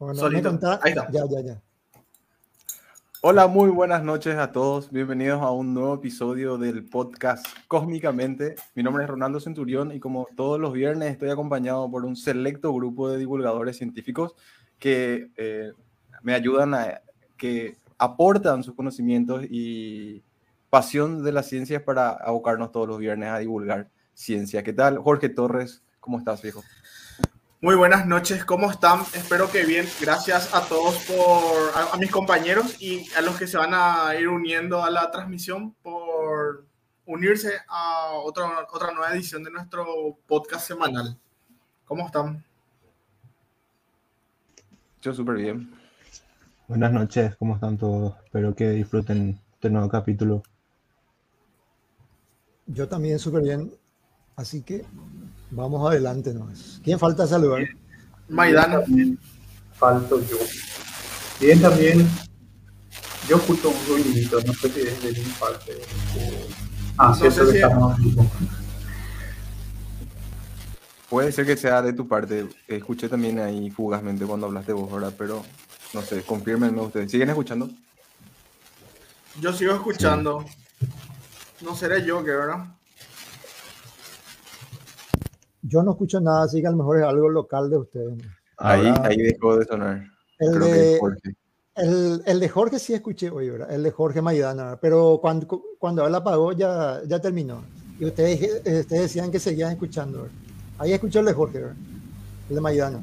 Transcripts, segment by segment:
Ahí está. Ya, ya, ya. Hola, muy buenas noches a todos. Bienvenidos a un nuevo episodio del podcast Cósmicamente. Mi nombre es Ronaldo Centurión y como todos los viernes estoy acompañado por un selecto grupo de divulgadores científicos que eh, me ayudan a que aportan sus conocimientos y pasión de las ciencias para abocarnos todos los viernes a divulgar ciencia. ¿Qué tal? Jorge Torres, ¿cómo estás, viejo? Muy buenas noches, ¿cómo están? Espero que bien. Gracias a todos por, a, mis compañeros y a los que se van a ir uniendo a la transmisión por unirse a otra, otra nueva edición de nuestro podcast semanal. ¿Cómo están? Yo súper bien. Buenas noches, ¿cómo están todos? Espero que disfruten este nuevo capítulo. Yo también súper bien. Así que Vamos adelante nomás. ¿Quién falta saludar? Maidana. Falto yo. Bien, también. Yo escucho un ruidito, no sé si es de mi parte. Ah, sí, eso que estamos Puede ser que sea de tu parte. Escuché también ahí fugazmente cuando hablaste vos ahora, pero no sé, confírmenme ustedes. ¿Siguen escuchando? Yo sigo escuchando. No seré yo que, ¿verdad? Yo no escucho nada, así que a lo mejor es algo local de ustedes. Ahí, ahí dejó de sonar. El de, el, el, de Jorge sí escuché hoy, ¿verdad? El de Jorge Maidana, pero cuando, cuando él apagó ya, ya terminó. Y ustedes, ustedes decían que seguían escuchando. ¿verdad? Ahí escuchó el de Jorge, ¿verdad? El de Maidana.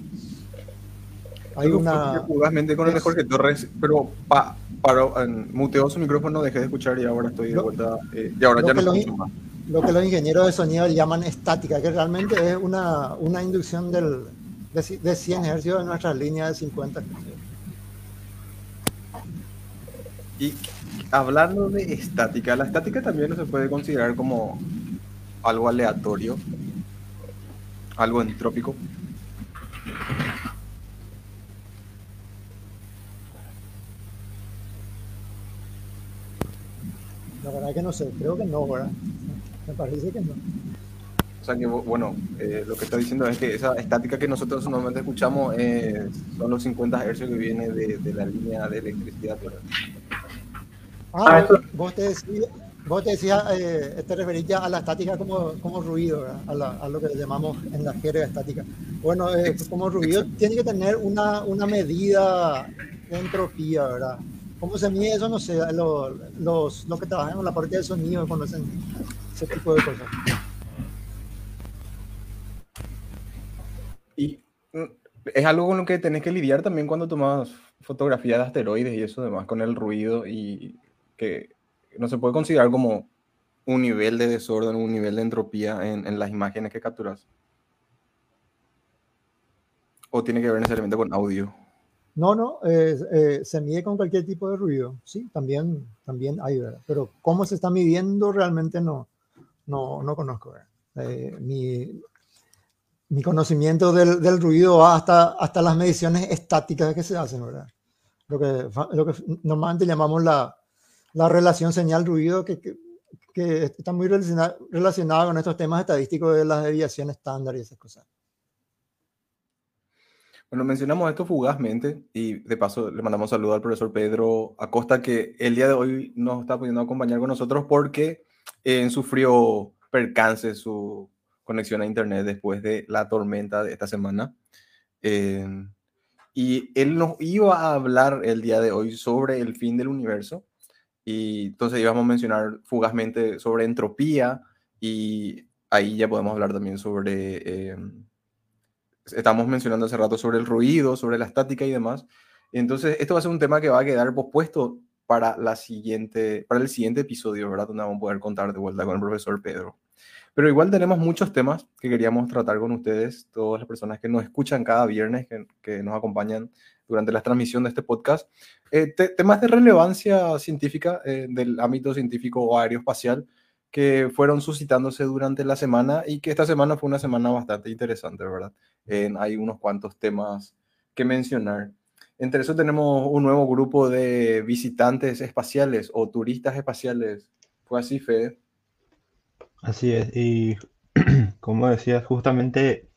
Hay una... Jugazmente con el de Jorge Torres, pero pa, para, muteó su micrófono, dejé de escuchar y ahora estoy de vuelta. Eh, y ahora ya no escucho más lo que los ingenieros de sonido llaman estática, que realmente es una, una inducción del, de, de 100 Hz de nuestras líneas de 50 Y hablando de estática, la estática también no se puede considerar como algo aleatorio, algo entrópico. La verdad que no sé, creo que no, ¿verdad? Me parece que no. O sea que, bueno, eh, lo que está diciendo es que esa estática que nosotros normalmente escuchamos eh, son los 50 Hz que viene de, la línea de electricidad. Ah, vos te decías, vos te, decías eh, te referías a la estática como, como ruido, a, lo que llamamos en la jerga estática. Bueno, como ruido tiene que tener una, una medida de entropía, ¿verdad? ¿Cómo se mide eso? No sé, los, los, los que trabajan en la parte de sonido conocen ese tipo de cosas. Y mm, es algo con lo que tenés que lidiar también cuando tomas fotografía de asteroides y eso además con el ruido y que no se puede considerar como un nivel de desorden, un nivel de entropía en, en las imágenes que capturas. ¿O tiene que ver necesariamente con audio? No, no, eh, se mide con cualquier tipo de ruido, sí, también, también hay, ¿verdad? Pero cómo se está midiendo realmente no, no, no conozco, eh, mi, mi, conocimiento del, del, ruido va hasta, hasta las mediciones estáticas que se hacen, ¿verdad? Lo que, lo que normalmente llamamos la, la relación señal-ruido, que, que, que, está muy relacionada, relacionada con estos temas estadísticos de las deviaciones estándar y esas cosas. Bueno, mencionamos esto fugazmente y de paso le mandamos saludo al profesor Pedro Acosta que el día de hoy nos está pudiendo acompañar con nosotros porque eh, sufrió percance su conexión a internet después de la tormenta de esta semana. Eh, y él nos iba a hablar el día de hoy sobre el fin del universo y entonces íbamos a mencionar fugazmente sobre entropía y ahí ya podemos hablar también sobre... Eh, estamos mencionando hace rato sobre el ruido, sobre la estática y demás. Entonces, esto va a ser un tema que va a quedar pospuesto para, la siguiente, para el siguiente episodio, ¿verdad? Donde vamos a poder contar de vuelta con el profesor Pedro. Pero igual tenemos muchos temas que queríamos tratar con ustedes, todas las personas que nos escuchan cada viernes, que, nos acompañan durante la transmisión de este podcast. Eh, temas de relevancia científica eh, del ámbito científico o aeroespacial que fueron suscitándose durante la semana y que esta semana fue una semana bastante interesante, ¿verdad? hay unos cuantos temas que mencionar. Entre eso tenemos un nuevo grupo de visitantes espaciales o turistas espaciales. ¿Fue así, Fede? Así es, y como decías, justamente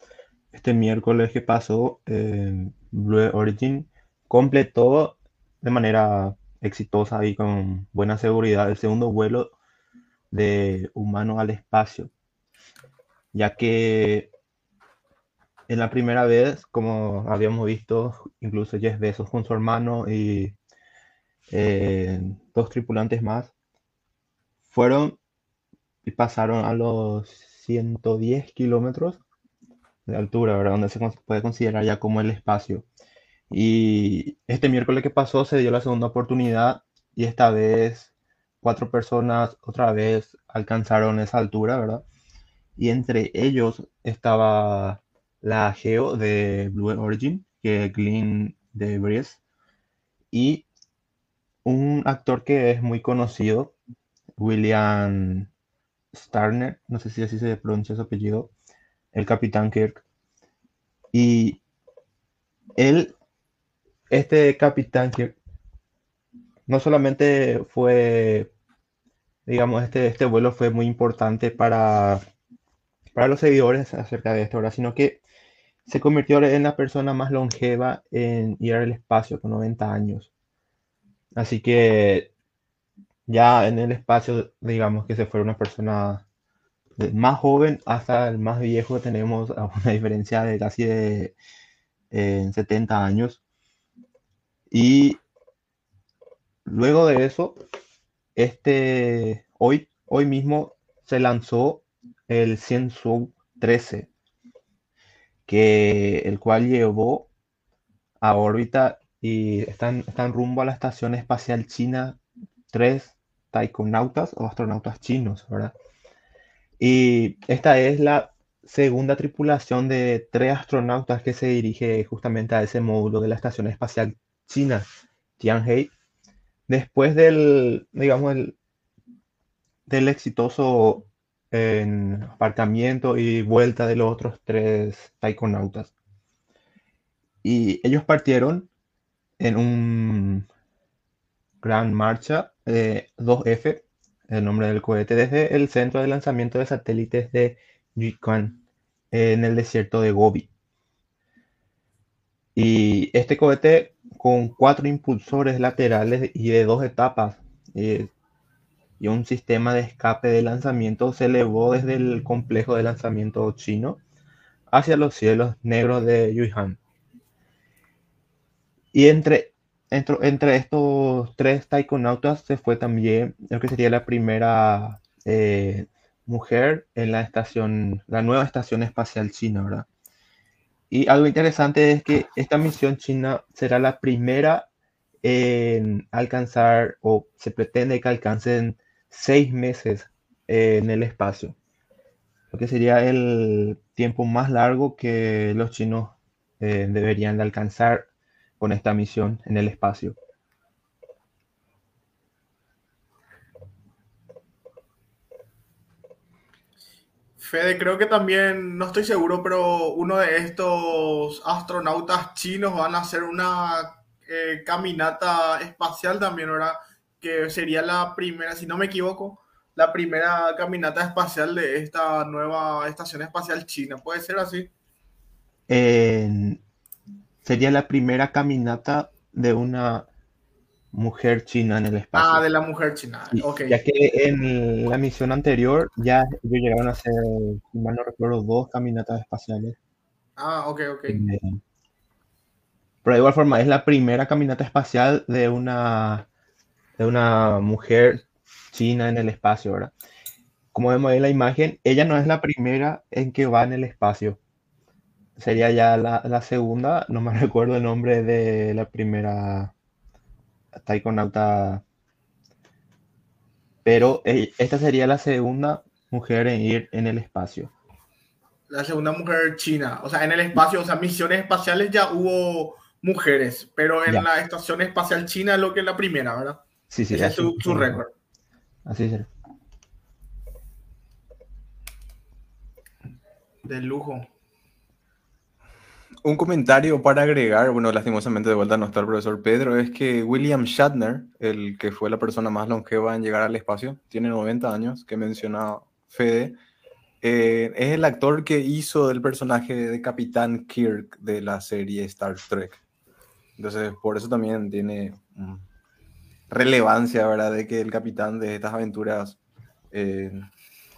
este miércoles que pasó, eh, Blue Origin completó de manera exitosa y con buena seguridad el segundo vuelo de humano al espacio, ya que en la primera vez, como habíamos visto, incluso Jeff Bezos con su hermano y eh, dos tripulantes más, fueron y pasaron a los 110 kilómetros de altura, ¿verdad? Donde se puede considerar ya como el espacio. Y este miércoles que pasó se dio la segunda oportunidad y esta vez cuatro personas otra vez alcanzaron esa altura, ¿verdad? Y entre ellos estaba la Geo de Blue Origin, que Glenn de Bries, y un actor que es muy conocido, William Starner, no sé si así se pronuncia su apellido, el Capitán Kirk. Y él, este Capitán Kirk, no solamente fue, digamos, este, este vuelo fue muy importante para, para los seguidores acerca de esto, sino que se convirtió en la persona más longeva en ir al espacio con 90 años. Así que ya en el espacio, digamos que se fue una persona más joven hasta el más viejo, tenemos una diferencia de casi de 70 eh, años. Y luego de eso, este, hoy, hoy mismo se lanzó el Shenzhou 13, que, el cual llevó a órbita y están, están rumbo a la Estación Espacial China tres taikonautas o astronautas chinos, ¿verdad? Y esta es la segunda tripulación de tres astronautas que se dirige justamente a ese módulo de la Estación Espacial China, Tianhe, después del, digamos, del exitoso aparcamiento y vuelta de los otros tres taikonautas. Y ellos partieron en un gran marcha 2F, eh, el nombre del cohete, desde el centro de lanzamiento de satélites de Yuquan en el desierto de Gobi. Y este cohete con cuatro impulsores laterales y de dos etapas eh, y un sistema de escape de lanzamiento se elevó desde el complejo de lanzamiento chino hacia los cielos negros de Yuhan. Y entre entre, estos tres taikonautas se fue también, lo que sería la primera eh, mujer en la estación, la nueva estación espacial china, ¿verdad? Y algo interesante es que esta misión china será la primera en alcanzar, o se pretende que alcancen seis meses en el espacio, lo que sería el tiempo más largo que los chinos eh, deberían de alcanzar con esta misión en el espacio. Fede, creo que también, no estoy seguro, pero uno de estos astronautas chinos van a hacer una eh, caminata espacial también, ¿verdad? Que sería la primera, si no me equivoco, la primera caminata espacial de esta nueva estación espacial china. ¿Puede ser así? sería la primera caminata de una mujer china en el espacio. Ah, de la mujer china, ok. Ya que en la misión anterior ya ellos llegaron a hacer, si mal no recuerdo, dos caminatas espaciales. Ah, ok, ok. Eh, pero de igual forma, es la primera caminata espacial de una, de una mujer china en el espacio, ¿verdad? Como vemos en la imagen, ella no es la primera en que va en el espacio sería ya la, segunda, no me recuerdo el nombre de la primera taikonauta, pero eh, esta sería la segunda mujer en ir en el espacio. La segunda mujer china, o sea, en el espacio, o sea, misiones espaciales ya hubo mujeres, pero en la estación espacial china es lo que es la primera, ¿verdad? Sí, sí. Ese es su, su récord. Así es. De lujo. Un comentario para agregar, bueno, lastimosamente de vuelta no está el profesor Pedro, es que William Shatner, el que fue la persona más longeva en llegar al espacio, tiene 90 años, que menciona Fede, Eh, es el actor que hizo el personaje de Capitán Kirk de la serie Star Trek. Entonces, por eso también tiene relevancia, ¿verdad? De que el capitán de estas aventuras eh,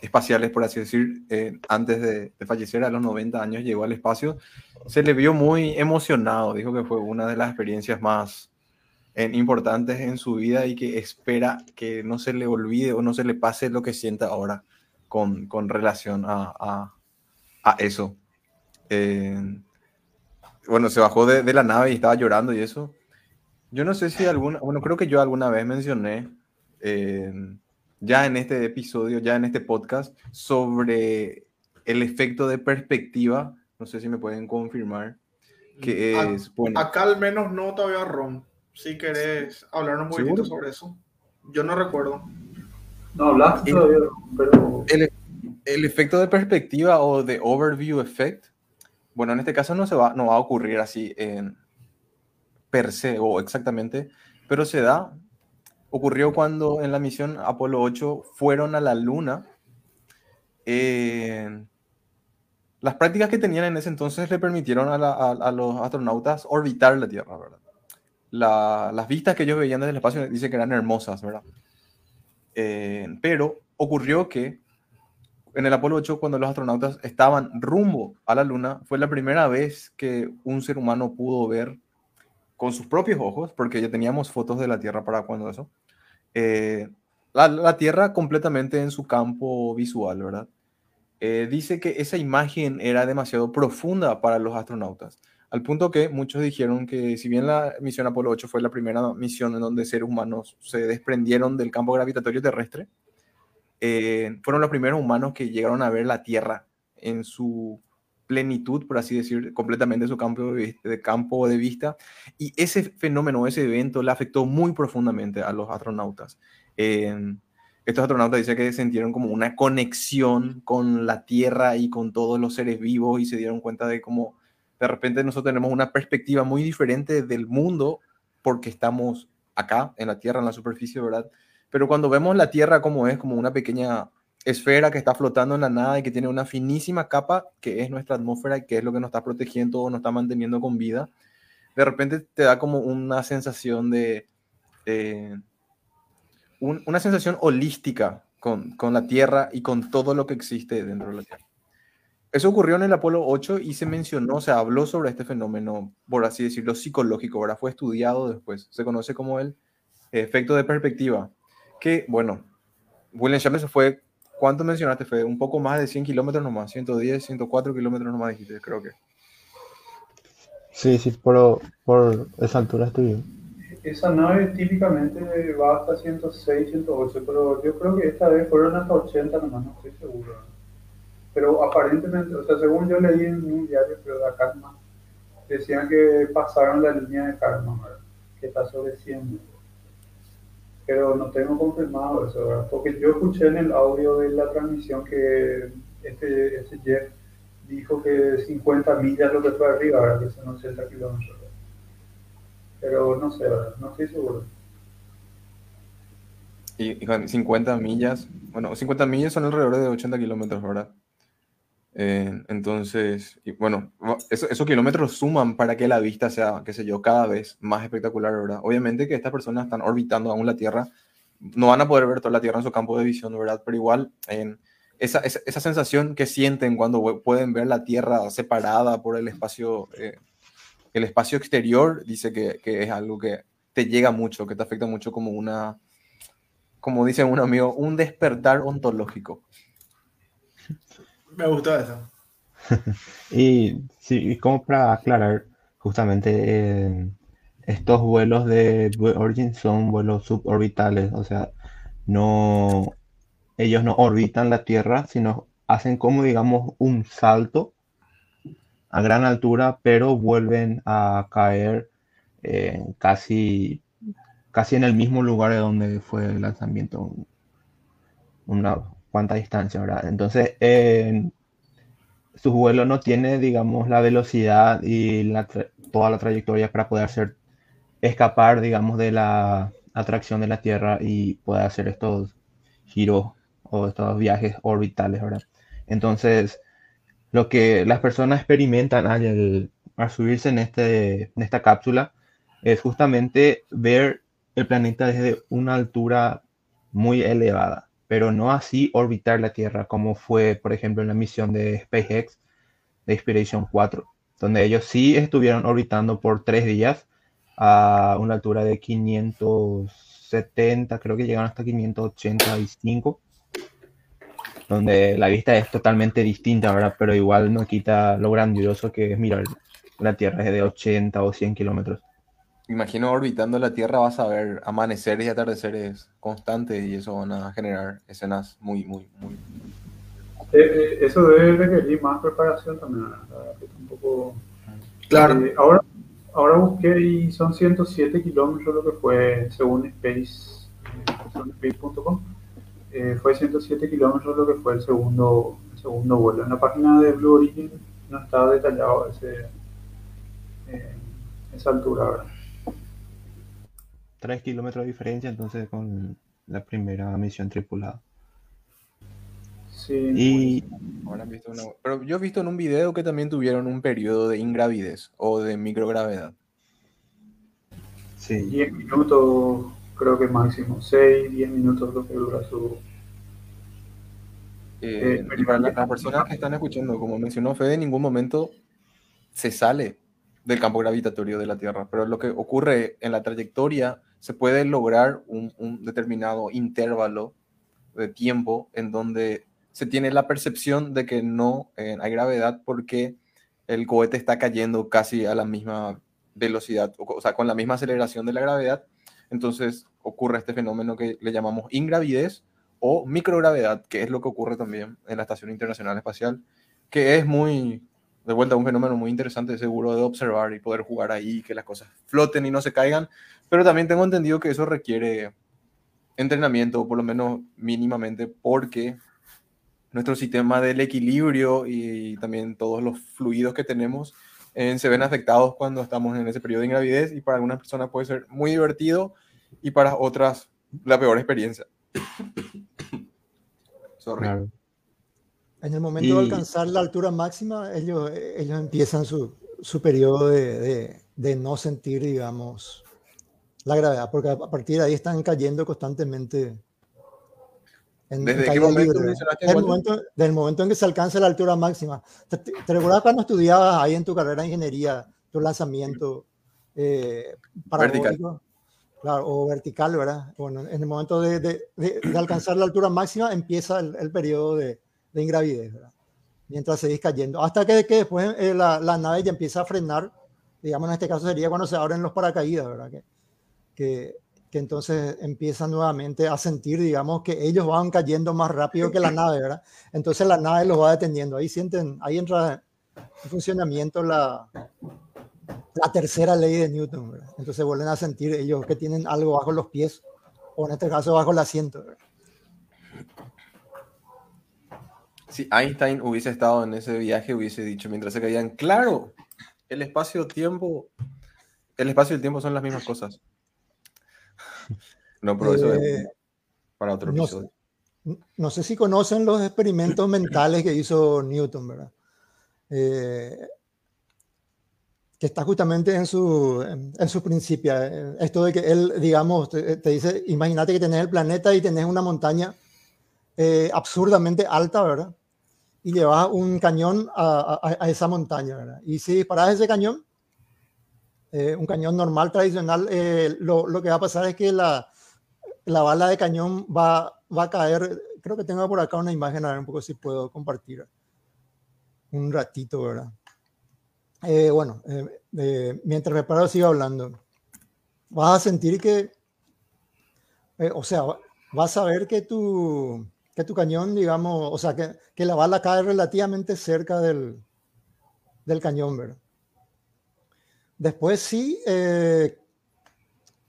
espaciales, por así decir, eh, antes de, fallecer a los 90 años, llegó al espacio, se le vio muy emocionado. Dijo que fue una de las experiencias más importantes en su vida y que espera que no se le olvide o no se le pase lo que sienta ahora con, relación a, eso. Eh, bueno, se bajó de, de, la nave y estaba llorando y eso. Yo no sé si alguna, bueno, creo que yo alguna vez mencioné eh, ya en este episodio, ya en este podcast, sobre el efecto de perspectiva. No sé si me pueden confirmar que es. Bueno, acá al menos no todavía Ron. Si querés hablar un poquito sobre eso. Yo no recuerdo. No hablaste todavía, pero... El, el, efecto de perspectiva o de overview effect, bueno, en este caso no, se va, no va a ocurrir así en per se o exactamente, pero se da. Ocurrió cuando en la misión Apolo 8 fueron a la Luna. Eh, las prácticas que tenían en ese entonces le permitieron a, los astronautas orbitar la Tierra, ¿verdad? La, las vistas que ellos veían desde el espacio dice que eran hermosas, ¿verdad? Eh, pero ocurrió que en el Apolo 8, cuando los astronautas estaban rumbo a la Luna, fue la primera vez que un ser humano pudo ver con sus propios ojos, porque ya teníamos fotos de la Tierra para cuando eso, eh, la, la, Tierra completamente en su campo visual, ¿verdad? Eh, dice que esa imagen era demasiado profunda para los astronautas, al punto que muchos dijeron que si bien la misión Apolo 8 fue la primera misión en donde seres humanos se desprendieron del campo gravitatorio terrestre, eh, fueron los primeros humanos que llegaron a ver la Tierra en su plenitud, por así decir, completamente su campo de, de, campo de vista. Y ese fenómeno, ese evento, le afectó muy profundamente a los astronautas. Eh, estos astronautas dicen que sintieron como una conexión con la Tierra y con todos los seres vivos y se dieron cuenta de cómo de repente nosotros tenemos una perspectiva muy diferente del mundo porque estamos acá, en la Tierra, en la superficie, ¿verdad? Pero cuando vemos la Tierra como es, como una pequeña esfera que está flotando en la nada y que tiene una finísima capa que es nuestra atmósfera y que es lo que nos está protegiendo o nos está manteniendo con vida, de repente te da como una sensación de... Eh, un, una sensación holística con, con la Tierra y con todo lo que existe dentro de la Tierra. Eso ocurrió en el Apolo 8 y se mencionó, se habló sobre este fenómeno, por así decirlo, psicológico, ahora fue estudiado después, se conoce como el efecto de perspectiva, que, bueno, William Shatner se fue, ¿cuánto mencionaste? Fue un poco más de 100 kilómetros nomás, 110, 104 kilómetros nomás dijiste, creo que. Sí, sí, por, por esa altura estoy Esa nave típicamente va hasta 106, 108, pero yo creo que esta vez fueron hasta 80 nomás, no estoy seguro pero aparentemente, o sea, según yo leí en un diario, pero de acá más, decían que pasaron la línea de karma, ¿verdad? que está sobre 100 Pero no tengo confirmado eso, ¿verdad? Porque yo escuché en el audio de la transmisión que este, este Jeff dijo que 50 millas lo que fue arriba, ¿verdad? Que son 80 kilómetros. Pero no sé, ¿verdad? No estoy seguro. Y, y 50 millas, bueno, 50 millas son alrededor de 80 kilómetros, ¿verdad? Eh, entonces, y bueno, eso, esos kilómetros suman para que la vista sea, qué sé yo, cada vez más espectacular, ¿verdad? Obviamente que estas personas están orbitando aún la Tierra, no van a poder ver toda la Tierra en su campo de visión, ¿verdad? Pero igual, en esa, esa, esa, sensación que sienten cuando pueden ver la Tierra separada por el espacio, eh, el espacio exterior, dice que, que, es algo que te llega mucho, que te afecta mucho como una, como dice un amigo, un despertar ontológico. Me gustó eso. y sí, como para aclarar, justamente eh, estos vuelos de Origin son vuelos suborbitales, o sea, no, ellos no orbitan la Tierra, sino hacen como digamos un salto a gran altura, pero vuelven a caer eh, casi, casi en el mismo lugar de donde fue el lanzamiento, una, cuánta distancia, ¿verdad? Entonces, eh, su vuelo no tiene, digamos, la velocidad y la toda la trayectoria para poder hacer, escapar, digamos, de la atracción de la Tierra y poder hacer estos giros o estos viajes orbitales, ¿verdad? Entonces, lo que las personas experimentan al, al subirse en, este, en esta cápsula es justamente ver el planeta desde una altura muy elevada, pero no así orbitar la Tierra, como fue, por ejemplo, en la misión de SpaceX de Inspiration 4, donde ellos sí estuvieron orbitando por tres días a una altura de 570, creo que llegaron hasta 585, donde la vista es totalmente distinta, ¿verdad? Pero igual no quita lo grandioso que es mirar la Tierra de 80 o 100 kilómetros. Imagino orbitando la Tierra vas a ver amaneceres y atardeceres constantes y eso van a generar escenas muy, muy, muy... Eh, eh, eso debe requerir más preparación también, un poco... Claro. Eh, ahora, ahora busqué y son 107 kilómetros lo que fue según Space, según Space.com. fue 107 kilómetros lo que fue el segundo, el segundo vuelo. En la página de Blue Origin no está detallado ese, esa altura. ¿verdad? 3 kilómetros de diferencia entonces con la primera misión tripulada. Sí. Y Ahora han visto una- Pero yo he visto en un video que también tuvieron un periodo de ingravidez o de microgravedad. sí, 10 minutos, creo que máximo, 6, 10 minutos lo que dura su... Eh, Eh, y para la- las personas que están escuchando, como mencionó Fede, en ningún momento se sale del campo gravitatorio de la Tierra, pero lo que ocurre en la trayectoria se puede lograr un, determinado intervalo de tiempo en donde se tiene la percepción de que no eh, hay gravedad porque el cohete está cayendo casi a la misma velocidad, o, o sea, con la misma aceleración de la gravedad. Entonces ocurre este fenómeno que le llamamos ingravidez o microgravedad, que es lo que ocurre también en la Estación Internacional Espacial, que es muy, de vuelta, un fenómeno muy interesante, seguro de observar y poder jugar ahí, que las cosas floten y no se caigan, pero también tengo entendido que eso requiere entrenamiento, por lo menos mínimamente, porque nuestro sistema del equilibrio y también todos los fluidos que tenemos eh, se ven afectados cuando estamos en ese periodo de ingravidez y para algunas personas puede ser muy divertido y para otras la peor experiencia. Sorry. claro. En el momento Y- de alcanzar la altura máxima, ellos, ellos empiezan su, su periodo de, de- de no sentir, digamos, la gravedad, porque a partir de ahí están cayendo constantemente. En, ¿Desde en qué momento libre. Del Walter? momento, del momento en que se alcanza la altura máxima. ¿Te, te, te recuerdas cuando estudiabas ahí en tu carrera de ingeniería, tu lanzamiento eh, Vertical. parabólico? Claro, o vertical, ¿verdad? Bueno, en el momento de, de- de- de alcanzar la altura máxima empieza el, el periodo de, de ingravidez, ¿verdad? Mientras seguís cayendo. Hasta que, que después eh, la, la nave ya empieza a frenar, digamos en este caso sería cuando se abren los paracaídas, ¿verdad? Que, que, que entonces empiezan nuevamente a sentir, digamos, que ellos van cayendo más rápido que la nave, ¿verdad? Entonces la nave los va deteniendo. Ahí sienten, ahí entra en funcionamiento la, la tercera ley de Newton, ¿verdad? Entonces vuelven a sentir ellos que tienen algo bajo los pies, o en este caso bajo el asiento, ¿verdad? Si Einstein hubiese estado en ese viaje, hubiese dicho mientras se caían, claro, el espacio-tiempo, el espacio y el tiempo son las mismas cosas. No, pero eso es Eh, para otro no episodio. no sé si conocen los experimentos mentales que hizo Newton, ¿verdad? Eh, que está justamente en su, en, en su principio. eh, Esto de que él, digamos, te, te dice, imagínate que tenés el planeta y tenés una montaña eh, absurdamente alta, ¿verdad? Y llevas un cañón a, a- a esa montaña, ¿verdad? Y si disparas ese cañón, eh, un cañón normal, tradicional, eh, lo, lo que va a pasar es que la, la bala de cañón va, va a caer. Creo que tengo por acá una imagen, a ver un poco si puedo compartir un ratito, ¿verdad? Eh, bueno, eh, eh, mientras me paro sigo hablando. Vas a sentir que, eh, o sea, vas a ver que tu, que tu cañón, digamos, o sea, que, que la bala cae relativamente cerca del, del cañón, ¿verdad? Después sí, eh,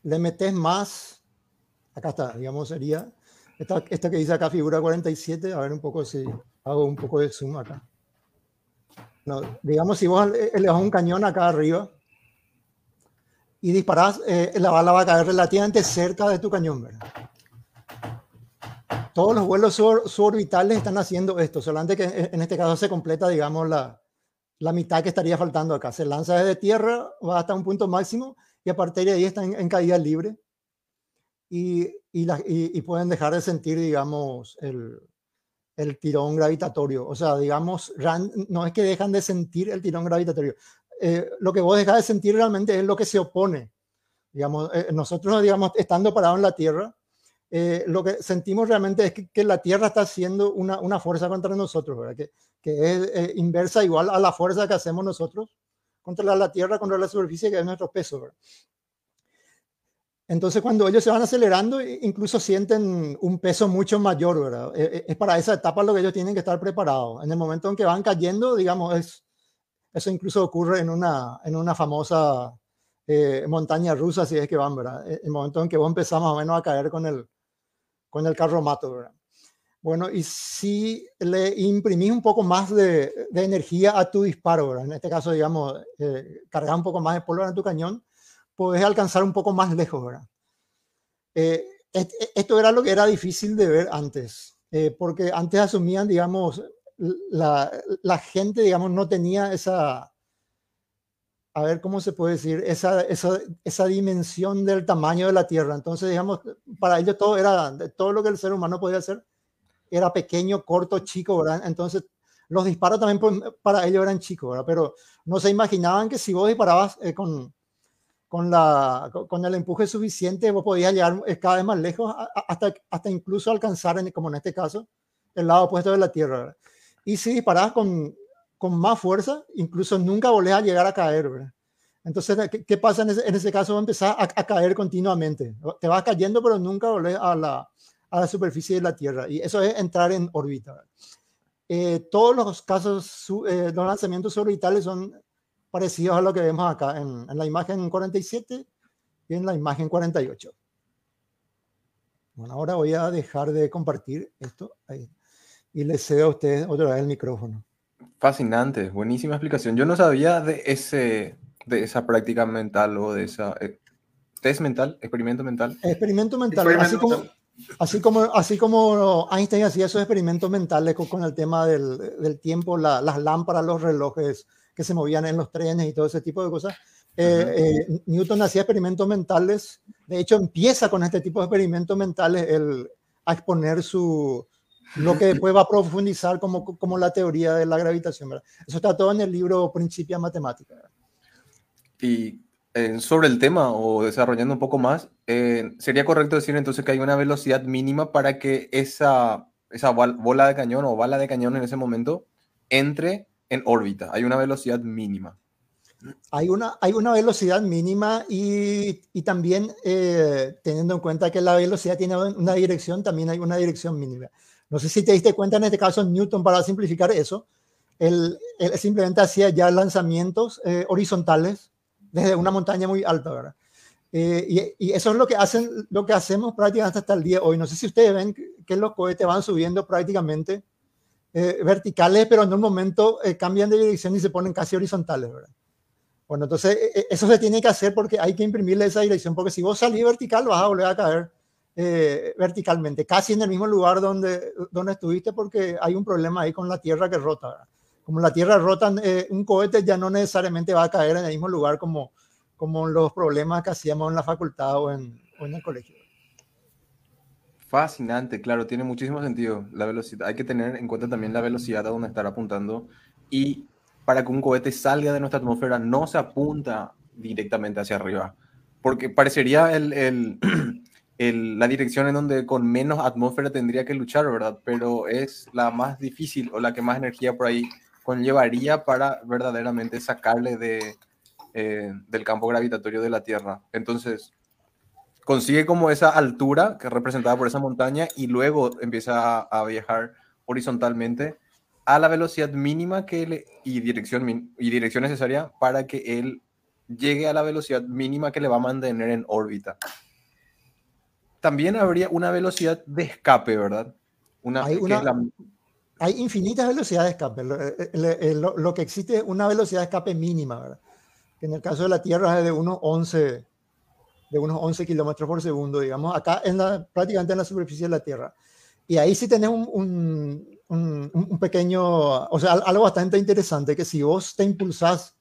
le metes más, acá está, digamos, sería, esta, esta que dice acá figura 47, a ver un poco si hago un poco de zoom acá. No, digamos, si vos le le das un cañón acá arriba y disparás, eh, la bala va a caer relativamente cerca de tu cañón, ¿verdad? todos los vuelos suborbitales están haciendo esto, solamente que en este caso se completa, digamos, la, la mitad que estaría faltando acá. Se lanza desde tierra, va hasta un punto máximo y a partir de ahí está en, caída libre y, y, y, pueden dejar de sentir, digamos, el, el, tirón gravitatorio. O sea, digamos, no es que dejan de sentir el tirón gravitatorio. Eh, lo que vos dejas de sentir realmente es lo que se opone. Digamos, eh, nosotros, digamos, estando parados en la Tierra, eh, lo que sentimos realmente es que, la Tierra está haciendo una, una fuerza contra nosotros, ¿verdad? Que, que es inversa igual a la fuerza que hacemos nosotros contra la Tierra, contra la superficie, que es nuestro peso. Entonces, cuando ellos se van acelerando, incluso sienten un peso mucho mayor, ¿verdad? E, e, es para esa etapa lo que ellos tienen que estar preparados. En el momento en que van cayendo, digamos, es, eso incluso ocurre en una, en una famosa eh, montaña rusa, si es que van, ¿verdad? E, el momento en que vos empezás más o menos a caer con el, con el carro mato, ¿verdad? Bueno, y si le imprimís un poco más de, energía a tu disparo, en este caso, digamos, eh, cargar un poco más de pólvora en tu cañón, puedes alcanzar un poco más lejos, ¿verdad? Eh, esto era lo que era difícil de ver antes, eh, porque antes asumían, digamos, la, la, gente, digamos, no tenía esa, a ver cómo se puede decir, esa, esa, esa dimensión del tamaño de la Tierra. Entonces, digamos, para ellos todo era, todo lo que el ser humano podía hacer era pequeño, corto, chico, ¿verdad? Entonces, los disparos también pues, para ellos eran chicos, ¿verdad? Pero no se imaginaban que si vos disparabas eh, con, con, la, con el empuje suficiente, vos podías llegar cada vez más lejos, hasta, hasta incluso alcanzar, como en este caso, el lado opuesto de la Tierra. Y si disparabas con, con más fuerza, incluso nunca volvés a llegar a caer, ¿verdad? Entonces, ¿qué, pasa en ese, en ese caso? Empezás a, a, caer continuamente. Te vas cayendo, pero nunca volvés a la, a la superficie de la Tierra. Y eso es entrar en órbita. Eh, todos los casos, eh, los lanzamientos orbitales son parecidos a lo que vemos acá en, la imagen 47 y en la imagen 48. Bueno, ahora voy a dejar de compartir esto y les cedo a ustedes otra vez el micrófono. Fascinante, buenísima explicación. Yo no sabía de, ese, de esa práctica mental o de esa eh, test mental, experimento mental. Experimento mental, así como Así como, así como Einstein hacía esos experimentos mentales con, el tema del, del tiempo, las lámparas, los relojes que se movían en los trenes y todo ese tipo de cosas, eh, eh, Newton hacía experimentos mentales. De hecho, empieza con este tipo de experimentos mentales el, a exponer su, lo que después va a profundizar como, como la teoría de la gravitación. ¿verdad? Eso está todo en el libro Principia Matemática. Y sobre el tema o desarrollando un poco más, eh, sería correcto decir entonces que hay una velocidad mínima para que esa, esa bola de cañón o bala de cañón en ese momento entre en órbita. Hay una velocidad mínima. Hay una, hay una velocidad mínima y, y también eh, teniendo en cuenta que la velocidad tiene una dirección, también hay una dirección mínima. No sé si te diste cuenta en este caso Newton para simplificar eso. Él, simplemente hacía ya lanzamientos eh, horizontales desde una montaña muy alta, ¿verdad? Eh, y, eso es lo que, hacen, lo que hacemos prácticamente hasta el día de hoy. No sé si ustedes ven que los cohetes van subiendo prácticamente eh, verticales, pero en un momento eh, cambian de dirección y se ponen casi horizontales, ¿verdad? Bueno, entonces eso se tiene que hacer porque hay que imprimirle esa dirección, porque si vos salís vertical vas a volver a caer verticalmente, casi en el mismo lugar donde, donde estuviste, porque hay un problema ahí con la Tierra que rota, ¿verdad? como la Tierra rota, eh, un cohete ya no necesariamente va a caer en el mismo lugar como, como los problemas que hacíamos en la facultad o en, en el colegio. Fascinante, claro, tiene muchísimo sentido la velocidad. Hay que tener en cuenta también la velocidad a donde estar apuntando y para que un cohete salga de nuestra atmósfera no se apunta directamente hacia arriba, porque parecería el, el, el, la dirección en donde con menos atmósfera tendría que luchar, ¿verdad? Pero es la más difícil o la que más energía por ahí conllevaría para verdaderamente sacarle de, eh, del campo gravitatorio de la Tierra. Entonces, consigue como esa altura que es representada por esa montaña y luego empieza a, viajar horizontalmente a la velocidad mínima que le, y, dirección, y dirección necesaria para que él llegue a la velocidad mínima que le va a mantener en órbita. También habría una velocidad de escape, ¿verdad? Una, Hay una, hay infinitas velocidades de escape. Lo, que existe es una velocidad de escape mínima, ¿verdad? que en el caso de la Tierra es de unos 11, de unos 11 kilómetros por segundo, digamos, acá en la, prácticamente en la superficie de la Tierra. Y ahí sí tenés un, un, un, pequeño, o sea, algo bastante interesante, que si vos te impulsás,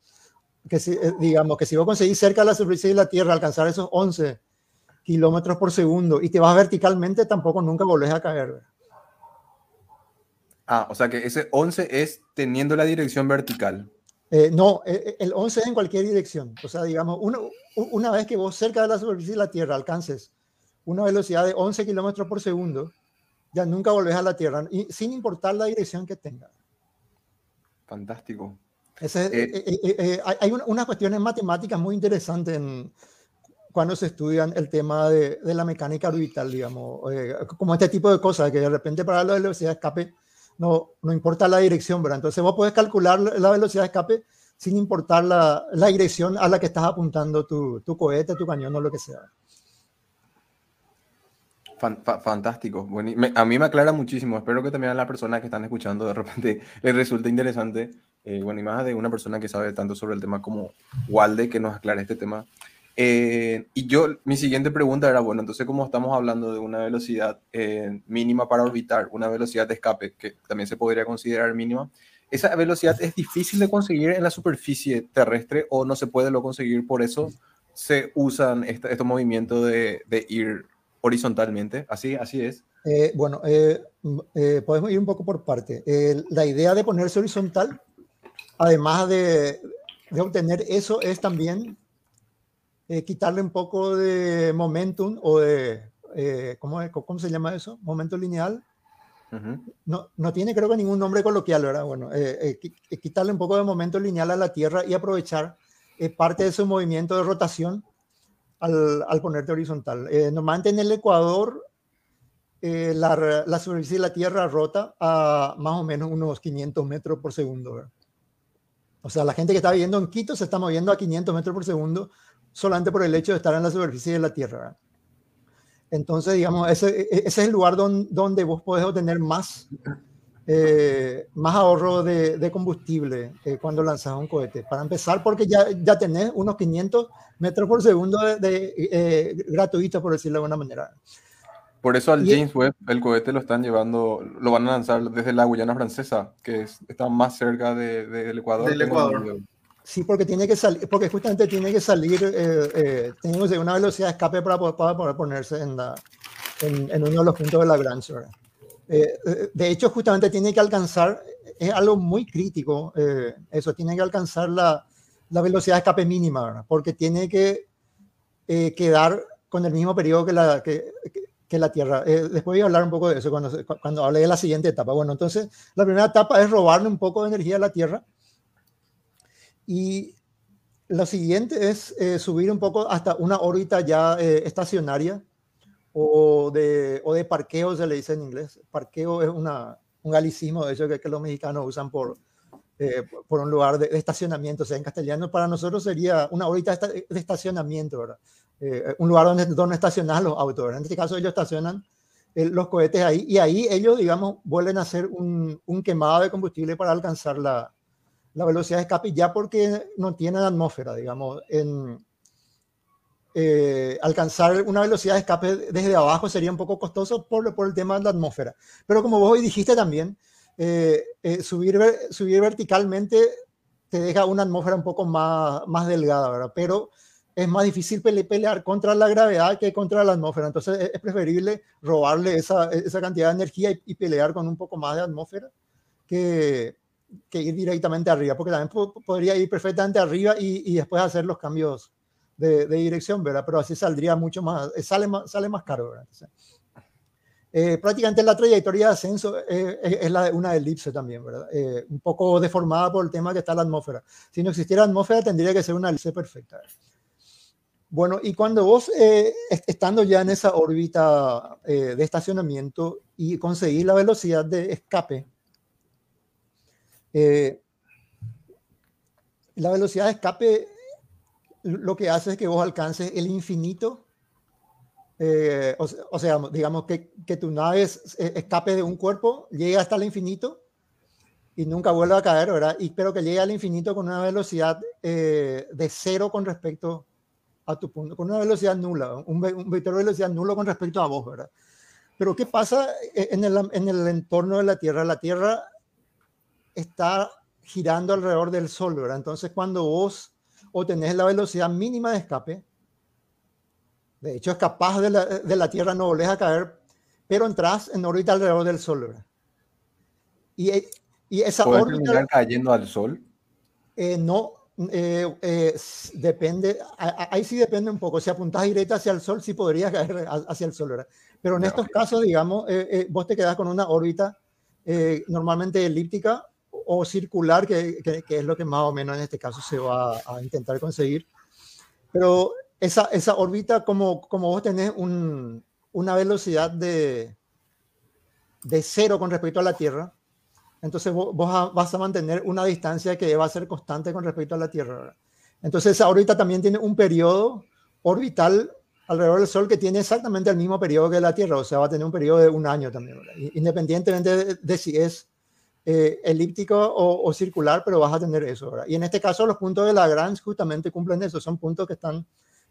que si, eh, digamos, que si vos conseguís cerca de la superficie de la Tierra alcanzar esos 11 kilómetros por segundo y te vas verticalmente, tampoco nunca volvés a caer. Ah, o sea que ese 11 es teniendo la dirección vertical. Eh, no, eh, eh, el 11 es en cualquier dirección. O sea, digamos, una, una vez que vos cerca de la superficie de la Tierra alcances una velocidad de 11 kilómetros por segundo, ya nunca volvés a la Tierra, y, sin importar la dirección que tenga. Fantástico. hay unas cuestiones matemáticas muy interesantes en, cuando se estudian el tema de, de la mecánica orbital, digamos, como este tipo de cosas, que de repente para la velocidad de escape no, no importa la dirección, ¿verdad? Entonces vos puedes calcular la velocidad de escape sin importar la, la dirección a la que estás apuntando tu, tu, cohete, tu cañón o lo que sea. Fantástico. Bueno, a mí me aclara muchísimo. Espero que también a las personas que están escuchando de repente les resulte interesante. Eh, bueno, y más de una persona que sabe tanto sobre el tema como Walde, que nos aclare este tema. Eh, y yo, mi siguiente pregunta era, bueno, entonces como estamos hablando de una velocidad eh, mínima para orbitar, una velocidad de escape que también se podría considerar mínima, ¿esa velocidad es difícil de conseguir en la superficie terrestre o no se puede lo conseguir? Por eso se usan estos movimientos de, de, ir horizontalmente. Así, así es. Eh, bueno, podemos ir un poco por parte. la idea de ponerse horizontal, además de, de obtener eso, es también eh, quitarle un poco de momentum o de, eh, ¿cómo, ¿cómo, se llama eso? Momento lineal. no, no, tiene creo que ningún nombre coloquial, ¿verdad? Bueno, eh, quitarle un poco de momento lineal a la Tierra y aprovechar parte de su movimiento de rotación al, al ponerte horizontal. normalmente en el Ecuador la, la, superficie de la Tierra rota a más o menos unos 500 metros por segundo. ¿verdad? O sea, la gente que está viviendo en Quito se está moviendo a 500 metros por segundo solamente por el hecho de estar en la superficie de la Tierra. Entonces, digamos, ese, ese, es el lugar donde, donde vos podés obtener más, eh, más ahorro de, de combustible eh, cuando lanzas un cohete. Para empezar, porque ya, ya tenés unos 500 metros por segundo de, de eh, gratuito, por decirlo de alguna manera. Por eso al James Webb el cohete lo están llevando, lo van a lanzar desde la Guyana francesa, que está más cerca de, del Ecuador. Del Ecuador. Sí, porque tiene que salir, porque justamente tiene que salir, eh, eh, una velocidad de escape para para poder ponerse en, la, en, en, uno de los puntos de la Gran eh, eh, de hecho, justamente tiene que alcanzar, es algo muy crítico, eh, eso, tiene que alcanzar la, la, velocidad de escape mínima, ¿verdad? porque tiene que quedar con el mismo periodo que la, que, que la Tierra. después voy a hablar un poco de eso cuando, cuando hable de la siguiente etapa. Bueno, entonces, la primera etapa es robarle un poco de energía a la Tierra y lo siguiente es eh, subir un poco hasta una órbita ya eh, estacionaria o de, o de parqueo, se le dice en inglés. Parqueo es una, un galicismo de hecho que, que los mexicanos usan por, eh, por un lugar de, estacionamiento. O sea, en castellano para nosotros sería una órbita de estacionamiento, ¿verdad? un lugar donde, donde estacionar los autos. ¿verdad? En este caso ellos estacionan los cohetes ahí y ahí ellos, digamos, vuelven a hacer un, un quemado de combustible para alcanzar la, la velocidad de escape ya porque no tiene atmósfera, digamos. En, eh, alcanzar una velocidad de escape desde abajo sería un poco costoso por, por el tema de la atmósfera. Pero como vos hoy dijiste también, eh, eh, subir, subir verticalmente te deja una atmósfera un poco más, más delgada, ¿verdad? Pero es más difícil pelear contra la gravedad que contra la atmósfera. Entonces es preferible robarle esa, esa cantidad de energía y, y, pelear con un poco más de atmósfera que, que ir directamente arriba, porque también podría ir perfectamente arriba y, y después hacer los cambios de, de, dirección, ¿verdad? Pero así saldría mucho más, eh, sale más, sale más caro, ¿verdad? eh, prácticamente la trayectoria de ascenso eh, es una elipse también, ¿verdad? Eh, un poco deformada por el tema que está la atmósfera. Si no existiera atmósfera, tendría que ser una elipse perfecta. Bueno, y cuando vos, estando ya en esa órbita de estacionamiento y conseguís la velocidad de escape, eh, la velocidad de escape lo que hace es que vos alcances el infinito. Eh, o, sea, digamos que, tu nave escape de un cuerpo, llegue hasta el infinito y nunca vuelva a caer, ¿verdad? Y, pero que llegue al infinito con una velocidad eh, de cero con respecto a tu punto, con una velocidad nula, un, vector de velocidad nulo con respecto a vos, ¿verdad? Pero ¿qué pasa en el entorno de la Tierra? La Tierra está girando alrededor del Sol, ¿verdad? Entonces, cuando vos obtenés la velocidad mínima de escape, de hecho, capaz de la, de la Tierra, no volvés a caer, pero entras en órbita alrededor del Sol, ¿verdad? Y, y esa órbita... cayendo al Sol? Eh, no, eh, eh, depende, ahí sí depende un poco. Si apuntas directa hacia el Sol, sí podrías caer hacia el Sol, ¿verdad? Pero en estos casos, digamos, vos te quedas con una órbita normalmente elíptica o circular, que, que, es lo que más o menos en este caso se va a intentar conseguir. Pero esa, esa órbita, como, como vos tenés un, una velocidad de, de cero con respecto a la Tierra, entonces vos, vas a mantener una distancia que va a ser constante con respecto a la Tierra. Entonces esa órbita también tiene un periodo orbital alrededor del Sol que tiene exactamente el mismo periodo que la Tierra, o sea, va a tener un periodo de un año también, independientemente de, si es eh, elíptico o, circular, pero vas a tener eso. Y en este caso los puntos de Lagrange justamente cumplen eso, son puntos que están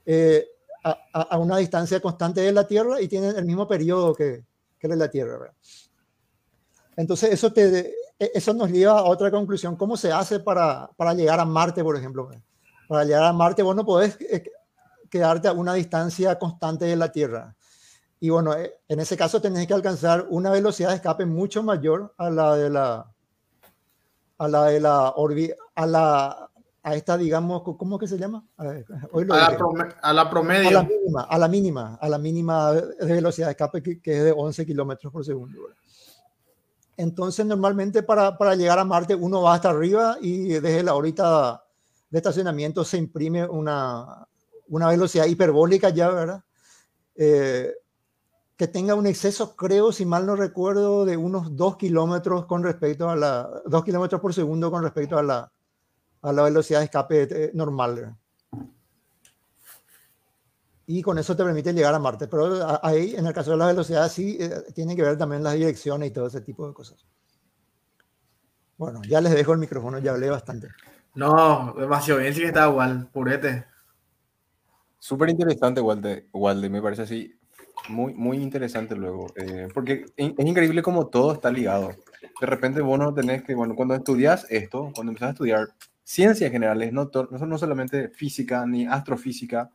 eh, a, una distancia constante de la Tierra y tienen el mismo periodo que, que la Tierra. Entonces, eso, te, e, eso nos lleva a otra conclusión. ¿Cómo se hace para, para llegar a Marte, por ejemplo? Para llegar a Marte, vos no podés eh, quedarte a una distancia constante de la Tierra. Y bueno, eh, en ese caso tenés que alcanzar una velocidad de escape mucho mayor a la de la a la de la a la a esta, digamos, ¿cómo que se llama? A, la, promedio. A la mínima, a la mínima, a la mínima de velocidad de escape que, es de 11 kilómetros por segundo. Entonces, normalmente para, para, llegar a Marte uno va hasta arriba y desde la órbita de estacionamiento se imprime una, una velocidad hiperbólica ya, ¿verdad? Eh, que tenga un exceso, creo, si mal no recuerdo, de unos 2 kilómetros con respecto a la 2 kilómetros por segundo con respecto a la, a la velocidad de escape eh, normal. Y con eso te permite llegar a Marte. Pero ahí, en el caso de la velocidad, sí, eh, tiene que ver también las direcciones y todo ese tipo de cosas. Bueno, ya les dejo el micrófono, ya hablé bastante. No, demasiado bien, sí que está igual, purete. Súper interesante, Walde, Walde, me parece así, muy, muy interesante luego, eh, porque es increíble cómo todo está ligado. De repente vos no tenés que, bueno, cuando estudias esto, cuando empezás a estudiar ciencias generales, no, no, no solamente física ni astrofísica,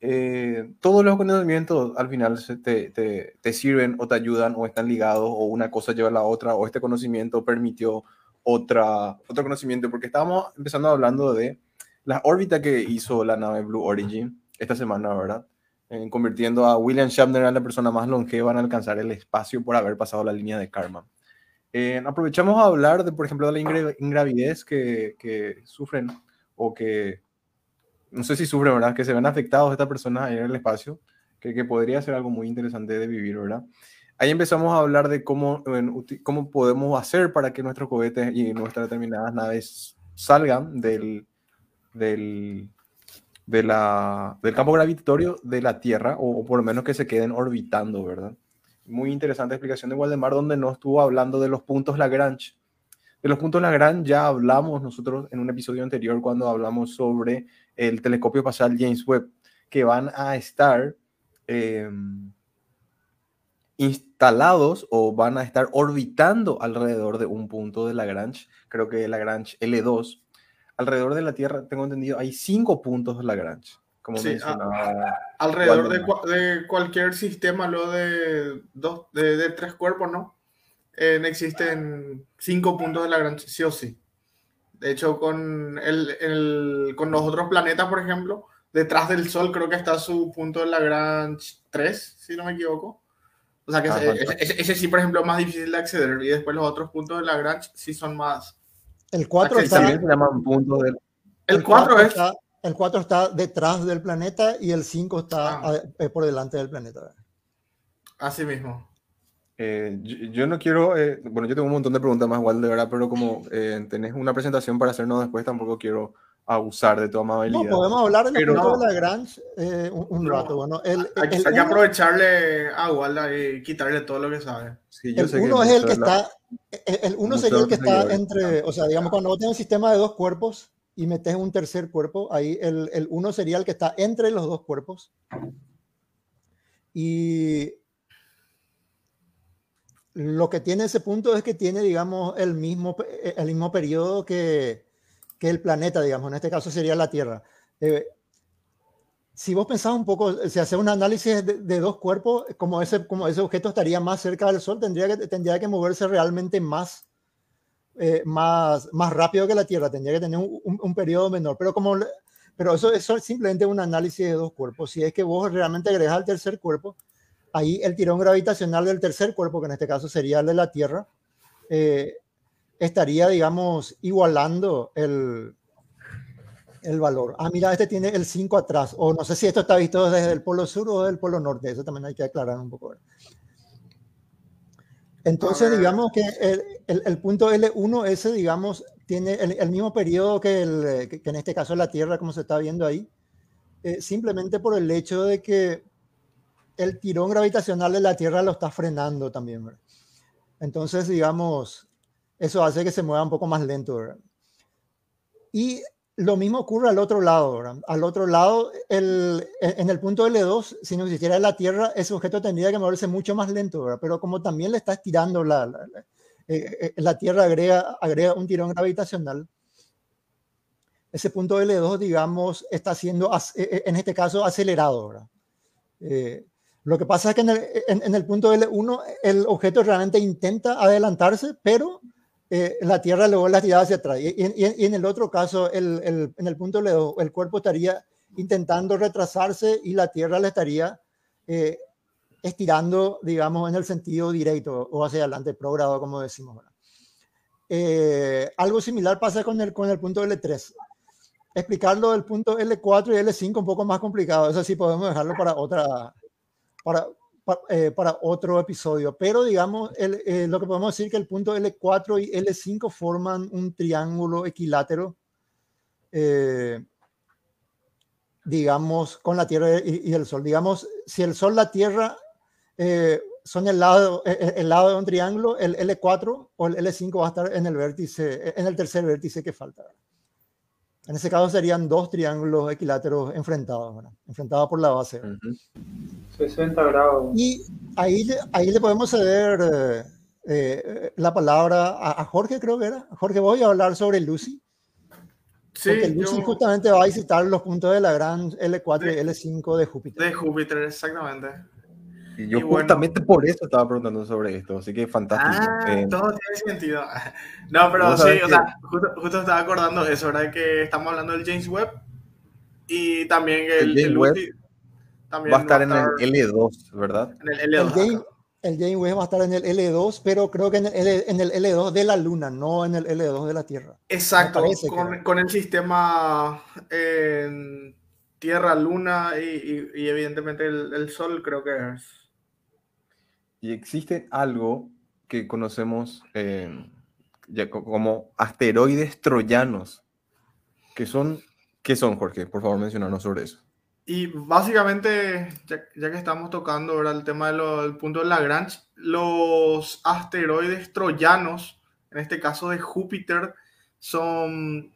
eh, todos los conocimientos al final te, te, te, sirven o te ayudan o están ligados o una cosa lleva a la otra o este conocimiento permitió otra, otro conocimiento, porque estábamos empezando hablando de la órbita que hizo la nave Blue Origin esta semana, ¿verdad? Eh, convirtiendo a William Shatner en la persona más longeva en alcanzar el espacio por haber pasado la línea de Karman. Eh, aprovechamos a hablar de, por ejemplo, de la ingravidez que, que, sufren o que, no sé si sufren, ¿verdad? Que se ven afectados estas personas en el espacio, que, que, podría ser algo muy interesante de vivir, ¿verdad? Ahí empezamos a hablar de cómo, cómo podemos hacer para que nuestros cohetes y nuestras determinadas naves salgan del, del, del campo gravitatorio de la Tierra, o, o por lo menos que se queden orbitando, ¿verdad? muy interesante explicación de Waldemar, donde no estuvo hablando de los puntos Lagrange. De los puntos Lagrange ya hablamos nosotros en un episodio anterior cuando hablamos sobre el telescopio espacial James Webb, que van a estar em, instalados o van a estar orbitando alrededor de un punto de Lagrange, creo que Lagrange L2. Alrededor de la Tierra, tengo entendido, hay cinco puntos Lagrange como alrededor de, cualquier sistema lo de, dos, de, tres cuerpos, ¿no? existen cinco puntos de Lagrange, sí o sí. De hecho, con, el, con los otros planetas, por ejemplo, detrás del Sol creo que está su punto de Lagrange 3, si no me equivoco. O sea que ah, ese, ese, sí, por ejemplo, es más difícil de acceder. Y después los otros puntos de Lagrange sí son más. El 4 está. También se llaman puntos de. El 4 es. El 4 está detrás del planeta y el 5 está ah. eh, por delante del planeta. Así mismo. Eh, yo, no quiero, eh, bueno, yo tengo un montón de preguntas más, igual de verdad, pero como tenés una presentación para hacernos después, tampoco quiero abusar de tu amabilidad. No, podemos hablar de la de Lagrange un, rato. Bueno, el, hay, que aprovecharle a Walda y quitarle todo lo que sabe. el uno es el que está, el uno sería el que está entre, o sea, digamos, cuando vos tenés un sistema de dos cuerpos, y metes un tercer cuerpo, ahí el, el, uno sería el que está entre los dos cuerpos. Y lo que tiene ese punto es que tiene, digamos, el mismo, el mismo periodo que, que el planeta, digamos, en este caso sería la Tierra. Eh, si vos pensás un poco, si haces un análisis de, dos cuerpos, como ese, como ese objeto estaría más cerca del Sol, tendría que, tendría que moverse realmente más, eh, más, más rápido que la Tierra, tendría que tener un, un, periodo menor. Pero, como, pero eso, eso, es simplemente un análisis de dos cuerpos. Si es que vos realmente agregas al tercer cuerpo, ahí el tirón gravitacional del tercer cuerpo, que en este caso sería el de la Tierra, eh, estaría, digamos, igualando el, el valor. Ah, mira, este tiene el 5 atrás. O no sé si esto está visto desde el polo sur o del polo norte. Eso también hay que aclarar un poco. Entonces, digamos que el, el, el, punto L1, ese, digamos, tiene el, el mismo periodo que, el, que, en este caso la Tierra, como se está viendo ahí, eh, simplemente por el hecho de que el tirón gravitacional de la Tierra lo está frenando también. ¿verdad? Entonces, digamos, eso hace que se mueva un poco más lento. ¿verdad? Y lo mismo ocurre al otro lado. Al otro lado, el, en el punto L2, si no existiera la Tierra, ese objeto tendría que moverse mucho más lento, pero como también le está estirando la, eh, la Tierra, agrega, un tirón gravitacional. Ese punto L2, digamos, está siendo, en este caso, acelerado. Eh, lo que pasa es que en el, en, en el, punto L1 el objeto realmente intenta adelantarse, pero eh, la Tierra luego la tira hacia atrás. Y, y, y, en el otro caso, el, el, en el punto L2, el cuerpo estaría intentando retrasarse y la Tierra le estaría eh, estirando, digamos, en el sentido directo o hacia adelante, progrado, como decimos. Eh, algo similar pasa con el, con el punto L3. Explicarlo del punto L4 y L5 un poco más complicado. Eso sí podemos dejarlo para otra, para, eh, para otro episodio. Pero digamos, el, eh, lo que podemos decir que el punto L4 y L5 forman un triángulo equilátero, eh, digamos, con la Tierra y, y, el Sol. Digamos, si el Sol, la Tierra eh, son el lado, el, el, lado de un triángulo, el L4 o el L5 va a estar en el vértice, en el tercer vértice que falta. En ese caso serían dos triángulos equiláteros enfrentados, ¿verdad? enfrentados por la base. Uh -huh. 60 grados. Y ahí, ahí le podemos ceder eh, eh, la palabra a, a, Jorge, creo que era. Jorge, voy a hablar sobre Lucy. Sí, Porque Lucy yo... justamente va a visitar los puntos de la gran L4 de, y L5 de Júpiter. De Júpiter, exactamente. Y yo y justamente bueno, por eso estaba preguntando sobre esto, así que fantástico. Ah, eh, todo tiene sentido. No, pero sí, que... o sea, justo, justo, estaba acordando eso, ¿verdad? Que estamos hablando del James Webb y también el, el, el Webb también va a estar, va a estar en el L2, ¿verdad? En el L2. El James, el James Webb va a estar en el L2, pero creo que en el, en el L2 de la Luna, no en el L2 de la Tierra. Exacto, con, que... con, el sistema eh, Tierra, Luna y, y, y evidentemente el, el, Sol, creo que es. Y existe algo que conocemos eh, como asteroides troyanos. que son, ¿Qué son, Jorge? Por favor, mencionarnos sobre eso. Y básicamente, ya, ya, que estamos tocando ahora el tema del punto de Lagrange, los asteroides troyanos, en este caso de Júpiter, son,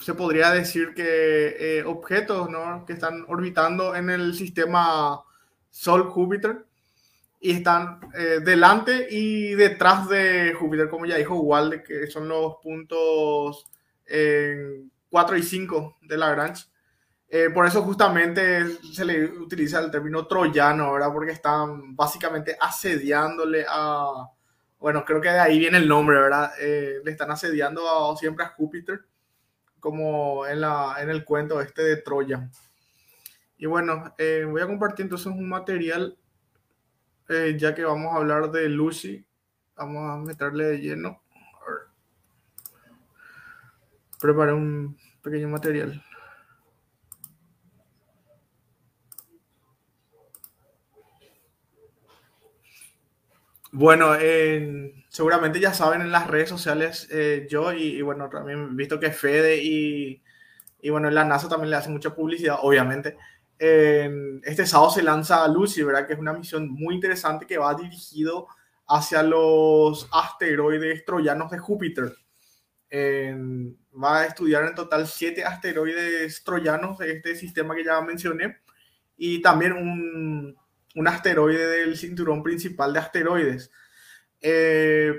se podría decir que eh, objetos ¿no? que están orbitando en el sistema Sol-Júpiter y están eh, delante y detrás de Júpiter, como ya dijo Walde, que son los puntos eh, 4 y 5 de Lagrange. Eh, por eso justamente se le utiliza el término troyano, ¿verdad? Porque están básicamente asediándole a, bueno, creo que de ahí viene el nombre, ¿verdad? Eh, le están asediando a, siempre a Júpiter, como en, la, en el cuento este de Troya. Y bueno, eh, voy a compartir entonces un material, eh, ya que vamos a hablar de Lucy, vamos a meterle de lleno. Preparé un pequeño material. Bueno, eh, seguramente ya saben en las redes sociales, eh, yo y, bueno, también visto que Fede y, y, bueno, la NASA también le hace mucha publicidad, obviamente. Eh, este sábado se lanza Lucy, ¿verdad? Que es una misión muy interesante que va dirigido hacia los asteroides troyanos de Júpiter. va a estudiar en total siete asteroides troyanos de este sistema que ya mencioné y también un un asteroide del cinturón principal de asteroides. Eh,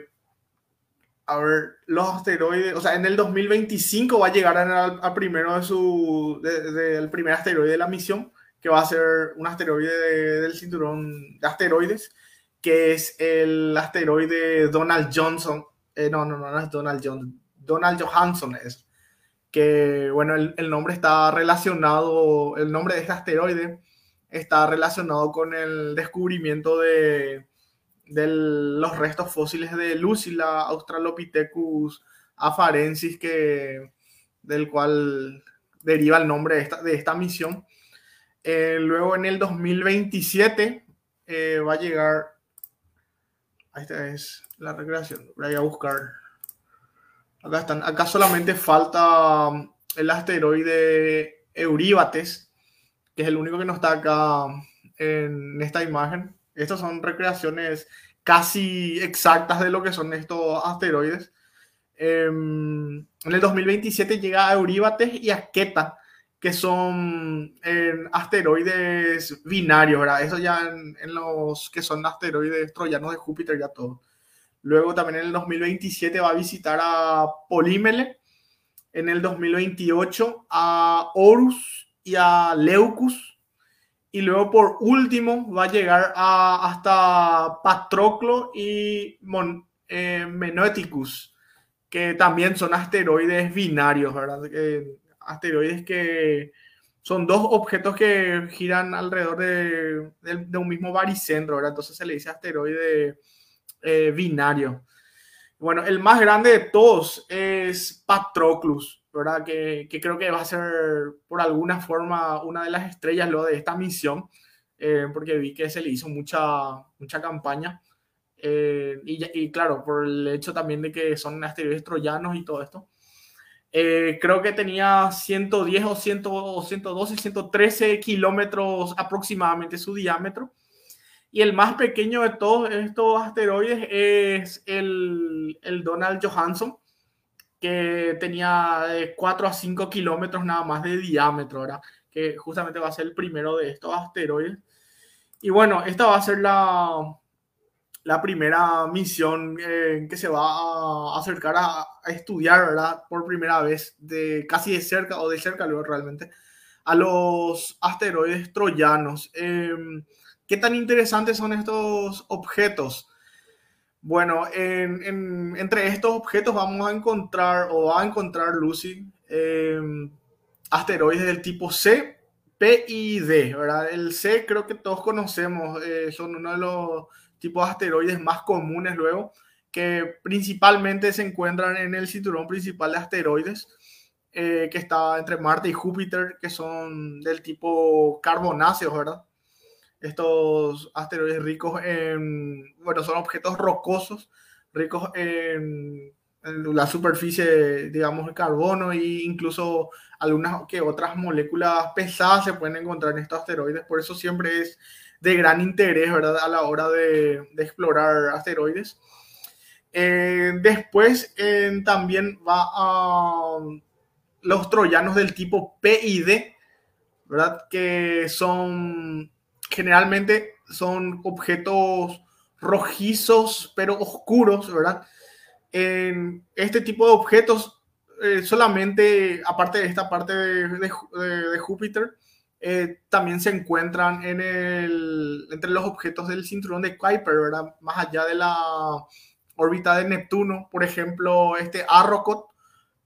a ver, los asteroides, o sea, en el 2025 va a llegar al, primero de su, del primer asteroide de la misión, que va a ser un asteroide del cinturón de asteroides, que es el asteroide Donald Johnson, eh, no, no, no, no es Donald Johnson, Donald Johansson es, que bueno, el, el nombre está relacionado, el nombre de este asteroide está relacionado con el descubrimiento de de los restos fósiles de Lucila Australopithecus afarensis, que, del cual deriva el nombre de esta, de esta misión. Eh, luego en el 2027 eh, va a llegar, esta es la recreación, voy a buscar. Acá están, acá solamente falta um, el asteroide Euríbates, que es el único que no está acá en esta imagen. Estas son recreaciones casi exactas de lo que son estos asteroides. Em, en el 2027 llega a Euríbates y a Queta, que son asteroides binarios, ¿verdad? Eso ya en, los que son asteroides troyanos de Júpiter, ya todo. Luego también en el 2027 va a visitar a Polímele. En el 2028 a Horus y a Leucus y luego por último va a llegar a, hasta Patroclo y Mon, eh, que también son asteroides binarios, ¿verdad? asteroides que son dos objetos que giran alrededor de, de, un mismo baricentro, ¿verdad? Entonces se le dice asteroide eh, binario. Bueno, el más grande de todos es Patroclus, ¿verdad? Que, que, creo que va a ser por alguna forma una de las estrellas lo de esta misión, eh, porque vi que se le hizo mucha, mucha campaña. Eh, y, y, claro, por el hecho también de que son asteroides troyanos y todo esto. Eh, creo que tenía 110 o, 100, o 112, 113 kilómetros aproximadamente su diámetro. Y el más pequeño de todos estos asteroides es el, el Donald Johansson, que tenía de 4 a 5 kilómetros nada más de diámetro, ¿verdad? que justamente va a ser el primero de estos asteroides. Y bueno, esta va a ser la, la primera misión eh, que se va a acercar a, estudiar, ¿verdad? Por primera vez, de casi de cerca o de cerca luego realmente, a los asteroides troyanos. Em, ¿Qué tan interesantes son estos objetos? Bueno, entre estos objetos vamos a encontrar, o va a encontrar Lucy, em, asteroides del tipo C, P y D, ¿verdad? El C creo que todos conocemos, eh, son uno de los tipos de asteroides más comunes luego, que principalmente se encuentran en el cinturón principal de asteroides, eh, que está entre Marte y Júpiter, que son del tipo carbonáceos, ¿verdad? Estos asteroides ricos en, bueno, son objetos rocosos, ricos en, la superficie, digamos, de carbono e incluso algunas que otras moléculas pesadas se pueden encontrar en estos asteroides. Por eso siempre es de gran interés, ¿verdad? A la hora de, explorar asteroides. Eh, después también va a los troyanos del tipo P y D, ¿verdad? Que son generalmente son objetos rojizos pero oscuros, ¿verdad? En este tipo de objetos, eh, solamente, aparte de esta parte de, Júpiter, eh, también se encuentran entre los objetos del cinturón de Kuiper, ¿verdad? Más allá de la órbita de Neptuno, por ejemplo, este Arrokoth,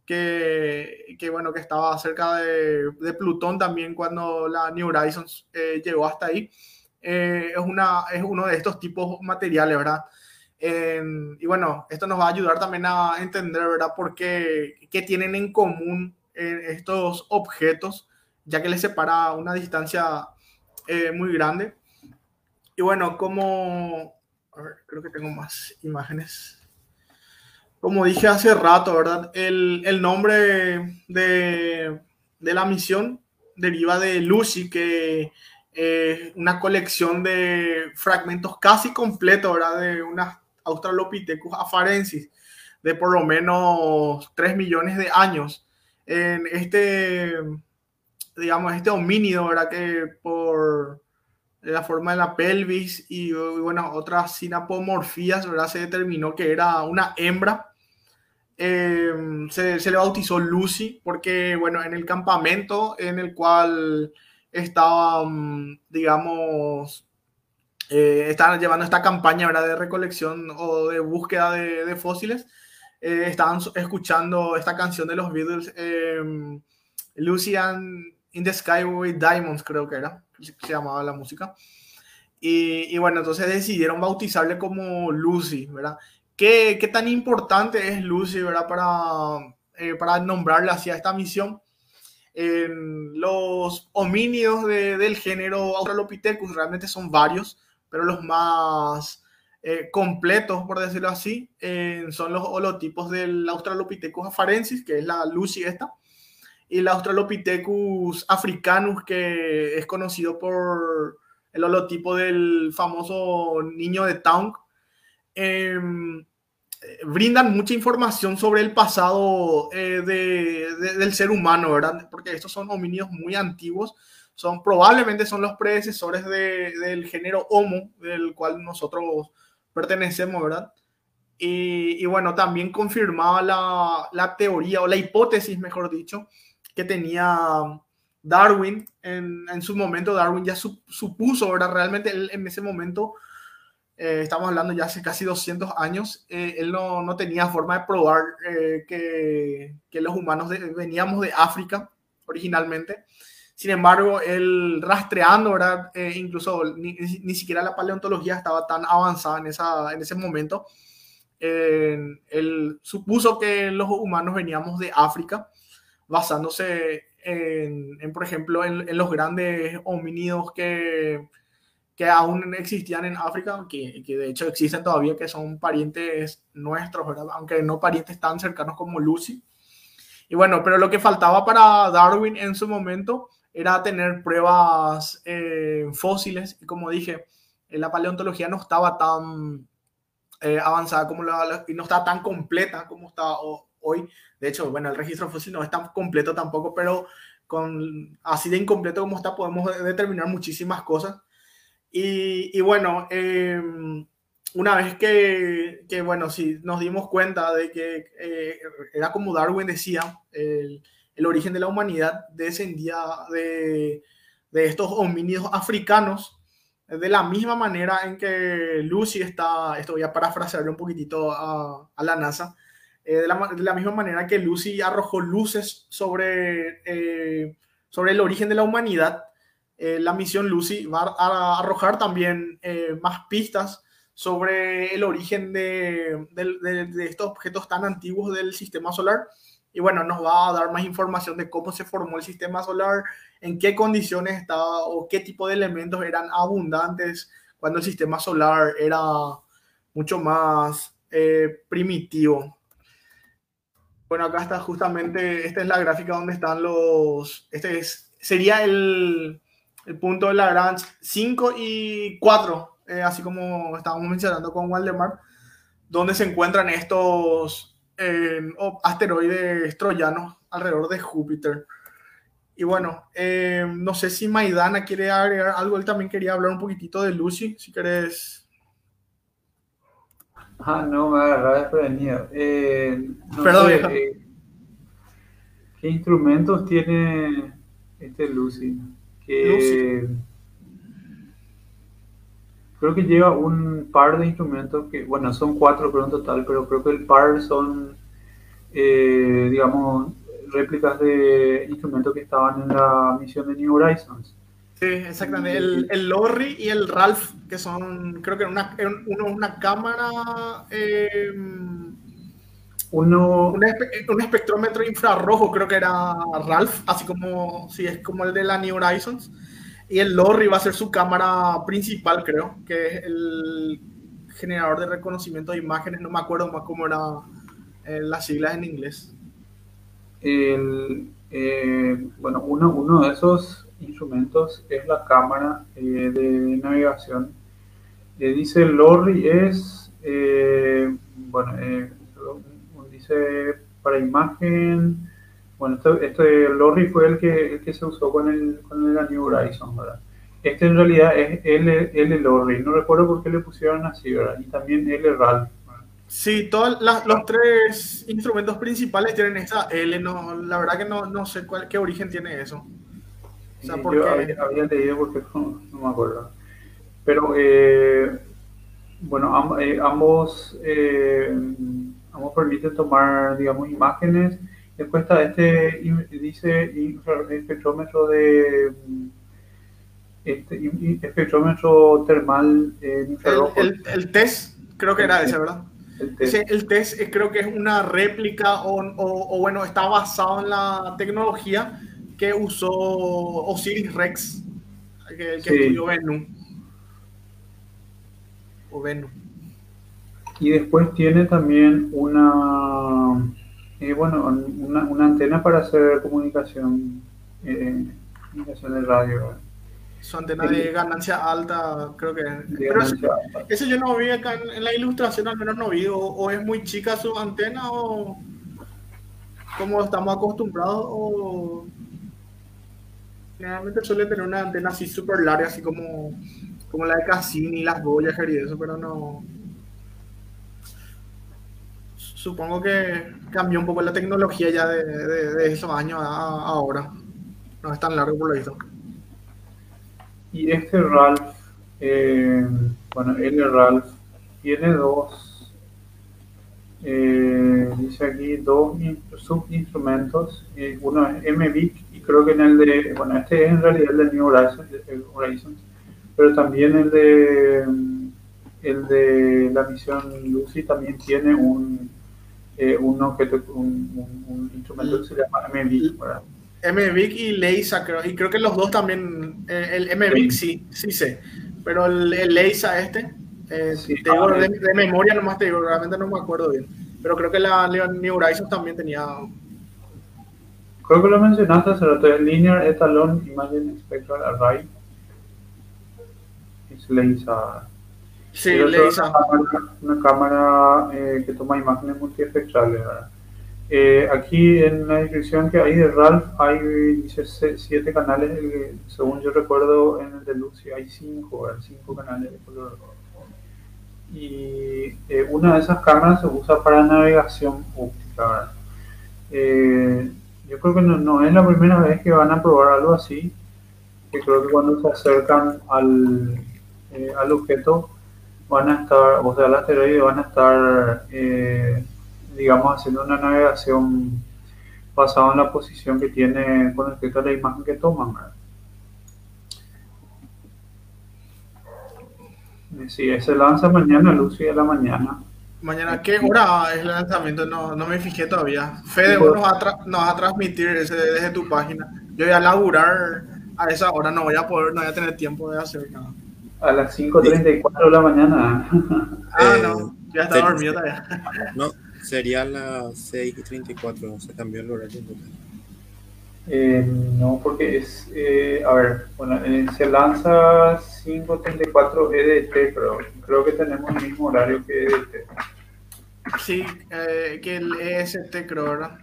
que, que, bueno, que estaba cerca de, de, Plutón también cuando la New Horizons eh, llegó hasta ahí. Eh, es, una, es uno de estos tipos materiales, ¿verdad? y bueno, esto nos va a ayudar también a entender, ¿verdad? Por qué, qué tienen en común eh, estos objetos, ya que les separa una distancia muy grande. Y bueno, como... A ver, creo que tengo más imágenes como dije hace rato, ¿verdad? El, nombre de, la misión deriva de Lucy, que es una colección de fragmentos casi completos, ¿verdad? De una Australopithecus afarensis de por lo menos 3 millones de años. En este, digamos, este homínido, ¿verdad? Que por, la forma de la pelvis y, bueno, otras sinapomorfías, ¿verdad? Se determinó que era una hembra. Em, se, se, le bautizó Lucy porque, bueno, en el campamento en el cual estaban, digamos, eh, estaban llevando esta campaña ¿verdad? de recolección o de búsqueda de, de fósiles, eh, estaban escuchando esta canción de los Beatles, eh, Lucian in the Sky with Diamonds, creo que era, se llamaba la música. Y, y, bueno, entonces decidieron bautizarle como Lucy, ¿verdad? ¿Qué, qué tan importante es Lucy, ¿verdad? Para, eh, para nombrarle hacia esta misión. los homínidos de, del género Australopithecus realmente son varios, pero los más eh, completos, por decirlo así, son los holotipos del Australopithecus afarensis, que es la Lucy esta, y el Australopithecus africanus, que es conocido por el holotipo del famoso niño de Town. Em, brindan mucha información sobre el pasado eh, de, de, del ser humano, ¿verdad? Porque estos son homínidos muy antiguos, son probablemente son los predecesores de, del género Homo, del cual nosotros pertenecemos, ¿verdad? Y, y bueno, también confirmaba la, la, teoría o la hipótesis, mejor dicho, que tenía Darwin en, en su momento. Darwin ya su, supuso, ¿verdad? Realmente en ese momento, eh, estamos hablando ya hace casi 200 años, eh, él no, no, tenía forma de probar eh, que, que, los humanos de, veníamos de África originalmente. Sin embargo, él rastreando, ¿verdad? Eh, incluso ni, ni, siquiera la paleontología estaba tan avanzada en, esa, en ese momento. Él supuso que los humanos veníamos de África, basándose en, en por ejemplo, en, en, los grandes homínidos que, que aún existían en África, que, que, de hecho existen todavía, que son parientes nuestros, ¿verdad? aunque no parientes tan cercanos como Lucy. Y bueno, pero lo que faltaba para Darwin en su momento era tener pruebas eh, fósiles y como dije, la paleontología no estaba tan eh, avanzada como la, y no estaba tan completa como está hoy. De hecho, bueno, el registro fósil no es tan completo tampoco, pero con así de incompleto como está podemos determinar muchísimas cosas. Y, bueno, eh, una vez que, bueno, si nos dimos cuenta de que eh, era como Darwin decía, el, el origen de la humanidad descendía de, de estos homínidos africanos, de la misma manera en que Lucy está, esto voy a parafrasearle un poquitito a, la NASA, eh, de, la, de, la, misma manera que Lucy arrojó luces sobre, eh, sobre el origen de la humanidad, eh, la misión Lucy va a arrojar también eh, más pistas sobre el origen de, estos objetos tan antiguos del sistema solar y bueno, nos va a dar más información de cómo se formó el sistema solar, en qué condiciones estaba o qué tipo de elementos eran abundantes cuando el sistema solar era mucho más eh, primitivo. Bueno, acá está justamente, esta es la gráfica donde están los, este es, sería el, el punto de Lagrange 5 y 4, eh, así como estábamos mencionando con Waldemar, donde se encuentran estos eh, asteroides troyanos alrededor de Júpiter. Y bueno, eh, no sé si Maidana quiere agregar algo, él también quería hablar un poquitito de Lucy, si querés. Ah, no, me agarraba desprevenido. No Perdón. Sé, ¿Qué instrumentos tiene este Lucy? Lucy. Creo que lleva un par de instrumentos que, bueno, son cuatro pero en total, pero creo que el par son, eh, digamos, réplicas de instrumentos que estaban en la misión de New Horizons. Sí, exactamente. El, el Lorry y el Ralph, que son, creo que una, uno una cámara, eh, uno, un, un, espectrómetro infrarrojo, creo que era Ralph, así como si sí, es como el de la New Horizons. Y el Lorry va a ser su cámara principal, creo, que es el generador de reconocimiento de imágenes. No me acuerdo más cómo eran eh, las siglas en inglés. El, eh, bueno, uno, uno de esos instrumentos es la cámara eh, de navegación. dice Lorry es, eh, bueno, dice para imagen bueno, este, este Lorry fue el que, el que se usó con el, con el New Horizon, ¿verdad? Este en realidad es L, L Lorry, no recuerdo por qué le pusieron así, ¿verdad? Y también L Ralph. Sí, todos los tres instrumentos principales tienen esa L, no, la verdad que no, no sé cuál, qué origen tiene eso. O sea, porque... Yo había, leído porque no, no, me acuerdo. Pero, eh, bueno, eh, ambos, eh, ambos permiten tomar, digamos, imágenes. Después está este, dice, espectrómetro de este, espectrómetro termal infrarrojo. El, el, test, creo que era ese, ¿verdad? El test, el test creo que es una réplica o, o, bueno, está basado en la tecnología que usó Osiris Rex, que, que sí. estudió Venu. O Venu. Y después tiene también una, eh, bueno, una, una, antena para hacer comunicación, eh, comunicación de radio. Su antena de ganancia alta, creo que. Pero eso, yo no vi acá en, la ilustración, al menos no vi. O, es muy chica su antena, o como estamos acostumbrados, o. Generalmente suele tener una antena así súper larga, así como, como la de Cassini, las Voyager y eso, pero no. Supongo que cambió un poco la tecnología ya de, esos años a, ahora. No es tan largo por lo visto. Y este Ralph, eh, bueno, el Ralph tiene dos, eh, dice aquí, dos subinstrumentos. Eh, uno es MVIC y creo que en el de, bueno, este es en realidad el de New Horizons, pero también el de, el de la misión Lucy también tiene un, un objeto, un, un, instrumento que se llama MVIC. MVIC y Leisa, creo, y creo que los dos también, eh, el MVIC sí, sí sé, pero el, el Leisa este, eh, te digo, de, de, memoria nomás te digo, realmente no me acuerdo bien, pero creo que la New Horizons también tenía... Creo que lo mencionaste hace rato, el Linear Etalon Imagine Spectral Array, es Leisa. Sí, Leisa. Una cámara, una cámara eh, que toma imágenes multiespectrales. Eh, aquí en la descripción que hay de Ralph hay dice, siete canales, según yo recuerdo en el de Lucy hay cinco, cinco canales de color. Y eh, una de esas cámaras se usa para navegación óptica. Eh, yo creo que no, es la primera vez que van a probar algo así, que creo que cuando se acercan al, al objeto van a estar, o sea, al asteroide van a estar digamos, haciendo una navegación basada en la posición que tiene con respecto a la imagen que toman. Sí, se lanza mañana, Lucy, a la mañana. Mañana, ¿qué hora es el lanzamiento? No, no me fijé todavía. Fede, vos nos va, nos a transmitir ese desde tu página. Yo voy a laburar a esa hora, no voy a poder, no voy a tener tiempo de hacer nada. A las 5.34 de la mañana. ah, no, ya está dormido todavía. No, Sería las 6 y 34, se cambió el horario. Eh, no, porque es, eh, a ver, bueno, eh, se lanza 5.34 EDT, pero creo que tenemos el mismo horario que EDT. Sí, eh, que el EST creo, ¿verdad?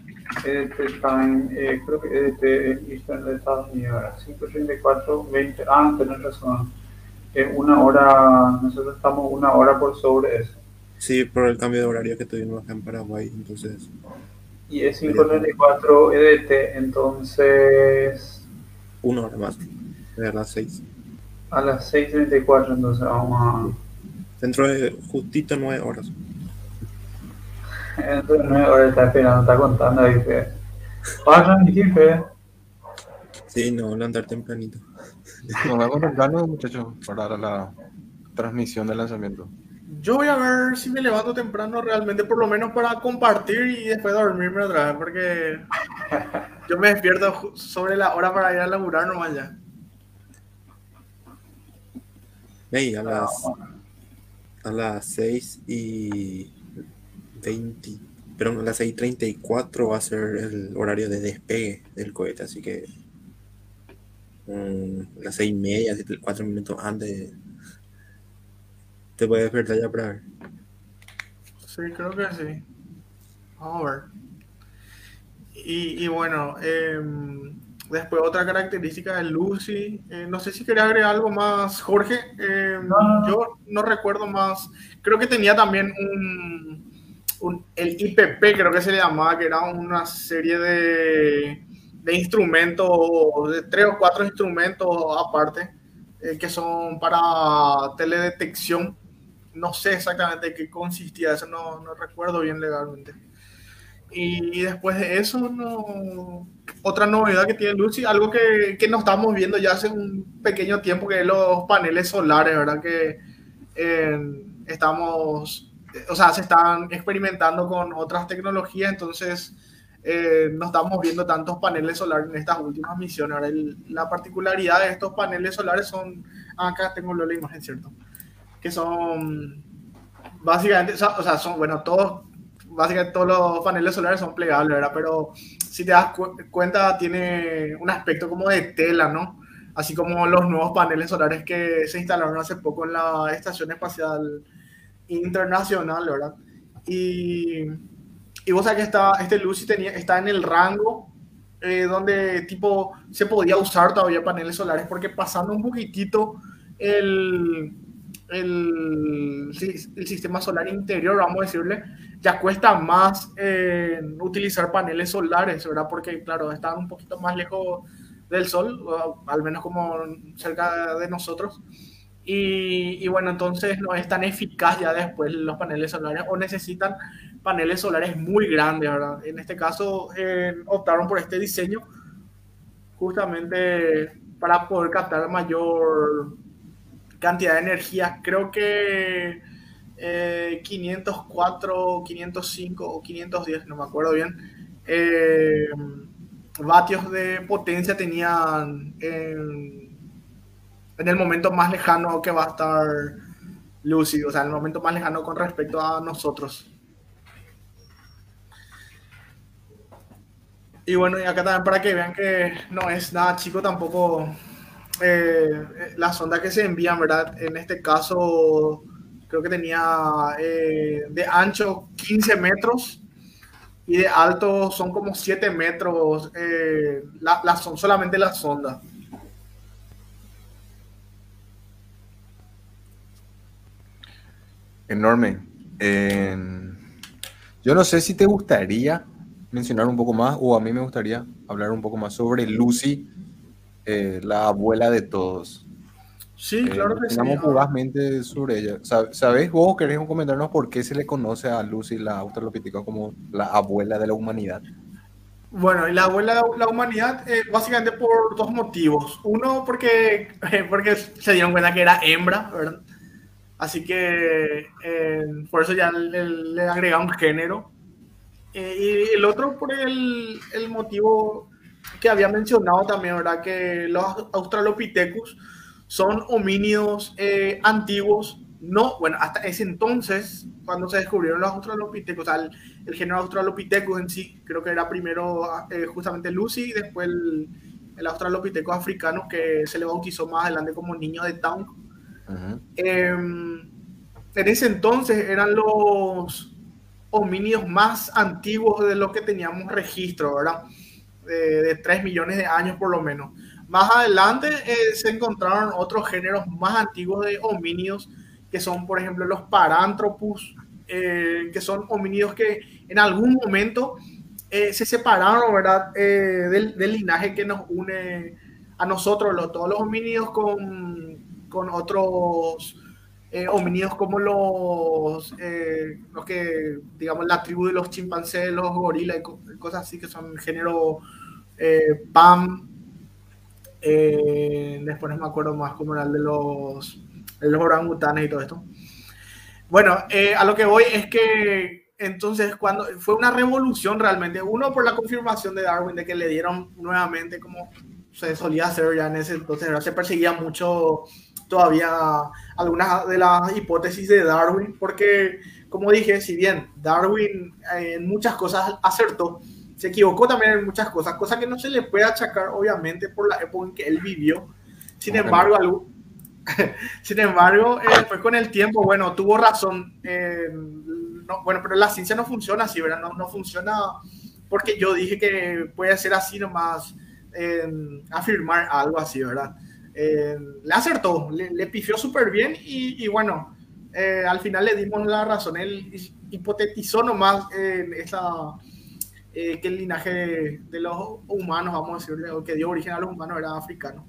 EDT Time, eh, creo que EDT es Eastern de Estados Unidos, 5.34, 20, ah, tenés razón. Una hora, nosotros estamos una hora por sobre eso. Sí, por el cambio de horario que tuvimos acá en Paraguay, entonces. Y es 5.34 EDT, entonces. Una hora más, a las 6. A las 6.34, entonces vamos a. Dentro de justito 9 horas. Dentro de 9 horas está esperando, está contando, dice. ¿Vas a transmitir, Fede? Sí, no, andar tempranito. Nos vemos temprano, muchachos, para la transmisión del lanzamiento. Yo voy a ver si me levanto temprano realmente, por lo menos para compartir y después dormirme otra vez, porque yo me despierto sobre la hora para ir a laburar nomás ya. Hey, a las, a las 6 y 20, pero a las 6 y 34 va a ser el horario de despegue del cohete, así que um, las 6 y media, 4 minutos antes te puedes despertar ya para ver. Sí, creo que sí. Vamos a ver. Y, y bueno, eh, Después otra característica de Lucy, eh, no sé si quería agregar algo más, Jorge. Eh, yo no recuerdo más. Creo que tenía también un, un, el IPP, creo que se le llamaba, que era una serie de, de instrumentos, de tres o cuatro instrumentos aparte, eh, que son para teledetección. No sé exactamente qué consistía eso, no, no recuerdo bien legalmente. Y después de eso, no... otra novedad que tiene Lucy, algo que, que no estamos viendo ya hace un pequeño tiempo, que es los paneles solares, ¿verdad? Que eh, estamos, o sea, se están experimentando con otras tecnologías, entonces eh, no estamos viendo tantos paneles solares en estas últimas misiones. Ahora, el, la particularidad de estos paneles solares son, acá tengo la imagen, ¿cierto? Que son, básicamente, o sea, son, bueno, todos básicamente todos los paneles solares son plegables, ¿verdad? Pero si te das cu cuenta, tiene un aspecto como de tela, ¿no? Así como los nuevos paneles solares que se instalaron hace poco en la Estación Espacial Internacional, ¿verdad? Y, y vos sabés que está, este Lucy tenía, está en el rango eh, donde tipo se podía usar todavía paneles solares, porque pasando un poquitito el, el, el sistema solar interior, vamos a decirle, ya cuesta más eh, utilizar paneles solares, ¿verdad? Porque, claro, están un poquito más lejos del sol, al menos como cerca de nosotros. Y, y, bueno, entonces no es tan eficaz ya después los paneles solares o necesitan paneles solares muy grandes, ¿verdad? En este caso eh, optaron por este diseño justamente para poder captar mayor cantidad de energía. Creo que 504, eh, 505 o 510, no me acuerdo bien, eh, vatios de potencia tenían en, el momento más lejano que va a estar Lucy, o sea, en el momento más lejano con respecto a nosotros. Y bueno, y acá también para que vean que no es nada chico tampoco eh, la sonda que se envían, ¿verdad? En este caso creo que tenía eh, de ancho 15 metros y de alto son como 7 metros, eh, la, la, son solamente la sonda. Enorme. yo no sé si te gustaría mencionar un poco más, o a mí me gustaría hablar un poco más sobre Lucy, eh, la abuela de todos. Sí, eh, claro que sí. fugazmente sobre ella. ¿Sabes vos, querés comentarnos por qué se le conoce a Lucy, la australopithecus, como la abuela de la humanidad? Bueno, la abuela de la humanidad, eh, básicamente por dos motivos. Uno, porque, porque se dieron cuenta que era hembra, ¿verdad? Así que eh, por eso ya le, le agregaron género. Y el otro, por el, el motivo que había mencionado también, ¿verdad? Que los australopithecus son homínidos eh, antiguos, no, bueno, hasta ese entonces, cuando se descubrieron los australopithecus, o sea, el, el género australopithecus en sí, creo que era primero eh, justamente Lucy y después el, el, australopithecus africano que se le bautizó más adelante como niño de Town. Uh -huh. eh, en ese entonces eran los homínidos más antiguos de los que teníamos registro, ¿verdad? De, de 3 millones de años por lo menos. Más adelante eh, se encontraron otros géneros más antiguos de homínidos, que son, por ejemplo, los Paranthropus, eh, que son homínidos que en algún momento eh, se separaron, ¿verdad?, del, del, linaje que nos une a nosotros, los, todos los homínidos, con, con otros eh, homínidos como los, los que, digamos, la tribu de los chimpancés, los gorilas y cosas así, que son género PAM, eh, después no me acuerdo más cómo era el de los, de los orangutanes y todo esto. Bueno, eh, a lo que voy es que entonces cuando fue una revolución realmente, uno por la confirmación de Darwin de que le dieron nuevamente como se solía hacer ya en ese entonces, se perseguía mucho todavía algunas de las hipótesis de Darwin, porque como dije, si bien Darwin eh, en muchas cosas acertó, se equivocó también en muchas cosas, cosas que no se le puede achacar, obviamente, por la época en que él vivió. Sin embargo, algo, sin embargo, eh, pues con el tiempo, bueno, tuvo razón. Eh, no, bueno, pero la ciencia no funciona así, ¿verdad? No, no, funciona porque yo dije que puede ser así nomás. en afirmar algo así, ¿verdad? Eh, le acertó, le, le pifió súper bien y, y bueno, eh, al final le dimos la razón. Él hipotetizó nomás en esa, eh, que el linaje de, los humanos, vamos a decirle, o que dio origen a los humanos era africano.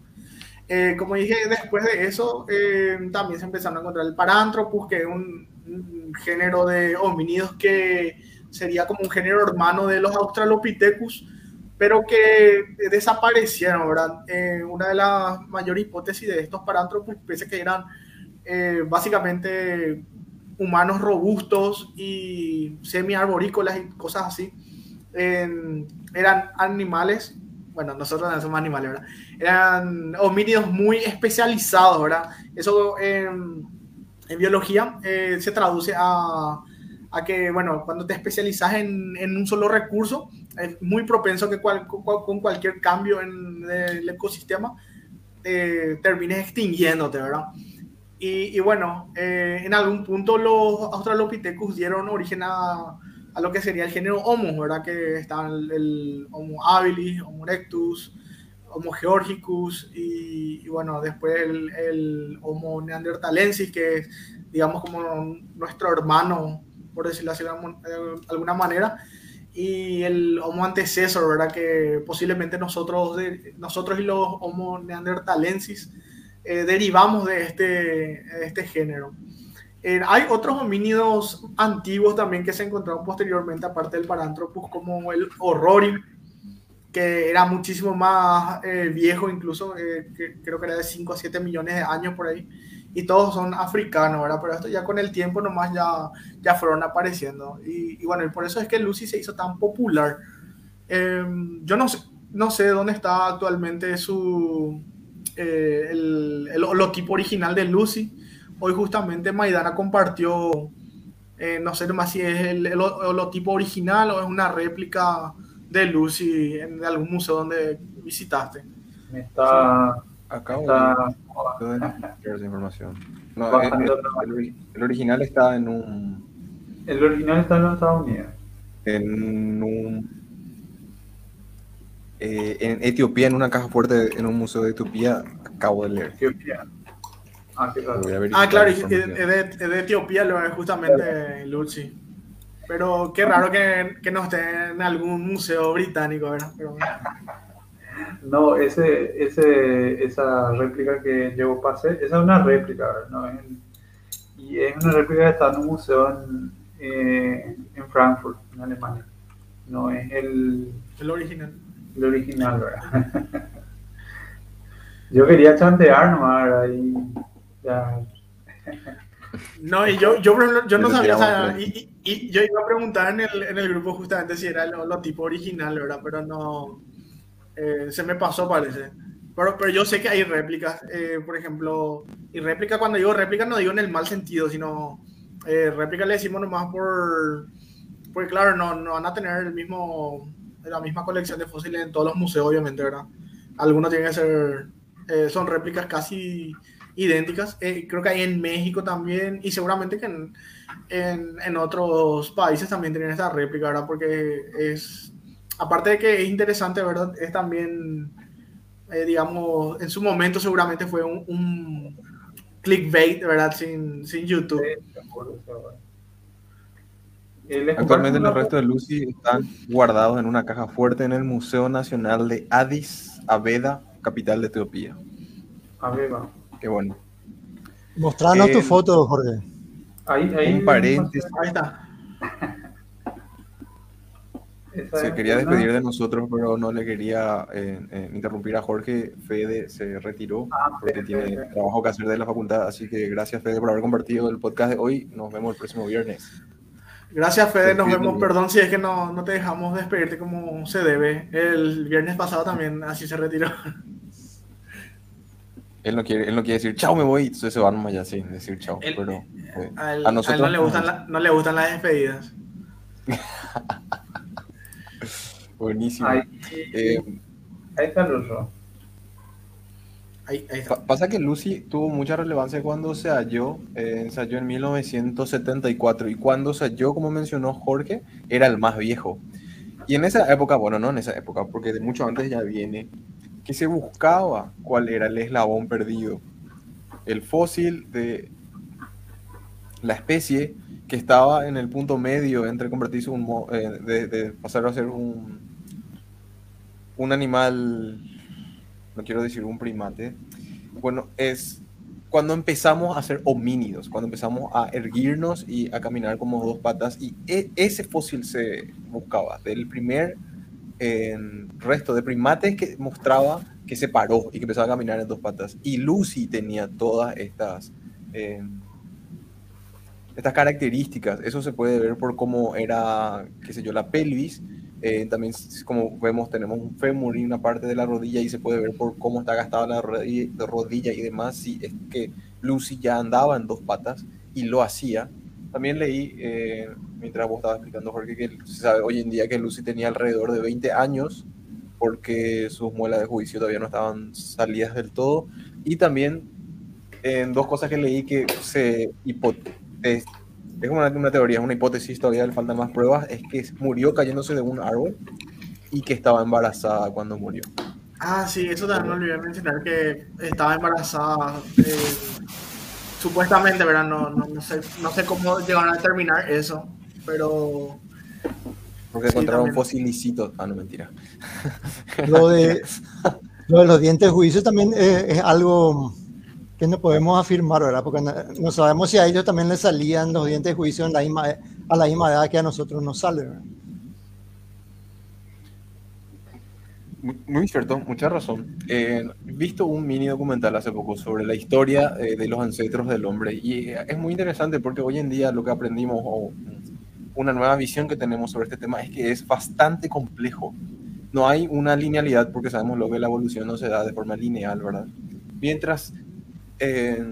Eh, como dije, después de eso eh, también se empezaron a encontrar el Paranthropus, que es un, un género de homínidos que sería como un género hermano de los Australopithecus, pero que desaparecieron, ¿verdad? Eh, una de las mayores hipótesis de estos Paranthropus, pese que eran eh, básicamente humanos robustos y semi-arborícolas y cosas así, eh, eran animales, bueno, nosotros no somos animales, ¿verdad? Eran homínidos muy especializados, ¿verdad? Eso en biología eh, se traduce a, a, que, bueno, cuando te especializas en, en, un solo recurso, es muy propenso que cual, cual, con cualquier cambio en el ecosistema eh, termines extinguiéndote, ¿verdad? Y, y bueno, eh, en algún punto los Australopithecus dieron origen a, a, lo que sería el género Homo, ¿verdad? Que está el, el Homo habilis, Homo erectus, Homo georgicus y, y bueno, después el, el, Homo neanderthalensis, que es, digamos, como nuestro hermano, por decirlo así de alguna manera, y el Homo antecesor, ¿verdad? Que posiblemente nosotros, de, nosotros y los Homo neanderthalensis eh, derivamos de este, de este género. Eh, hay otros homínidos antiguos también que se encontraron posteriormente, aparte del Paranthropus, como el Horrori, que era muchísimo más eh, viejo, incluso eh, que creo que era de 5 a 7 millones de años por ahí, y todos son africanos, ¿verdad? Pero esto ya con el tiempo nomás ya, ya fueron apareciendo. Y, y bueno, y por eso es que Lucy se hizo tan popular. Eh, yo no sé, no sé dónde está actualmente su, eh, el, el, holotipo original de Lucy. Hoy justamente Maidana compartió, eh, no sé más si es el, el, holotipo original o es una réplica de Lucy en algún museo donde visitaste. Me está... Sí. Acabo está... de esa información. No, el, el, el, original está en un... El original está en los Estados Unidos. En un... Eh, en Etiopía, en una caja fuerte, en un museo de Etiopía, acabo de leer. Etiopía. Ah, claro. Ah, claro, es de, de, de, Etiopía, lo es justamente Lucy. Pero qué raro que, que, no esté en algún museo británico, ¿verdad? Pero... No, ese, ese, esa réplica que yo pasé, esa es una réplica, ¿no? Es, y es una réplica que está en un museo en, eh, en Frankfurt, en Alemania. No es el... El original. El original, ¿verdad? yo quería chantear nomás, ¿verdad? Y ya... No, y yo, yo, yo no sabía, o sea, y, y, y, yo iba a preguntar en el, en el grupo justamente si era el holotipo original, ¿verdad? Pero no, eh, se me pasó, parece. Pero, pero yo sé que hay réplicas, eh, por ejemplo, y réplica, cuando digo réplica, no digo en el mal sentido, sino eh, réplica le decimos nomás por, porque claro, no, no van a tener el mismo, la misma colección de fósiles en todos los museos, obviamente, ¿verdad? Algunos tienen que ser, eh, son réplicas casi idénticas. Eh, creo que hay en México también y seguramente que en, en, en, otros países también tienen esta réplica, ¿verdad? Porque es, aparte de que es interesante, ¿verdad? Es también, eh, digamos, en su momento seguramente fue un, un clickbait, ¿verdad? Sin, sin YouTube. Actualmente los restos de Lucy están guardados en una caja fuerte en el Museo Nacional de Addis Abeba, capital de Etiopía. Abeba. Qué bueno. Mostranos eh, tu foto, Jorge. Ahí, ahí. Un paréntesis. Ahí está. se quería despedir de nosotros, pero no le quería eh, eh, interrumpir a Jorge. Fede se retiró ah, porque tiene Fede. trabajo que hacer de la facultad. Así que gracias, Fede, por haber compartido el podcast de hoy. Nos vemos el próximo viernes. Gracias, Fede. Nos vemos. Perdón si es que no, no te dejamos despedirte como se debe. El viernes pasado también así se retiró. Él no quiere, él no quiere decir chao, me voy, entonces se va nomás ya sin decir chao. Pero eh, a, nosotros a él no le gustan, la, no le gustan las despedidas. Buenísimo. Ahí, eh, ahí está Lucio. Ahí, ahí está. Pasa que Lucy tuvo mucha relevancia cuando se halló, eh, ensayó en 1974 y cuando se halló, como mencionó Jorge, era el más viejo. Y en esa época, bueno, no en esa época, porque de mucho antes ya viene que se buscaba cuál era el eslabón perdido. El fósil de la especie que estaba en el punto medio entre convertirse un, eh, de, de pasar a ser un, un animal, no quiero decir un primate, bueno, es cuando empezamos a ser homínidos, cuando empezamos a erguirnos y a caminar como dos patas, y e- ese fósil se buscaba, del primer eh, resto de primates que mostraba que se paró y que empezaba a caminar en dos patas. Y Lucy tenía todas estas, eh, estas características. Eso se puede ver por cómo era, qué sé yo, la pelvis. Eh, también, como vemos, tenemos un fémur y una parte de la rodilla y se puede ver por cómo está gastada la rodilla, la rodilla y demás. Si es que Lucy ya andaba en dos patas y lo hacía. También leí, eh, mientras vos estabas explicando, Jorge, que se sabe hoy en día que Lucy tenía alrededor de 20 años porque sus muelas de juicio todavía no estaban salidas del todo. Y también en dos cosas que leí que se hipo- es, es una, una teoría, es una hipótesis, todavía le faltan más pruebas, es que murió cayéndose de un árbol y que estaba embarazada cuando murió. Ah, sí, eso también me olvidé mencionar que estaba embarazada. eh, supuestamente, ¿verdad? No, no, no sé, no sé cómo llegaron a determinar eso, pero Porque Sí, encontraron también. fosilicitos. Ah, no, mentira. Lo de, lo de los dientes de juicio también eh, es algo que no podemos afirmar, ¿verdad? Porque no, no sabemos si a ellos también les salían los dientes de juicio en la misma, a la misma edad que a nosotros nos salen. ¿verdad? Muy, cierto, mucha razón. Eh, he visto un mini documental hace poco sobre la historia eh, de los ancestros del hombre y eh, es muy interesante porque hoy en día lo que aprendimos o una nueva visión que tenemos sobre este tema es que es bastante complejo. No hay una linealidad porque sabemos lo que la evolución no se da de forma lineal, ¿verdad? Mientras eh,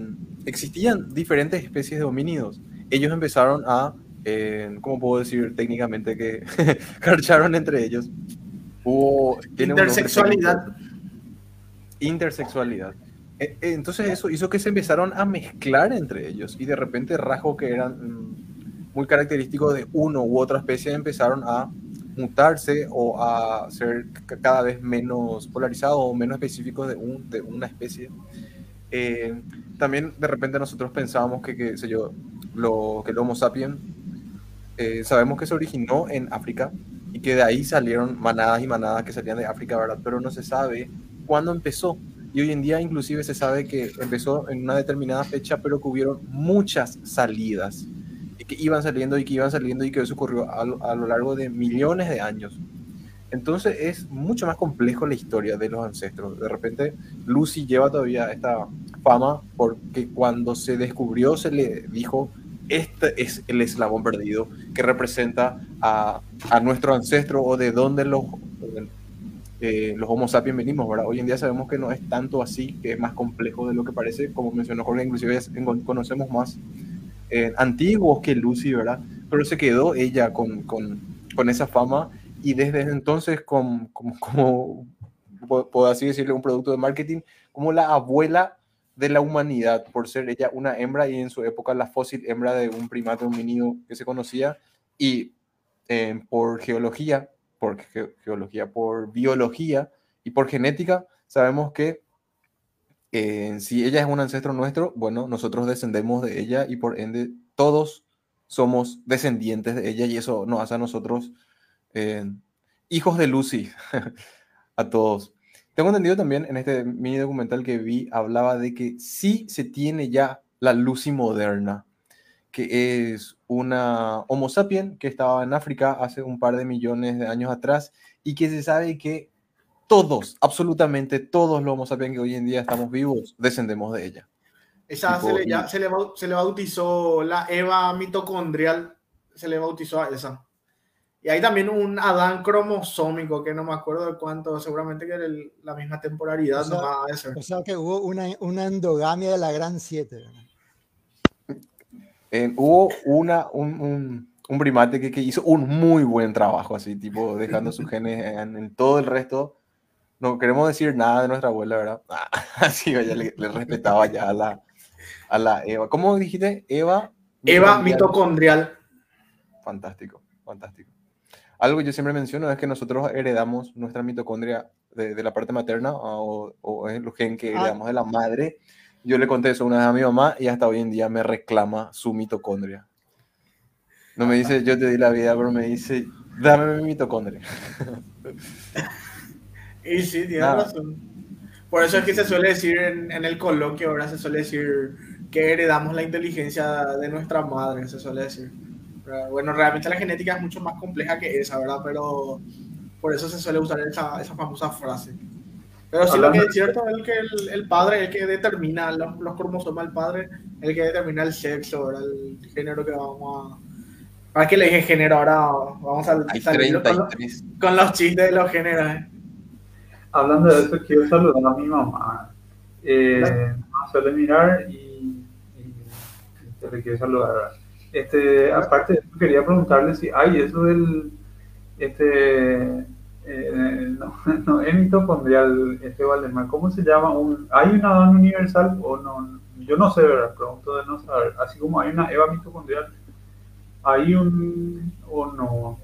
existían diferentes especies de homínidos, ellos empezaron a, eh, ¿cómo puedo decir técnicamente que carcharon entre ellos? Hubo, intersexualidad. Intersexualidad. Eh, eh, Entonces eso hizo que se empezaron a mezclar entre ellos y de repente rasgos que eran mm, muy característicos de uno u otra especie empezaron a mutarse o a ser cada vez menos polarizados o menos específicos de, un- de una especie. Eh, también de repente nosotros pensábamos que, qué sé yo, lo, que el Homo sapiens eh, sabemos que se originó en África y que de ahí salieron manadas y manadas que salían de África, ¿verdad? Pero no se sabe cuándo empezó. Y hoy en día inclusive se sabe que empezó en una determinada fecha, pero que hubieron muchas salidas y que iban saliendo y que iban saliendo y que eso ocurrió a lo, a lo largo de millones de años. Entonces es mucho más complejo la historia de los ancestros. De repente Lucy lleva todavía esta fama porque cuando se descubrió se le dijo, este es el eslabón perdido que representa a, a nuestro ancestro o de dónde los, eh, los Homo sapiens venimos, ¿verdad? Hoy en día sabemos que no es tanto así, que es más complejo de lo que parece, como mencionó Jorge, inclusive es- conocemos más eh, antiguos que Lucy, ¿verdad? Pero se quedó ella con, con, con esa fama y desde entonces, como, como, como así decirle, un producto de marketing, como la abuela de la humanidad, por ser ella una hembra y en su época la fósil hembra de un primate homínido que se conocía y eh, por geología, por ge- geología, por biología y por genética, sabemos que eh, si ella es un ancestro nuestro, bueno, nosotros descendemos de ella y por ende todos somos descendientes de ella y eso nos hace a nosotros eh, hijos de Lucy, a todos. Tengo entendido también en este mini documental que vi, hablaba de que sí se tiene ya la Lucy moderna, que es una Homo sapien que estaba en África hace un par de millones de años atrás y que se sabe que todos, absolutamente todos los Homo sapiens que hoy en día estamos vivos, descendemos de ella. Esa Tipo, se, le, ya- y- se, le, se le bautizó la Eva mitocondrial, se le bautizó a esa. Y hay también un Adán cromosómico, que no me acuerdo de cuánto, seguramente que era el- la misma temporalidad, O sea, no va a ser. O sea que hubo una, una endogamia de la gran siete. ¿verdad? Eh, hubo una, un, un, un primate que, que hizo un muy buen trabajo, así, tipo, dejando sus genes en, en todo el resto. No queremos decir nada de nuestra abuela, ¿verdad? Ah, Así, ella le, le respetaba ya a la, a la Eva. ¿Cómo dijiste? Eva. Eva mitocondrial. mitocondrial. Fantástico, fantástico. Algo que yo siempre menciono es que nosotros heredamos nuestra mitocondria de, de la parte materna o, o es el gen que Ah. heredamos de la madre. Yo le conté eso una vez a mi mamá y hasta hoy en día me reclama su mitocondria. No me dice, yo te di la vida, pero me dice, dame mi mitocondria. Y sí, tienes Nada. razón. Por eso es que se suele decir en, en el coloquio, ahora se suele decir que heredamos la inteligencia de nuestra madre, se suele decir. Bueno, realmente la genética es mucho más compleja que esa, ¿verdad? Pero por eso se suele usar esa, esa famosa frase. Pero sí lo que es cierto es que el, el padre, el que determina los, los cromosomas del padre, el que determina el sexo, ¿verdad? El género que vamos a... ¿Para qué le dije género? Ahora vamos a Hay salir con, los- 33. con los chistes de los géneros. ¿eh? Hablando de eso, quiero saludar a mi mamá. Eh, suele mirar y, y- y te le quiero saludar. Este, aparte de eso, quería preguntarle si hay eso del. Este, eh, no, no es mitocondrial, este Valdemar. ¿Cómo se llama? Un, ¿Hay una Adán universal o no? Yo no sé, ¿verdad? Pregunto de no saber. Así como hay una Eva mitocondrial, ¿hay un. o no?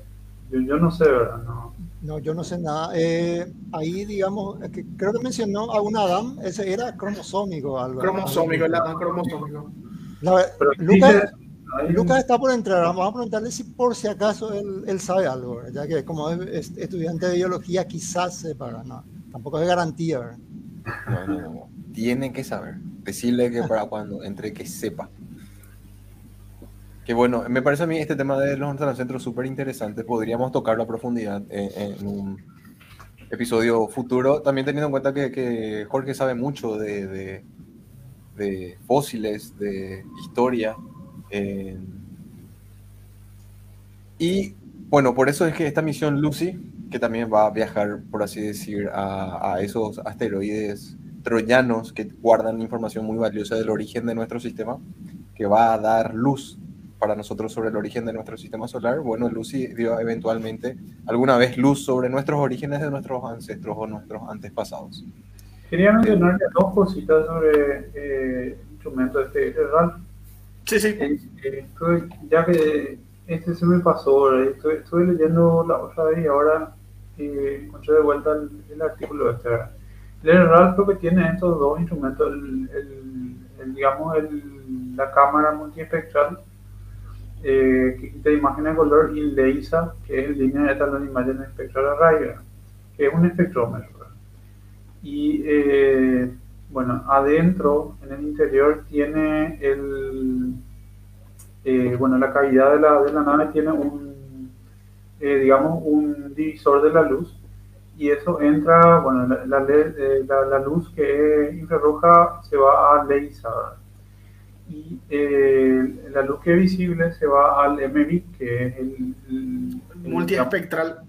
Yo, yo no sé, ¿verdad? No. No, yo no sé nada. Eh, ahí, digamos, es que creo que mencionó a un Adam, ese era cromosómico. Algo, Cromosómico, el Adán cromosómico. La Pero Lucas, dice- Lucas está por entrar. Vamos a preguntarle si por si acaso él, él sabe algo, ¿verdad? ya que como es es estudiante de biología, quizás sepa. No, tampoco es garantía. ¿verdad? No, no, no. Tiene que saber. Decirle que para cuando entre que sepa. Que bueno, me parece a mí este tema de los centros súper interesante. Podríamos tocarlo a profundidad en, en un episodio futuro. También teniendo en cuenta que, que Jorge sabe mucho de, de- de fósiles, de historia. Eh, y bueno, por eso es que esta misión Lucy, que también va a viajar, por así decir, a, esos asteroides troyanos que guardan información muy valiosa del origen de nuestro sistema, que va a dar luz para nosotros sobre el origen de nuestro sistema solar. Bueno, Lucy dio eventualmente alguna vez luz sobre nuestros orígenes de nuestros ancestros o nuestros antepasados. Quería mencionarle dos cositas sobre eh, instrumentos de este Ralph. Sí, sí. Eh, eh, estuve- ya que este se me pasó, ¿verdad? estuve, estuve leyendo la otra vez y ahora eh, encontré de vuelta el, el artículo este. El Ralph creo que tiene estos dos instrumentos, el, el- el, digamos la cámara multiespectral eh, que quita imagen de color y LEISA, que es el línea de talón imagen espectral array, que es un espectrómetro. Y eh, bueno, adentro, en el interior, tiene el, eh, bueno, la cavidad de la, de la nave tiene un, eh, digamos, un divisor de la luz y eso entra, bueno, la, la, le- eh, la- la luz que es infrarroja se va a LEISA y eh, la luz que es visible se va al MVIC, que es el, el- el- Multiespectral.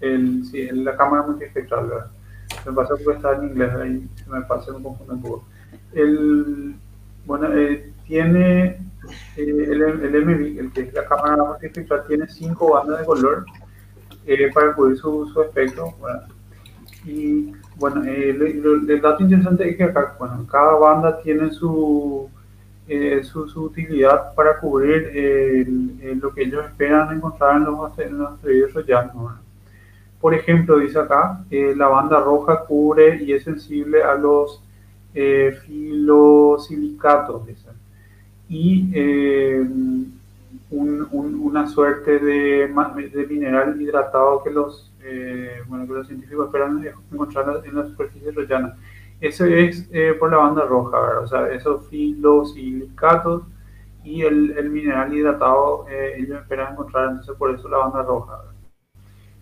el, sí, la cámara multiespectral, ¿verdad? Me pasa porque está en inglés ahí, se me pasa, me confunde un poco. El, bueno, eh, tiene el, el MVIC, el que es la cámara multiespectral, tiene cinco bandas de color eh, para cubrir su, su espectro, ¿verdad? Y bueno, eh, lo- el dato interesante es que acá, bueno, cada banda tiene su, eh, su, su utilidad para cubrir eh, el- el- lo que ellos esperan encontrar en los, en los. Por ejemplo, dice acá, eh, la banda roja cubre y es sensible a los eh, filosilicatos, dice. Y eh, un- un- una suerte de, de mineral hidratado que los, eh, bueno, que los científicos esperan encontrar en la superficie troyana. Ese es eh, por la banda roja, ¿verdad? O sea, esos filosilicatos y el, el mineral hidratado eh, ellos esperan encontrar, entonces por eso la banda roja. ¿verdad?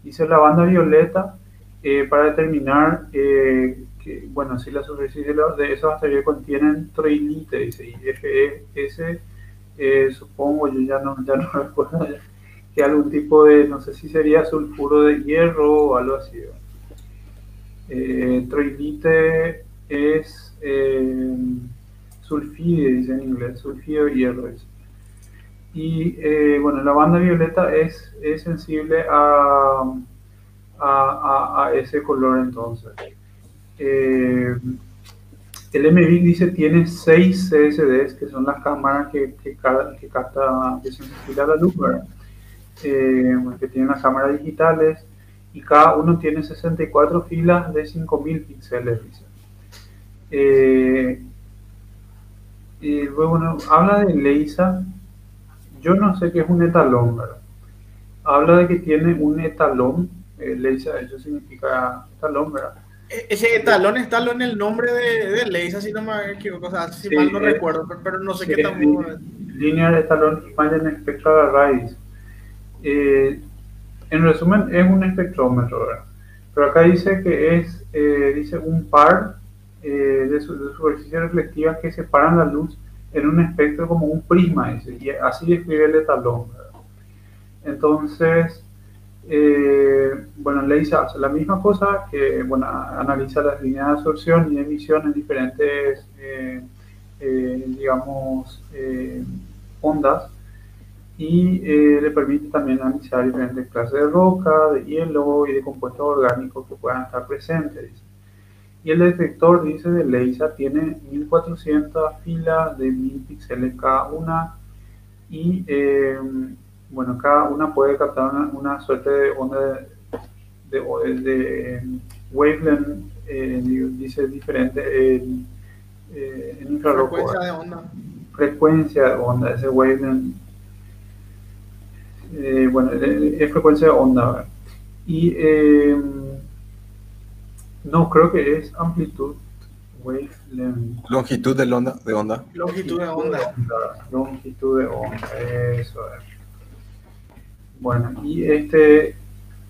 Dice la banda violeta eh, para determinar eh, bueno, si la superficie de, esos asteroides contienen troilite, dice, y FES, eh, supongo, yo ya no, ya no recuerdo, que algún tipo de, no sé si sería sulfuro de hierro o algo así. Eh, troilite es eh, sulfide, dice en inglés, sulfido de hierro. dice. Y eh, bueno, la banda violeta es, es sensible a- a ese color entonces. Eh, el MVIC dice tiene 6 CSDs, que son las cámaras que, que, que capta, que la luz, ¿verdad? Eh, que tienen las cámaras digitales y cada uno tiene 64 filas de 5000 píxeles. Dice. Eh, y luego bueno, habla de Leisa. Yo no sé qué es un etalón, ¿verdad? Habla de que tiene un etalón. Eh, Leisa, eso significa etalón, ¿verdad? Ese etalón está en el nombre de, de Leisa, si no me equivoco, o sea, si mal no eh, recuerdo, pero, no sé sí, qué tan Linear etalón Imagine Spectral Arrays. Eh, en resumen, es un espectrómetro, ¿verdad? Pero acá dice que es eh, dice un par eh, de, su, de, superficies reflectivas que separan la luz en un espectro como un prisma, dice, y así describe el etalón. ¿verdad? Entonces, eh, bueno, LEISA hace la misma cosa, que bueno, analiza las líneas de absorción y emisión en diferentes, eh, eh, digamos, ondas y le permite también analizar diferentes clases de roca, de hielo y de compuestos orgánicos que puedan estar presentes. Y el detector, dice, de LEISA tiene 1400 filas de 1000 píxeles cada una y bueno, cada una puede captar una, una suerte de onda de, de, de, de wavelength, eh, dice diferente eh, en infrarrojo. Frecuencia de onda. Frecuencia de onda, ese wavelength. Eh, bueno, es frecuencia de onda. ¿verdad? Y no, creo que es amplitud. Wavelength. Longitud de onda. De onda. Longitud de onda. Longitud de onda, eso es. Bueno, y este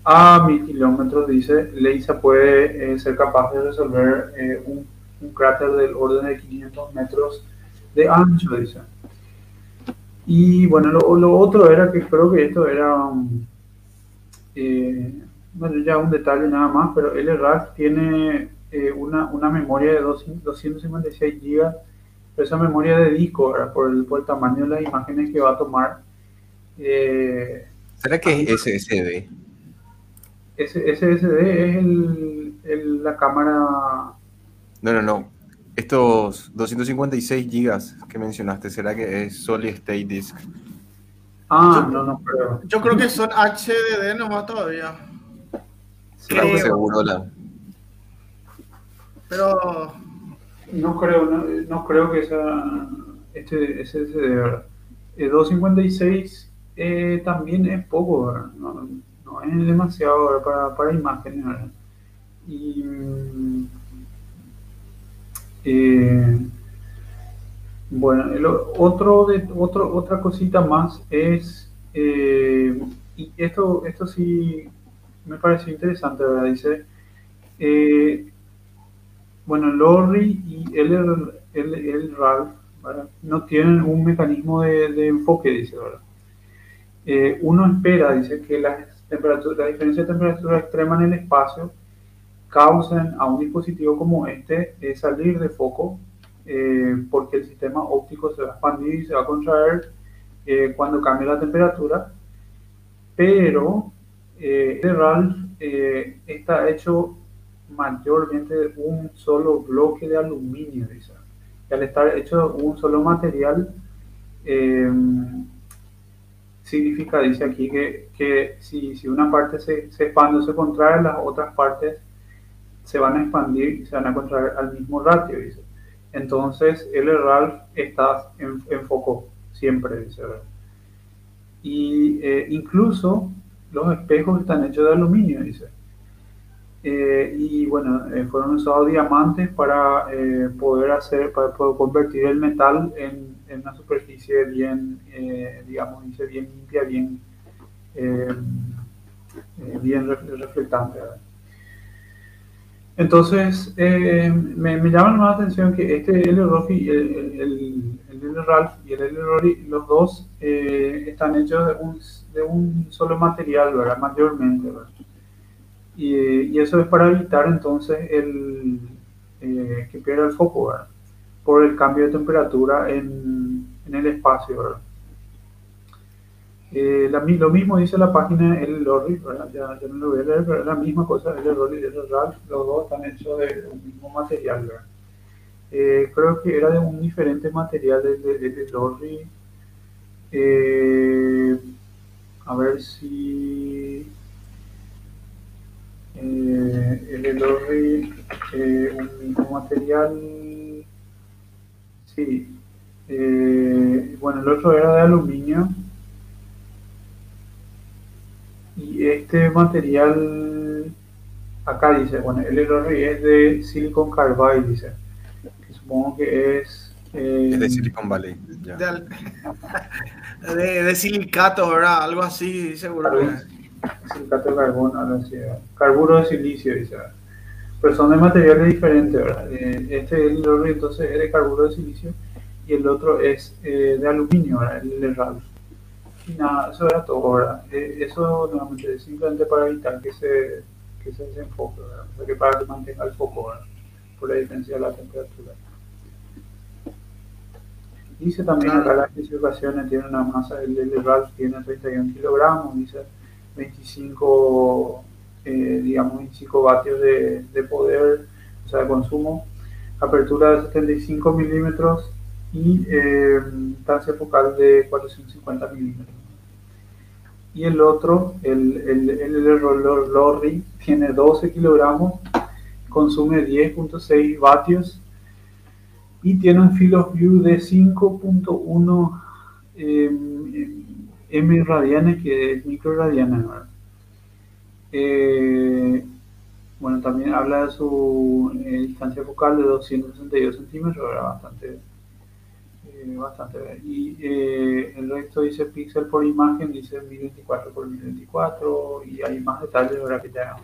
a mil kilómetros, dice, Leisa puede eh, ser capaz de resolver eh, un, un, cráter del orden de 500 metros de ancho, dice. Y bueno, lo, otro era que creo que esto era, um, eh, bueno, ya un detalle nada más, pero el RAC tiene una, una, memoria de 256 GB, esa memoria de disco. Por, el, por el tamaño de las imágenes que va a tomar. ¿Será que es SSD? SSD es el, el, la cámara. No, no, no. Estos 256 gigas que mencionaste, ¿será que es Solid State Disk? Ah, yo, no, no creo. Yo creo que son HDD nomás todavía. Creo, seguro la. Pero. No creo, no, no creo que sea este SSD, ¿verdad? Eh, 256 eh, también es poco, no, no, es demasiado para, para, imágenes. ¿verdad? Y eh, bueno, el otro de, otro, otra cosita más es, eh, y esto, esto sí me pareció interesante, ¿verdad? Dice, bueno, Lorry y el, el, el Ralph no tienen un mecanismo de, de enfoque, dice, ¿verdad? Eh, uno espera, dice, que las temperaturas, la diferencia de temperatura extrema en el espacio causen a un dispositivo como este eh, salir de foco eh, porque el sistema óptico se va a expandir y se va a contraer cuando cambie la temperatura, pero el RALF está hecho mayormente de un solo bloque de aluminio, dice. Y al estar hecho de un solo material, significa, dice aquí, que, que si, si, una parte se, se, expande o se contrae, las otras partes se van a expandir y se van a contraer al mismo ratio, dice. Entonces, el RALF está en, foco siempre, dice. Y eh, incluso los espejos están hechos de aluminio, dice. Eh, y bueno, eh, fueron usados diamantes para eh, poder hacer, para poder convertir el metal en, en una superficie bien, eh, digamos, dice, bien limpia, bien, eh, bien reflectante. Entonces, me, me, llama la atención que este L. Rofi, el, el, el, L. Ralph y el L. Rory, los dos están hechos de un, de un, solo material, ¿verdad? Mayormente, ¿verdad? Y, y, eso es para evitar entonces el, que pierda el foco, ¿verdad? por el cambio de temperatura en, en el espacio. ¿verdad? Eh, la, lo mismo dice la página El Lorry, ya, ya, no lo voy a leer, pero es la misma cosa, El Lorry y El Ralph, los dos están hechos de un mismo material. Eh, creo que era de un diferente material del de, de, de Lorry. Eh, a ver si. Eh, el Elorri, eh, un mismo material. Sí. Eh, bueno, el otro era de aluminio. Y este material, acá dice, bueno, el Elorri es de silicon carbide, dice. Que supongo que es. eh, Es de Silicon Valley. ya. De, al- de- de silicato, ¿verdad? Algo así, seguro. Es. silicato de carbono, así, ¿verdad? carburo de silicio, dice. Pero son de materiales diferentes, ¿verdad? Eh, Este el Elorri entonces es de carburo de silicio y el otro es eh, de aluminio. El Elrad. Y nada, eso era todo, ¿verdad? Eh, Eso nuevamente es simplemente para evitar que se, que se desenfoque, ¿verdad? O sea, que para que mantenga el foco. Por la diferencia de la temperatura. Dice también acá las especificaciones, tiene una masa, el el Ralph tiene 31 kilogramos, dice 25, eh, digamos, 25 vatios de, de poder, o sea, de consumo, apertura de 75 milímetros y eh, focal de 450 milímetros. Y el otro, el, el, el, Lorry, tiene 12 kilogramos, consume 10.6 vatios y tiene un field of view de 5.1 eh, M radianes, que es microradianes. ¿verdad? Eh, bueno, también habla de su eh, distancia focal de 262 centímetros, ¿verdad? bastante, eh, bastante. Y eh, el resto dice píxel por imagen, dice 1024 por 1024 y hay más detalles, ¿verdad? Que ya,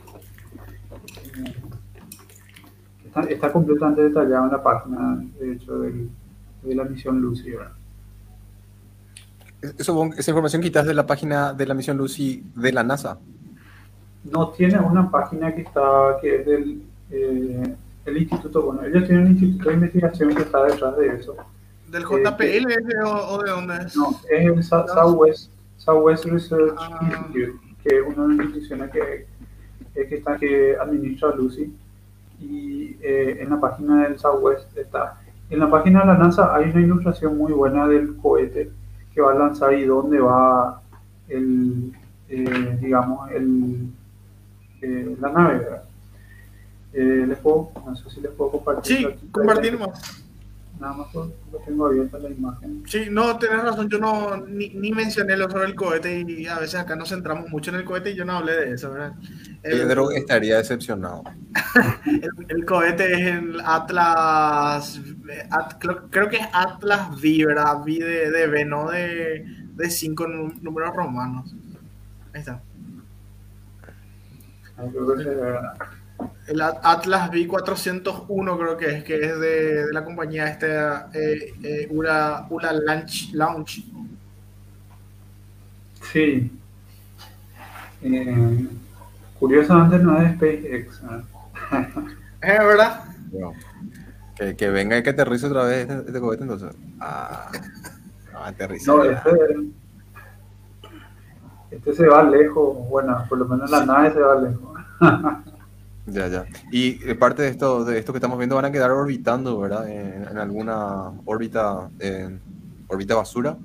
eh, está, está completamente detallado en la página, de hecho, del- de la misión Lucy. Eso, esa información quitas de la página de la misión Lucy de la NASA. No tiene una página que está, que es del eh, el instituto, bueno, ellos tienen un instituto de investigación que está detrás de eso. ¿Del JPL ese o, o de dónde es? No, es el Sa- Southwest, Southwest Research Ah. Institute, que es una de las instituciones que, eh, que, está, que administra Lucy. Y eh, en la página del Southwest está. En la página de la NASA hay una ilustración muy buena del cohete que va a lanzar y dónde va el, eh, digamos, el, eh, la nave. ¿verdad? Eh, les puedo, no sé si les puedo compartir. Sí, compartimos. Nada más lo lo tengo abierta la imagen. Sí, no, tenés razón, yo no ni, ni mencioné lo sobre el cohete y a veces acá nos centramos mucho en el cohete y yo no hablé de eso, ¿verdad? El, Pedro estaría decepcionado. el- el cohete es el Atlas, At- creo, creo que es Atlas V, ¿verdad? V de, de V, no de, de cinco nú- números romanos. Ahí está. Ahí creo que. El At- Atlas V401 creo que es, que es de, de la compañía este, eh, eh, Ura, Ura Launch, Launch. Sí. Eh, curiosamente no es de SpaceX. ¿eh? ¿Es verdad? Que, que venga y que aterrice otra vez este, este cohete entonces. Ah, no, aterriza. No, este, este se va lejos. Bueno, por lo menos la nave se va lejos. Ya, ya. Y eh, parte de esto, de esto que estamos viendo van a quedar orbitando, ¿verdad? En, en alguna órbita, en órbita basura.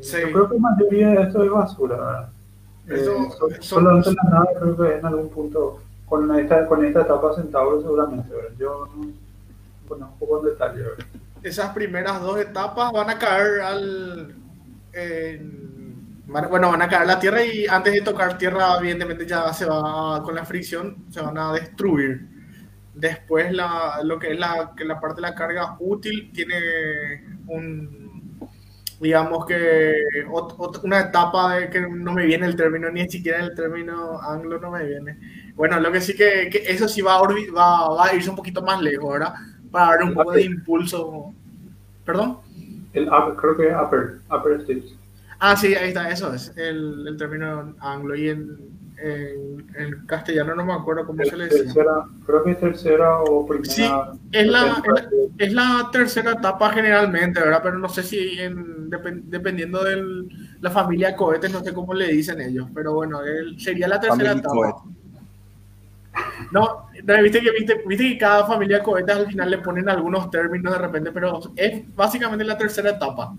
Sí. Yo creo que la mayoría de esto es basura. ¿verdad? Eso- Eh, solamente la nave creo que en algún punto, con esta, con esta etapa Centauro seguramente. ¿verdad? Yo no conozco con detalle. ¿verdad? esas primeras dos etapas van a caer al. en- bueno, van a caer la Tierra y antes de tocar Tierra, evidentemente ya se va con la fricción, se van a destruir. Después, la, lo que es la, que la parte de la carga útil tiene un. Digamos que ot- ot- una etapa de que no me viene el término, ni siquiera el término anglo no me viene. Bueno, lo que sí que, que eso sí va a, va, va a irse un poquito más lejos, ¿verdad? Para dar un poco de impulso. ¿Perdón? El upper- creo que es upper, upper stage. Ah, sí, ahí está, eso es el, el término anglo. Y en, en, en castellano no me acuerdo cómo se le decía. Tercera, creo que es tercera o primera. Sí, es la, es la- es la tercera etapa generalmente, ¿verdad? Pero no sé si en, depen- dependiendo de la familia cohetes, no sé cómo le dicen ellos. Pero bueno, él- sería la tercera etapa. cohete. No, no, viste que, viste, viste que cada familia de cohetes al final le ponen algunos términos de repente, pero es básicamente la tercera etapa.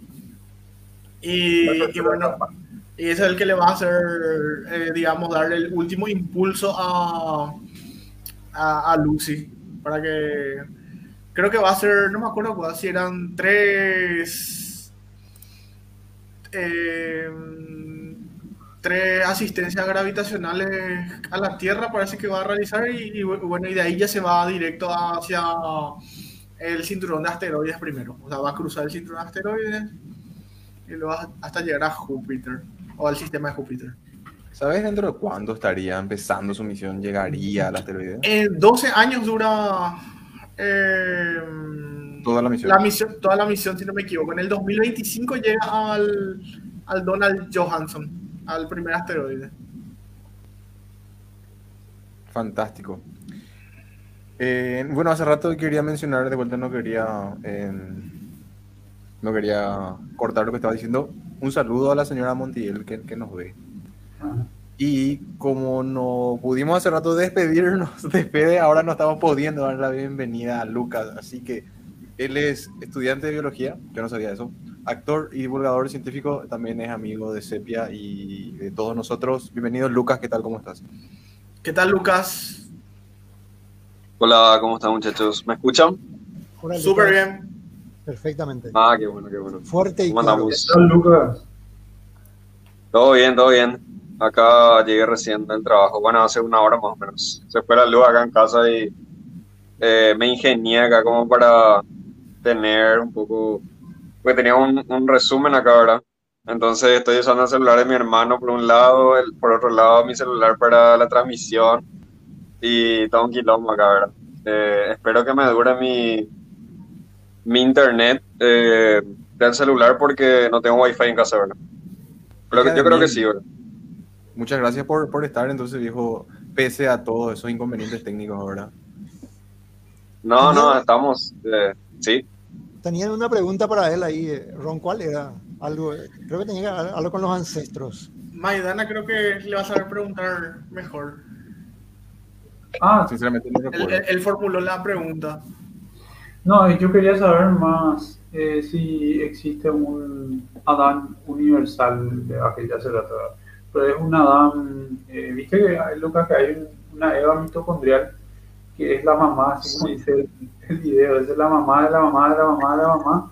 Y, bueno. Y ese es el que le va a hacer, eh, digamos, darle el último impulso a, a, a Lucy. Para que. Creo que va a ser, no me acuerdo cuál, si eran tres. eh, tres asistencias gravitacionales a la Tierra, parece que va a realizar. Y, y bueno, y de ahí ya se va directo hacia el cinturón de asteroides primero. O sea, va a cruzar el cinturón de asteroides y luego hasta llegar a Júpiter o al sistema de Júpiter. ¿Sabes dentro de cuándo estaría empezando su misión? ¿Llegaría al asteroide? En 12 años dura eh, Toda la misión. la misión, toda la misión, si no me equivoco. En el 2025 llega al, al Donald Johansson, al primer asteroide. Fantástico. Eh, bueno, hace rato quería mencionar, de vuelta no quería, eh, no quería cortar lo que estaba diciendo. Un saludo a la señora Montiel que, que nos ve. Y como no pudimos hace rato despedirnos, despede, ahora no estamos pudiendo dar la bienvenida a Lucas. Así que él es estudiante de biología, yo no sabía eso. Actor y divulgador científico, también es amigo de Sepia y de todos nosotros. Bienvenido Lucas, ¿qué tal? ¿Cómo estás? ¿Qué tal, Lucas? Hola, ¿cómo están muchachos? ¿Me escuchan? Súper bien. Perfectamente. Ah, qué bueno, qué bueno. Fuerte y ¿Cómo claro. andamos? ¿Qué tal, Lucas? Todo bien, todo bien. Acá llegué recién del trabajo. Bueno, hace una hora más o menos. Se fue la luz acá en casa y eh, me ingenié acá como para tener un poco... Porque tenía un, un resumen acá, ¿verdad? Entonces estoy usando el celular de mi hermano por un lado, el, por otro lado mi celular para la transmisión y todo un quilombo acá, ¿verdad? Eh, espero que me dure mi, mi internet eh, del celular porque no tengo wifi en casa, ¿verdad? Pero que- yo creo que sí, ¿verdad? Muchas gracias por, por estar entonces, viejo, pese a todos esos inconvenientes técnicos ahora. No, no, estamos, eh, sí. Tenían una pregunta para él ahí, eh, Ron, ¿cuál era? Algo, creo que tenía que algo con los ancestros. Maidana creo que le va a saber preguntar mejor. Ah, Sinceramente no recuerdo. él- él formuló la pregunta. No, yo quería saber más eh, si existe un Adán universal de aquella ¿verdad? Pero es un Adán, eh, viste que hay, Lucas, que hay un- una Eva mitocondrial que es la mamá, así como dice el, el video, esa es la mamá de la mamá de la mamá de la mamá.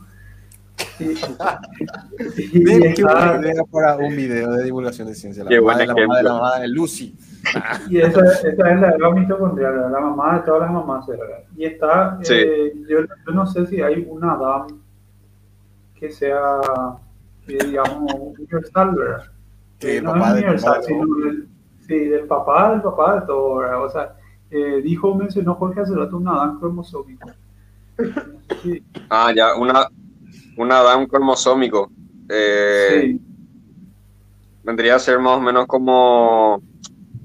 Qué buena idea para un video de divulgación de ciencia. La Qué mamá buen de la mamá de la mamá de Lucy. Y esa, esa es la Eva mitocondrial, la mamá de todas las mamás. ¿verdad? Y está, Sí. eh, yo, yo no sé si hay un Adán que sea, que digamos, universal, ¿verdad? Que el no papá es universal, de sino del, sí, del papá, del papá de todo, ¿verdad? O sea, eh, dijo, mencionó Jorge hace rato un Adán cromosómico. Sí, Ah, ya, una, un Adán cromosómico. Eh, sí. vendría a ser más o menos como,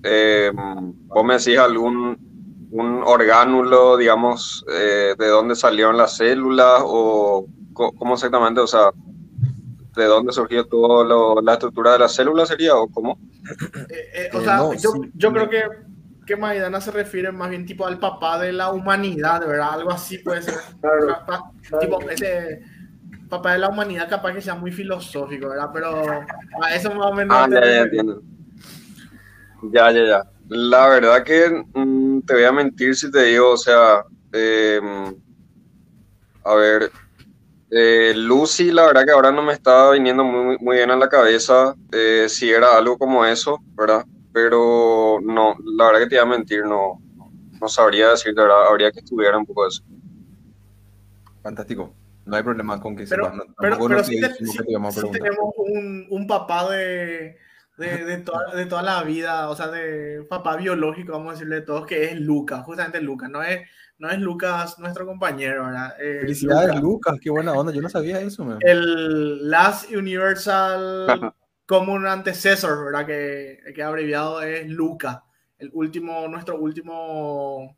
eh, vos me decís algún un orgánulo, digamos, eh, de dónde salieron las células o cómo exactamente, o sea, de dónde surgió toda la estructura de las células sería o cómo. Eh, eh, o Eh, sea, no, yo, sí, yo sí. creo que, que Maidana se refiere más bien tipo al papá de la humanidad, ¿verdad? Algo así puede ser. Claro, Papá- claro. Tipo, ese papá de la humanidad capaz que sea muy filosófico, ¿verdad? Pero a eso más o menos... Ah, ya, ya entiendo. Ya, ya, ya. La verdad que mm, te voy a mentir si te digo, o sea, eh, a ver, eh, Lucy, la verdad que ahora no me está viniendo muy, muy bien a la cabeza eh, si era algo como eso, ¿verdad? Pero no, la verdad que te iba a mentir, no, no sabría decir, de verdad, habría que estudiar un poco eso. Fantástico. No hay problema con que Pero, sepas. no- pero, pero sí, te- tenemos un, un papá de, de, de, toda, de toda la vida, o sea, de papá biológico, vamos a decirle de todos, que es Lucas, justamente Lucas, no es, no es Lucas nuestro compañero, ¿verdad? Eh, Felicidades, Lucas. Lucas. Qué buena onda. Yo no sabía eso, man. el Last Universal Common Antecessor, ¿verdad? Que, que abreviado es Luca, el último, nuestro último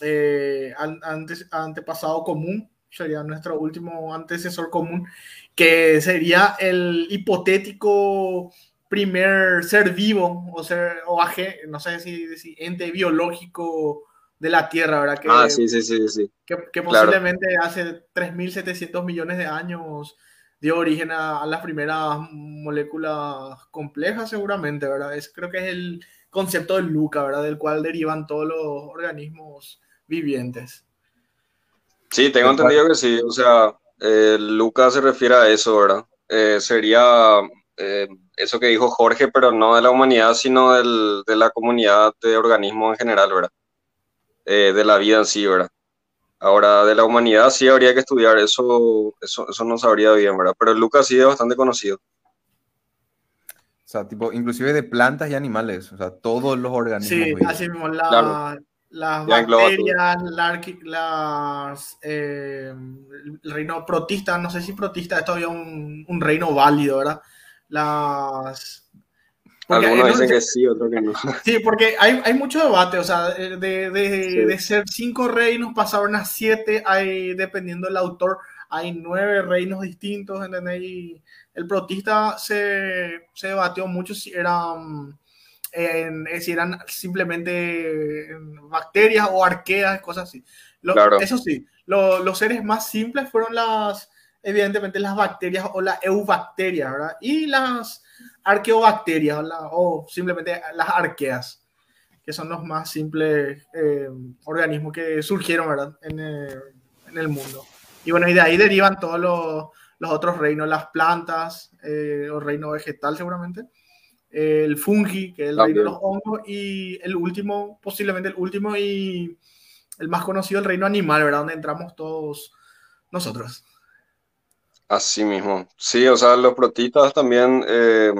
eh, an- antes, antepasado común, sería nuestro último antecesor común, que sería el hipotético primer ser vivo o ser o aje- no sé si, si ente biológico de la Tierra, ¿verdad? Que, Ah, sí, sí, sí, sí. que, que Claro. posiblemente hace 3.700 millones de años dio origen a, a las primeras moléculas complejas seguramente, ¿verdad? Es, creo que es el concepto de Luca, ¿verdad? Del cual derivan todos los organismos vivientes. Sí, tengo entendido que sí. O sea, eh, Luca se refiere a eso, ¿verdad? Eh, sería eh, eso que dijo Jorge, pero no de la humanidad, sino del, de la comunidad de organismos en general, ¿verdad? Eh, de la vida en sí, ¿verdad? Ahora, de la humanidad sí habría que estudiar, eso, eso, eso no sabría bien, ¿verdad? Pero Luca sí es bastante conocido. O sea, tipo, inclusive de plantas y animales, o sea, todos los organismos. Sí, vivos. así mismo, la- Claro. las Ya bacterias, la las, eh, el reino protista, no sé si protista es todavía un, un reino válido, ¿verdad? Las... porque Algunos no dicen que sí, otros que no. Sí, porque hay, hay mucho debate, o sea, de, de, Sí. de ser cinco reinos pasaron a siete, hay, dependiendo del autor, hay nueve reinos distintos, ¿entendés? Y el protista se, se debatió mucho si eran, en- eh, si eran simplemente eh, bacterias o arqueas, cosas así. Lo- Claro. Eso sí, lo- los seres más simples fueron las, evidentemente, las bacterias o las eubacterias, ¿verdad? Y las arqueobacterias o, la- o simplemente las arqueas, que son los más simples eh, organismos que surgieron, ¿verdad? En, eh, en el mundo. Y bueno, y de ahí derivan todos los, los otros reinos, las plantas, eh, o reino vegetal seguramente, el fungi, que es el reino de los hongos, y el último, posiblemente el último y el más conocido, el reino animal, ¿verdad? Donde entramos todos nosotros. Así mismo. Sí, o sea, los protistas también, eh,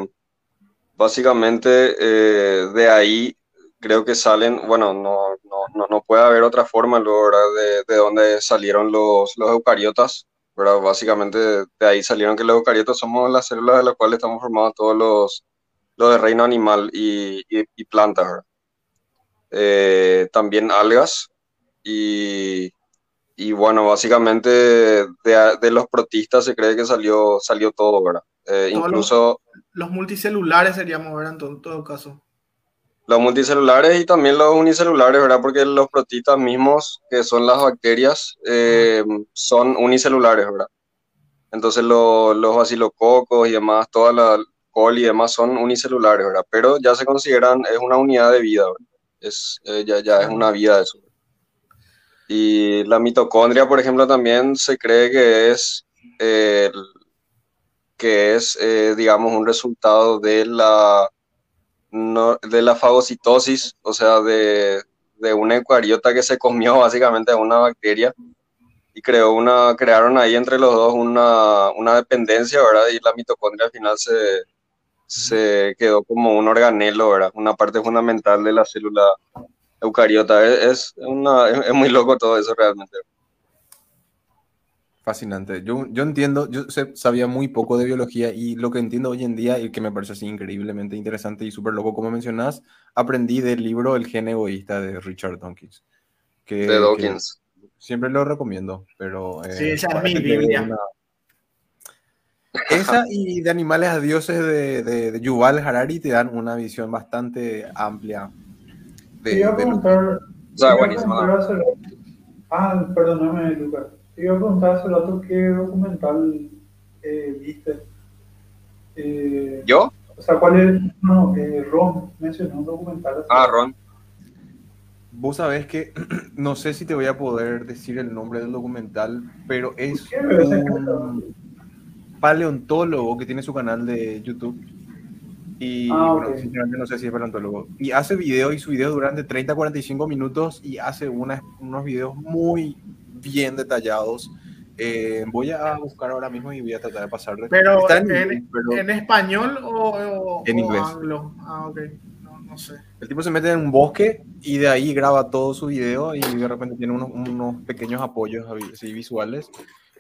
básicamente eh, de ahí creo que salen, bueno, no, no, no, no puede haber otra forma. De, de donde salieron los, los eucariotas, ¿verdad? Básicamente de, ahí salieron que los eucariotas somos las células de las cuales estamos formados todos los, los de reino animal y, y, plantas. Eh, también algas y, y bueno, básicamente de, de los protistas se cree que salió, salió todo, ¿verdad? Eh, incluso Los multicelulares seríamos, ¿verdad? En todo, en todo caso. los multicelulares y también los unicelulares, ¿verdad? Porque los protistas mismos, que son las bacterias, eh, son unicelulares, ¿verdad? Entonces lo- los bacilococos y demás, toda la col y demás son unicelulares, ¿verdad? Pero ya se consideran, es una unidad de vida, ¿verdad? Es, eh, ya, ya es una vida eso. Y la mitocondria, por ejemplo, también se cree que es, eh, que es eh, digamos, un resultado de la, no- de la fagocitosis, o sea, de, de una eucariota que se comió básicamente a una bacteria y creó una, crearon ahí entre los dos una, una dependencia, ¿verdad? Y la mitocondria al final se, se quedó como un organelo, ¿verdad? Una parte fundamental de la célula eucariota. Es, es, una, es, es muy loco todo eso realmente. Fascinante. Yo, yo entiendo, yo sabía muy poco de biología y lo que entiendo hoy en día y que me parece así increíblemente interesante y súper loco como mencionás, aprendí del libro El gen egoísta de Richard Dawkins. Que, De que Dawkins. siempre lo recomiendo, pero... eh, Sí, esa es mi Biblia. una- Esa y de Animales a Dioses de, de, de Yuval Harari te dan una visión bastante amplia de, Te iba a de lo- preguntar. O sea, buenísimo. Ah, perdóname, Lucas. Te iba a preguntar hace rato qué documental eh, viste. Eh, ¿Yo? O sea, ¿cuál es? No, eh, Ron mencionó un documental. Ah. Ron. Vos sabés que no sé si te voy a poder decir el nombre del documental, pero es un paleontólogo que tiene su canal de YouTube. Y Ah, bueno, ok. sinceramente no sé si es paleontólogo. Y hace videos y sus videos duran de 30 a 45 minutos y hace unas- unos videos muy bien detallados. Eh, voy a buscar ahora mismo y voy a tratar de pasarle. Pero en, inglés, pero ¿en español o, o- En o inglés. anglo? Ah, ok. No, no sé. El tipo se mete en un bosque y de ahí graba todo su video y de repente tiene unos, unos pequeños apoyos así visuales.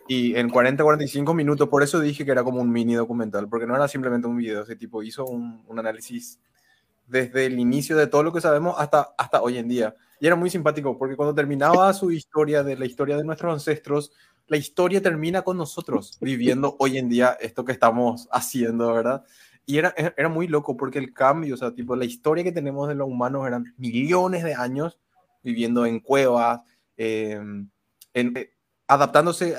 Y en 40, 45 minutos, por eso dije que era como un mini documental, porque no era simplemente un video, ese tipo hizo un, un análisis desde el inicio de todo lo que sabemos hasta, hasta hoy en día. Y era muy simpático, porque cuando terminaba su historia, de la historia de nuestros ancestros, la historia termina con nosotros, viviendo hoy en día esto que estamos haciendo, ¿verdad? Y era, era muy loco porque el cambio, o sea, tipo, la historia que tenemos de los humanos eran millones de años viviendo en cuevas, eh, en, eh, adaptándose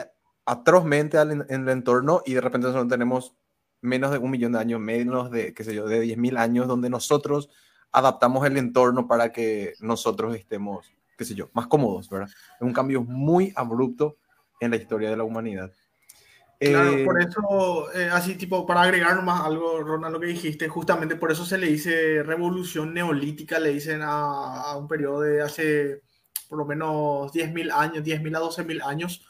atrozmente al, en el entorno y de repente nosotros tenemos menos de un millón de años, menos de, qué sé yo, de 10.000 años donde nosotros adaptamos el entorno para que nosotros estemos, qué sé yo, más cómodos, ¿verdad? Es un cambio muy abrupto en la historia de la humanidad. Claro, Eh, por eso, eh, así tipo, para agregar nomás algo, Ronald, lo que dijiste, justamente por eso se le dice revolución neolítica, le dicen a, a un periodo de hace por lo menos 10.000 años, 10.000 a 12.000 años,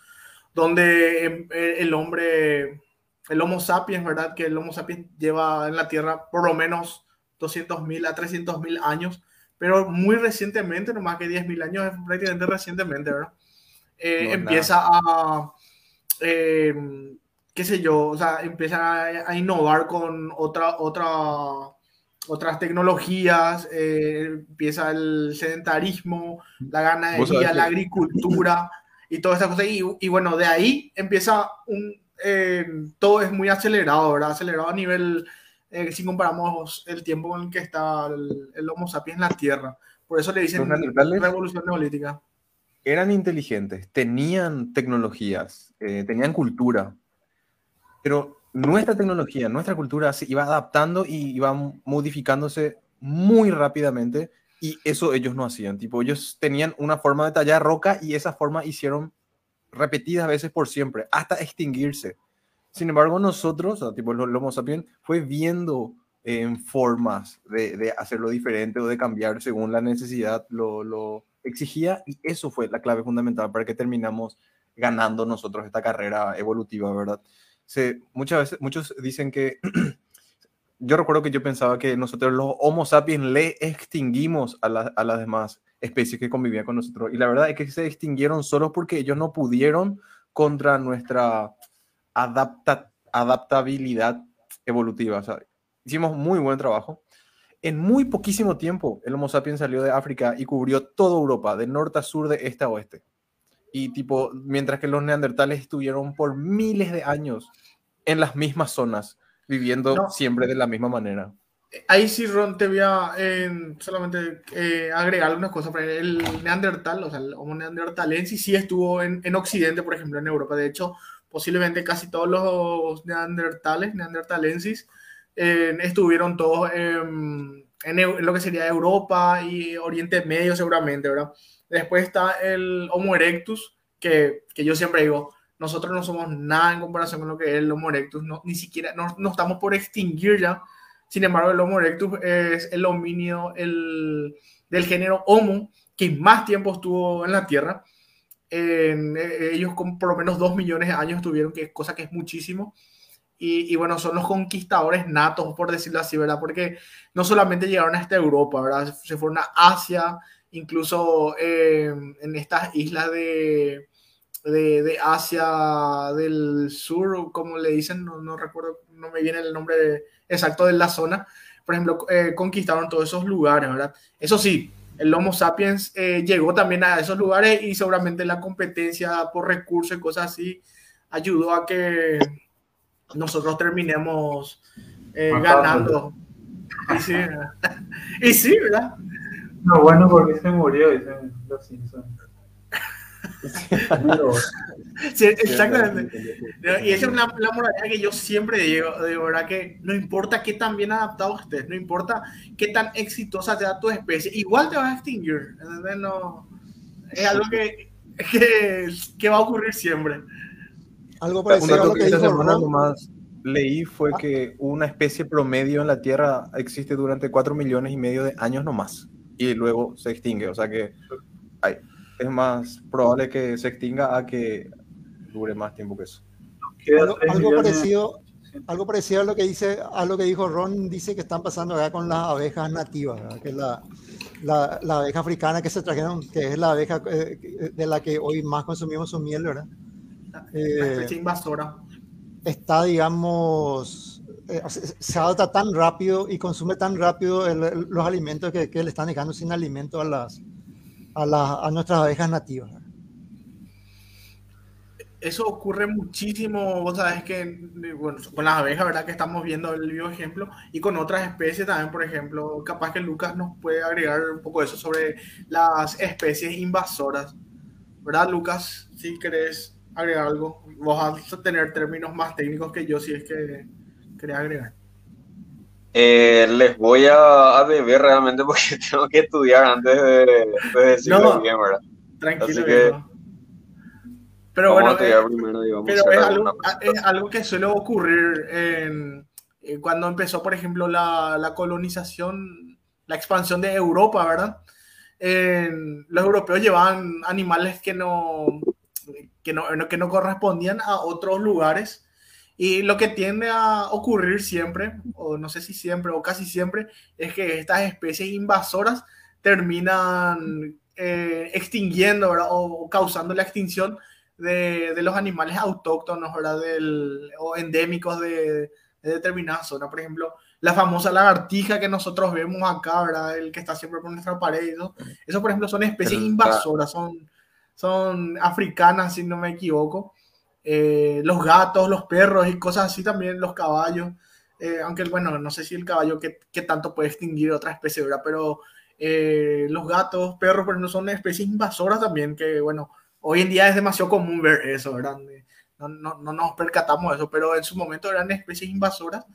donde em, eh, el hombre, el Homo sapiens, ¿verdad? Que el Homo sapiens lleva en la Tierra por lo menos 200.000 a 300.000 años, pero muy recientemente, no más que 10.000 años, es prácticamente recientemente, ¿verdad? Eh, No, empieza a, eh, qué sé yo, o sea, empiezan a, a innovar con otra, otra, otras tecnologías, eh, empieza el sedentarismo, la ganadería, la agricultura y todas esas cosas. Y, y bueno, de ahí empieza un, eh, todo es muy acelerado, ¿verdad? Acelerado a nivel, eh, si comparamos el tiempo en el que está el, el Homo sapiens en la Tierra. Por eso le dicen revolución neolítica. eran inteligentes, tenían tecnologías, eh, tenían cultura, pero nuestra tecnología, nuestra cultura se iba adaptando y iba modificándose muy rápidamente y eso ellos no hacían. Tipo, ellos tenían una forma de tallar roca y esa forma hicieron repetidas veces por siempre, hasta extinguirse. Sin embargo, nosotros, o sea, tipo, el Homo sapiens, fue viendo en formas de, de hacerlo diferente o de cambiar según la necesidad lo, lo exigía y eso fue la clave fundamental para que terminamos ganando nosotros esta carrera evolutiva, ¿verdad? Se, muchas veces, muchos dicen que yo recuerdo que yo pensaba que nosotros los Homo sapiens le extinguimos a, la- a las demás especies que convivían con nosotros. Y la verdad es que se extinguieron solo porque ellos no pudieron contra nuestra adapta- adaptabilidad evolutiva. O hicimos muy buen trabajo. En muy poquísimo tiempo, el Homo sapiens salió de África y cubrió toda Europa, de norte a sur, de este a oeste. Y tipo, mientras que los neandertales estuvieron por miles de años en las mismas zonas, viviendo No. siempre de la misma manera. Ahí sí, Ron, te voy a eh, solamente eh, agregar algunas cosas. El neandertal, o sea, el Homo neanderthalensis sí estuvo en, en Occidente, por ejemplo, en Europa. De hecho, posiblemente casi todos los neandertales, neanderthalensis, eh, estuvieron todos em, en, en lo que sería Europa y Oriente Medio, seguramente, ¿verdad? Después está el Homo erectus, que, que yo siempre digo, nosotros no somos nada en comparación con lo que es el Homo erectus, no, ni siquiera, no, no estamos por extinguir ya. Sin embargo, el Homo erectus es el homínido el, del género Homo que más tiempo estuvo en la Tierra. En- eh, ellos con por lo menos dos millones de años tuvieron, que es cosa que es muchísimo. Y, y bueno, son los conquistadores natos, por decirlo así, ¿verdad? Porque no solamente llegaron hasta Europa, ¿verdad? Se fueron a Asia, incluso eh, en estas islas de, de, de Asia del Sur, como le dicen, no, no recuerdo, no me viene el nombre exacto de la zona. Por ejemplo, eh, conquistaron todos esos lugares, ¿verdad? Eso sí, el Homo sapiens eh, llegó también a esos lugares y seguramente la competencia por recursos y cosas así ayudó a que nosotros terminemos eh, ganando. Y sí, y sí, ¿verdad? No, bueno, porque se murió, dicen los Simpsons. Sí, exactamente. Y esa es la, la moralidad que yo siempre digo, de verdad que no importa qué tan bien adaptado estés, no importa qué tan exitosa sea tu especie, igual te vas a extinguir. ¿entendés? No, es algo que, que, que va a ocurrir siempre. Algo Un parecido a lo que que esta dijo semana Ron. nomás leí fue que una especie promedio en la Tierra existe durante 4 millones y medio de años nomás y luego se extingue. O sea que hay- es más probable que se extinga a que dure más tiempo que eso. Algo, algo parecido, algo parecido a lo que dice, a lo que dijo Ron, dice que están pasando acá con las abejas nativas, ¿verdad? que es la, la, la abeja africana que se trajeron, que es la abeja eh, de la que hoy más consumimos su miel, ¿verdad? La Eh, invasora. está, digamos, eh, se, se adapta tan rápido y consume tan rápido el- el- los alimentos que, que le están dejando sin alimento a las a, las- a nuestras abejas nativas. Eso ocurre muchísimo, vos sabés que, bueno, con las abejas, ¿verdad? Que estamos viendo el vivo ejemplo, y con otras especies también, por ejemplo, capaz que Lucas nos puede agregar un poco de eso sobre las especies invasoras, ¿verdad, Lucas? Si querés agregar algo. Vos vas a tener términos más técnicos que yo si es que querés agregar. Eh, les voy a, a deber realmente porque tengo que estudiar antes de, de decirlo No. bien, ¿verdad? Tranquilo. Así que- viejo. Pero Vamos bueno, eh, primero y vamos a pero hacer es algo, es presentación. algo que suele ocurrir en, eh, cuando empezó, por ejemplo, la, la colonización, la expansión de Europa, ¿verdad? Los europeos llevaban animales que no, que no- que no correspondían a otros lugares. Y lo que tiende a ocurrir siempre, o no sé si siempre, o casi siempre, es que estas especies invasoras terminan eh, extinguiendo, ¿verdad? O causando la extinción de, de los animales autóctonos, ¿verdad? Del, o endémicos de, de determinada zona. Por ejemplo, la famosa lagartija que nosotros vemos acá, ¿verdad? El que está siempre por nuestra pared. y Eso, por ejemplo, son especies invasoras, son, son africanas, si no me equivoco. Eh, los gatos, los perros y cosas así también, los caballos. Eh, aunque, bueno, no sé si el caballo que, que tanto puede extinguir otra especie, ¿verdad? Pero eh, los gatos, perros, pero no son especies invasoras también, que, bueno, hoy en día es demasiado común ver eso, ¿verdad? No, no, no nos percatamos de eso, pero en su momento eran especies invasoras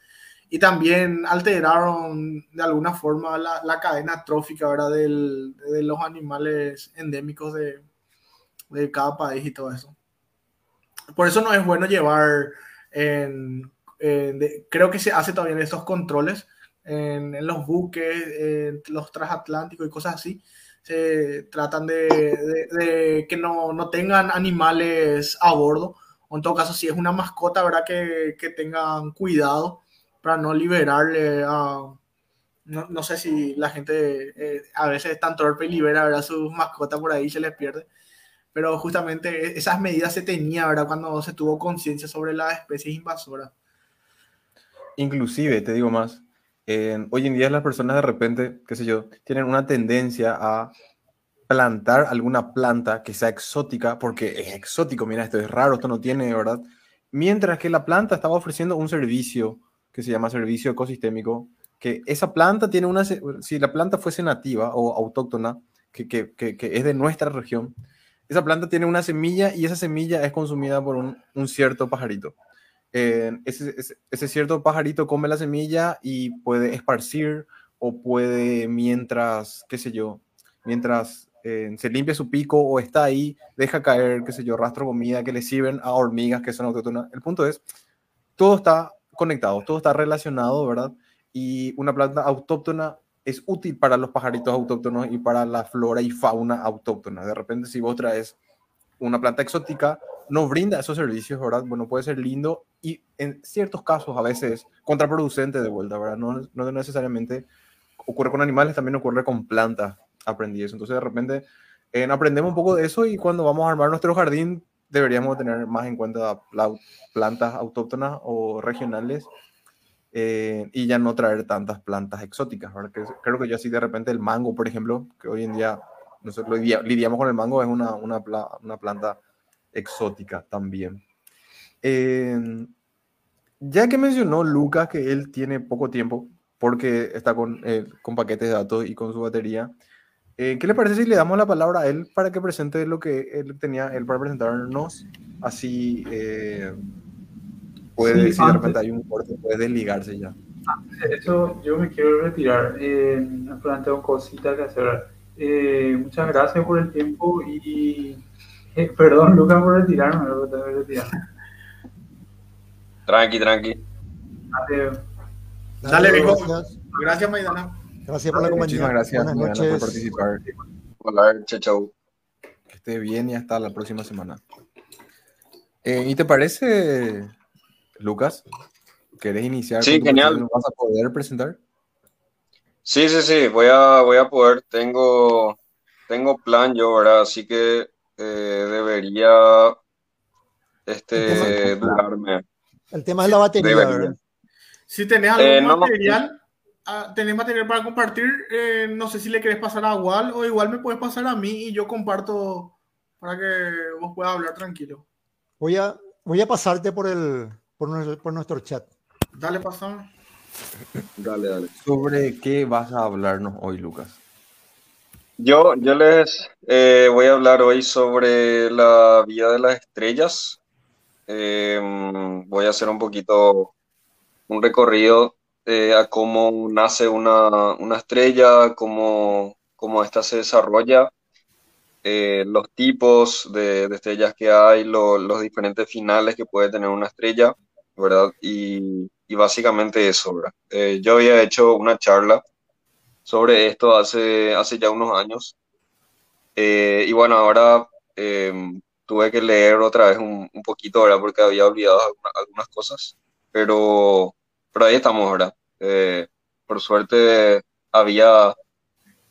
y también alteraron de alguna forma la, la cadena trófica, ¿verdad? Del- de los animales endémicos de, de cada país y todo eso. Por eso no es bueno llevar, creo que se hace todavía estos controles en, los buques, en los transatlánticos y cosas así. Se tratan de, que no, no tengan animales a bordo, en todo caso, si es una mascota, ¿verdad? Que, que tengan cuidado para no liberarle a... No, no sé si la gente eh, a veces es tan torpe y libera ¿verdad? sus mascotas por ahí y se les pierde pero justamente esas medidas se tenían, ¿verdad? Cuando se tuvo conciencia sobre las especies invasoras. Inclusive, te digo más, hoy en día las personas de repente, qué sé yo, tienen una tendencia a plantar alguna planta que sea exótica, porque es exótico, mira, esto es raro, esto no tiene, ¿verdad? Mientras que la planta estaba ofreciendo un servicio que se llama servicio ecosistémico, que esa planta tiene una, si la planta fuese nativa o autóctona, que- que- que es de nuestra región, esa planta tiene una semilla y esa semilla es consumida por un, un cierto pajarito. Eh, ese, ese- cierto pajarito come la semilla y puede esparcir o puede mientras, qué sé yo, mientras eh, se limpia su pico o está ahí, deja caer, qué sé yo, rastro comida que le sirven a hormigas que son autóctonas. El punto es, todo está conectado, todo está relacionado, ¿verdad? Y una planta autóctona es útil para los pajaritos autóctonos y para la flora y fauna autóctona. De repente, si vos traes una planta exótica, no brinda esos servicios, ¿verdad? Bueno, puede ser lindo y en ciertos casos a veces contraproducente de vuelta, ¿verdad? No, no necesariamente ocurre con animales, también ocurre con plantas, aprendí eso. Entonces, de repente, eh, aprendemos un poco de eso y cuando vamos a armar nuestro jardín, deberíamos tener más en cuenta pla- plantas autóctonas o regionales eh, y ya no traer tantas plantas exóticas, ¿verdad? Que creo que yo así de repente el mango, por ejemplo, que hoy en día nosotros lidia- lidiamos con el mango, es una, una, una planta exótica también. Eh, ya que mencionó Lucas que él tiene poco tiempo porque está con, eh, con paquetes de datos y con su batería, eh, ¿qué le parece si le damos la palabra a él para que presente lo que él tenía él para presentarnos? Así eh, puede, Sí, si de antes- repente hay un corte, puede desligarse ya. Eso yo me quiero retirar. Eh, me planteo cositas que hacer. Eh, muchas gracias por el tiempo y eh, perdón, Lucas, por retirarme. pero tengo que retirar. Tranqui, tranqui. Dale, Dale, viejo. Gracias, Gracias, Maidana. gracias por la compañía. Muchísimas gracias Buenas Mariana, por noches. participar. Hola, chao, chao. Que esté bien y hasta la próxima semana. Eh, ¿Y te parece, Lucas? ¿Querés iniciar? Sí, genial. presentación? ¿Vas a poder presentar? Sí, sí, sí, voy a, voy a poder, tengo, tengo plan yo, ¿verdad? Así que eh, debería este, durarme. El tema es la batería, Debería. ¿verdad? Si tenés algún Eh, no, no. material, ah, tenés material para compartir, eh, no sé si le querés pasar a Wal o igual me puedes pasar a mí y yo comparto para que vos puedas hablar tranquilo. Voy a, voy a pasarte por, el, por, nuestro, por nuestro chat. Dale, pasame. Dale, dale. ¿Sobre qué vas a hablarnos hoy, Lucas? Yo, yo les eh, voy a hablar hoy sobre la vida de las estrellas. Em, voy a hacer un poquito un recorrido eh, a cómo nace una, una estrella, cómo, cómo ésta se desarrolla, eh, los tipos de, de estrellas que hay, lo- los diferentes finales que puede tener una estrella, ¿verdad? Y, y básicamente eso, ¿verdad? Eh, yo había hecho una charla sobre esto hace, hace ya unos años. Eh, y bueno, ahora em, tuve que leer otra vez un, un poquito, ¿verdad? Porque había olvidado alguna- algunas cosas. Pero, pero ahí estamos, ¿verdad? Eh, por suerte había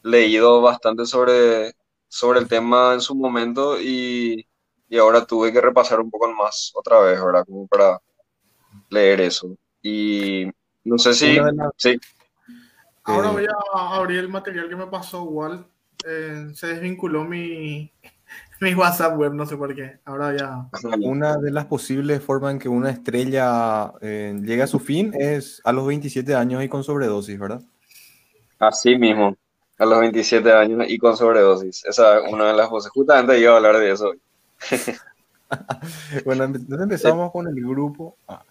leído bastante sobre, sobre el tema en su momento y, y ahora tuve que repasar un poco más otra vez, ¿verdad? Como para leer eso. Y no sé si... Sí, Ahora Eh, voy a abrir el material que me pasó Walt. Eh, se desvinculó mi, mi WhatsApp web, no sé por qué. Ahora ya. Una de las posibles formas en que una estrella eh, llegue a su fin es a los 27 años y con sobredosis, ¿verdad? así mismo, a los 27 años y con sobredosis. Esa es una de las voces. Justamente iba a hablar de eso. hoy. Bueno, entonces empezamos con el grupo. Ah,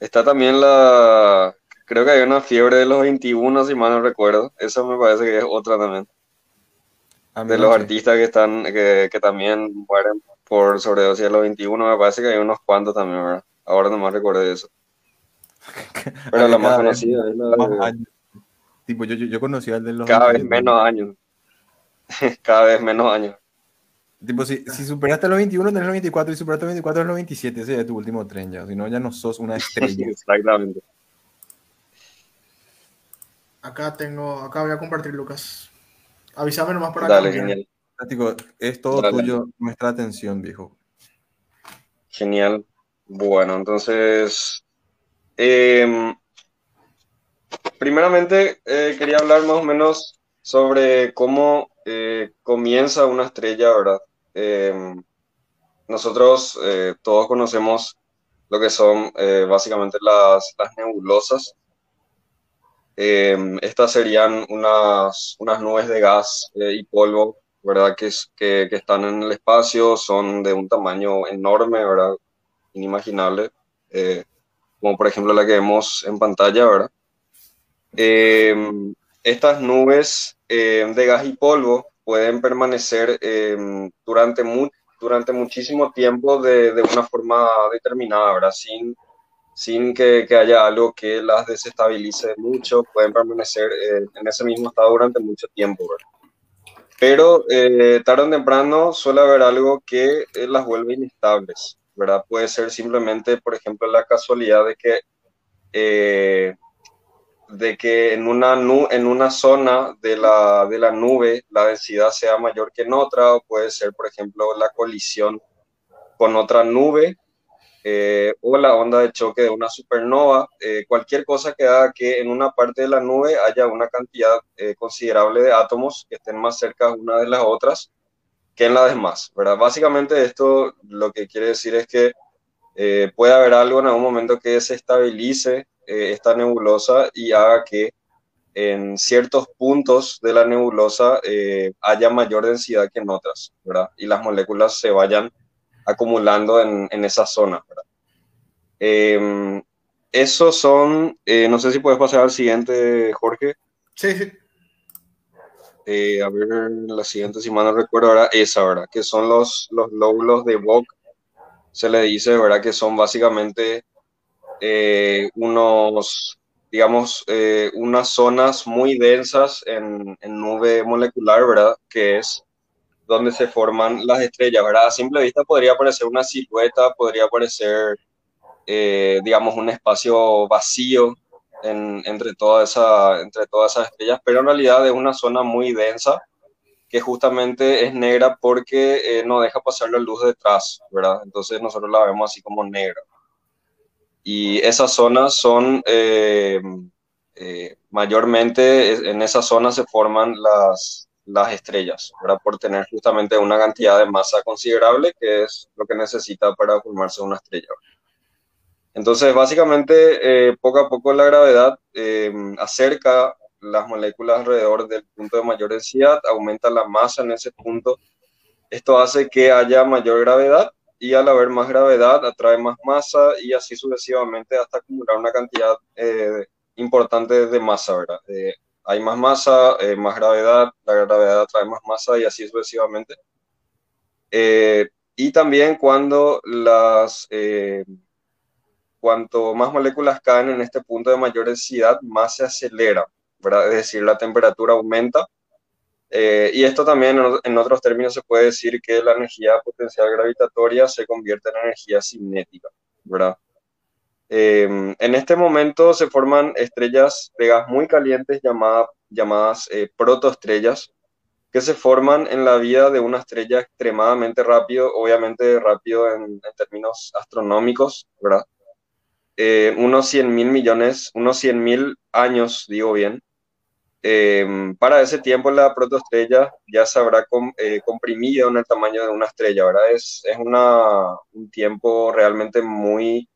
Está también la... Creo que hay una fiebre de los 21, si mal no recuerdo. Esa me parece que es otra también. De los artistas que están, que, que también mueren por sobredosis a los 21, me parece que hay unos cuantos también, ¿verdad? Ahora nomás recuerdo de eso. Pero la más conocida es la de años. Tipo, yo, de los cada vez 27. menos años. Cada vez menos años. Tipo, si, si superaste los 21, tenés los 24, y superaste los 24, es los 27. Ese es tu último tren ya. Si no, ya no sos una estrella. Exactamente. Acá tengo. Acá voy a compartir, Lucas. Avísame nomás para Dale, cambiar. genial. Fantástico, es todo Dale. tuyo, nuestra atención, viejo. Genial. Bueno, entonces, em, primeramente eh, quería hablar más o menos sobre cómo eh, comienza una estrella, ¿verdad? Em, nosotros eh, todos conocemos lo que son eh, básicamente las, las nebulosas. Em, estas serían unas, unas nubes de gas eh, y polvo, ¿verdad? Que, que, que están en el espacio, son de un tamaño enorme, ¿verdad? Inimaginable, eh, como por ejemplo la que vemos en pantalla, ¿verdad? Em, estas nubes eh, de gas y polvo pueden permanecer em, durante, mu- durante muchísimo tiempo de, de una forma determinada, ¿verdad? Sin, sin que, que haya algo que las desestabilice mucho, pueden permanecer eh, en ese mismo estado durante mucho tiempo, ¿verdad? Pero eh, tarde o temprano suele haber algo que eh, las vuelve inestables, ¿verdad? Puede ser simplemente, por ejemplo, la casualidad de que, eh, de que en, una nu- en una zona de la, de la nube la densidad sea mayor que en otra, o puede ser, por ejemplo, la colisión con otra nube eh, o la onda de choque de una supernova, eh, cualquier cosa que haga que en una parte de la nube haya una cantidad eh, considerable de átomos que estén más cerca una de las otras que en las demás, ¿verdad? Básicamente esto lo que quiere decir es que puede haber algo en algún momento que desestabilice eh, esta nebulosa y haga que en ciertos puntos de la nebulosa eh, haya mayor densidad que en otras, ¿verdad? Y las moléculas se vayan acumulando en, en esa zona, ¿verdad? Eh, esos son, no sé si puedes pasar al siguiente, Jorge. Sí, sí. Eh, a ver, la siguiente, si mal no recuerdo, ahora esa, ¿verdad? Que son los, los lóbulos de Vogt. Se le dice, ¿verdad? Que son básicamente eh, unos, digamos, eh, unas zonas muy densas en, en nube molecular, ¿verdad? Que es donde se forman las estrellas, ¿verdad? A simple vista podría parecer una silueta, podría parecer, eh, digamos, un espacio vacío en- entre, toda esa, entre todas esas estrellas, pero en realidad es una zona muy densa que justamente es negra porque eh, no deja pasar la luz detrás, ¿verdad? Entonces nosotros la vemos así como negra. Y esas zonas son, eh, eh, mayormente en esas zonas se forman las, las estrellas, ¿verdad? Por tener justamente una cantidad de masa considerable, que es lo que necesita para formarse una estrella. Entonces, básicamente, eh, poco a poco la gravedad eh, acerca las moléculas alrededor del punto de mayor densidad, aumenta la masa en ese punto. Esto hace que haya mayor gravedad y al haber más gravedad atrae más masa y así sucesivamente hasta acumular una cantidad eh, importante de masa, ¿verdad? Eh, hay más masa, eh, más gravedad, la gravedad atrae más masa y así sucesivamente. y también cuando las cuanto más moléculas caen en este punto de mayor densidad, más se acelera, ¿verdad? Es decir, la temperatura aumenta. Eh, y esto también, en otros términos, se puede decir que la energía potencial gravitatoria se convierte en energía cinética, ¿verdad? Eh, en este momento se forman estrellas de gas muy calientes llamadas, llamadas eh, protoestrellas, que se forman en la vida de una estrella extremadamente rápido, obviamente rápido en, términos astronómicos, ¿verdad? Unos 100 mil millones, unos 100 mil años, digo bien. Eh, para ese tiempo la protoestrella ya se habrá eh, comprimido en el tamaño de una estrella, ¿verdad? Es, es una, un tiempo realmente muy,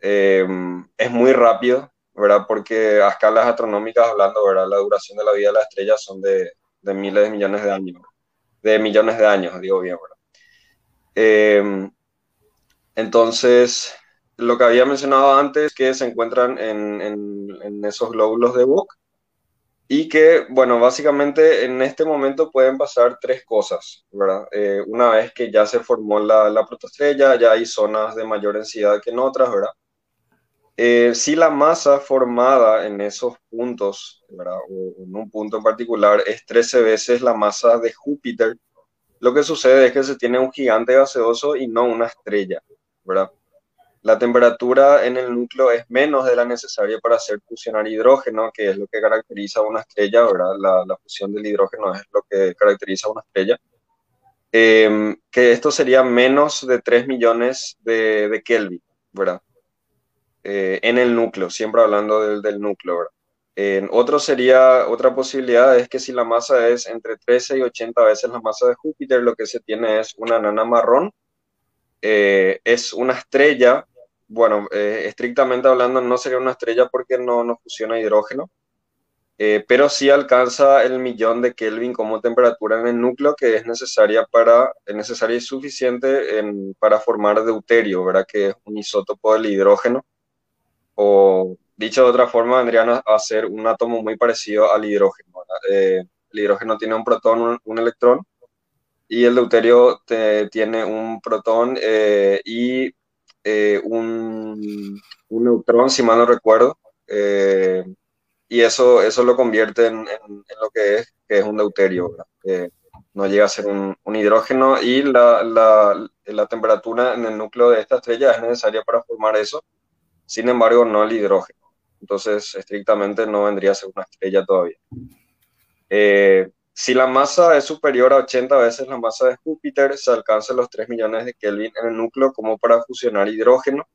es muy rápido, ¿verdad? Porque a escalas astronómicas hablando, ¿verdad? La duración de la vida de la estrella son de, de miles de millones de años, de millones de años, digo bien, ¿verdad? entonces, lo que había mencionado antes, que se encuentran en, en, esos glóbulos de Book y que, bueno, básicamente en este momento pueden pasar tres cosas, ¿verdad? Eh, una vez que ya se formó la, la protoestrella, ya hay zonas de mayor densidad que en otras, ¿verdad? Eh, si la masa formada en esos puntos, ¿verdad? o en un punto en particular, es 13 veces la masa de Júpiter, lo que sucede es que se tiene un gigante gaseoso y no una estrella, ¿verdad? La temperatura en el núcleo es menos de la necesaria para hacer fusionar hidrógeno, que es lo que caracteriza una estrella, ¿verdad? La, fusión del hidrógeno es lo que caracteriza una estrella. Em, que esto sería menos de 3 millones de, Kelvin, ¿verdad? Eh, en el núcleo, siempre hablando del, del núcleo, ¿verdad? sería, otra posibilidad es que si la masa es entre 13 y 80 veces la masa de Júpiter, lo que se tiene es una nana marrón, eh, es una estrella bueno, eh, estrictamente hablando no sería una estrella porque no, no fusiona hidrógeno, eh, pero sí alcanza el millón de Kelvin como temperatura en el núcleo que es necesaria, para, es necesaria y suficiente en, para formar deuterio, ¿verdad? Que es un isótopo del hidrógeno, o dicho de otra forma, vendrían a, ser un átomo muy parecido al hidrógeno. Eh, el hidrógeno tiene un protón, un, electrón, y el deuterio tiene un protón y eh, un, un, neutrón, si mal no recuerdo, eh, y eso, eso lo convierte en, lo que es, que es un deuterio, no llega a ser un, un hidrógeno y la, la, la, temperatura en el núcleo de esta estrella es necesaria para formar eso, sin embargo no el hidrógeno. Entonces, estrictamente no vendría a ser una estrella todavía. Si la masa es superior a 80 veces la masa de Júpiter, se alcanzan los 3 millones de Kelvin en el núcleo como para fusionar hidrógeno.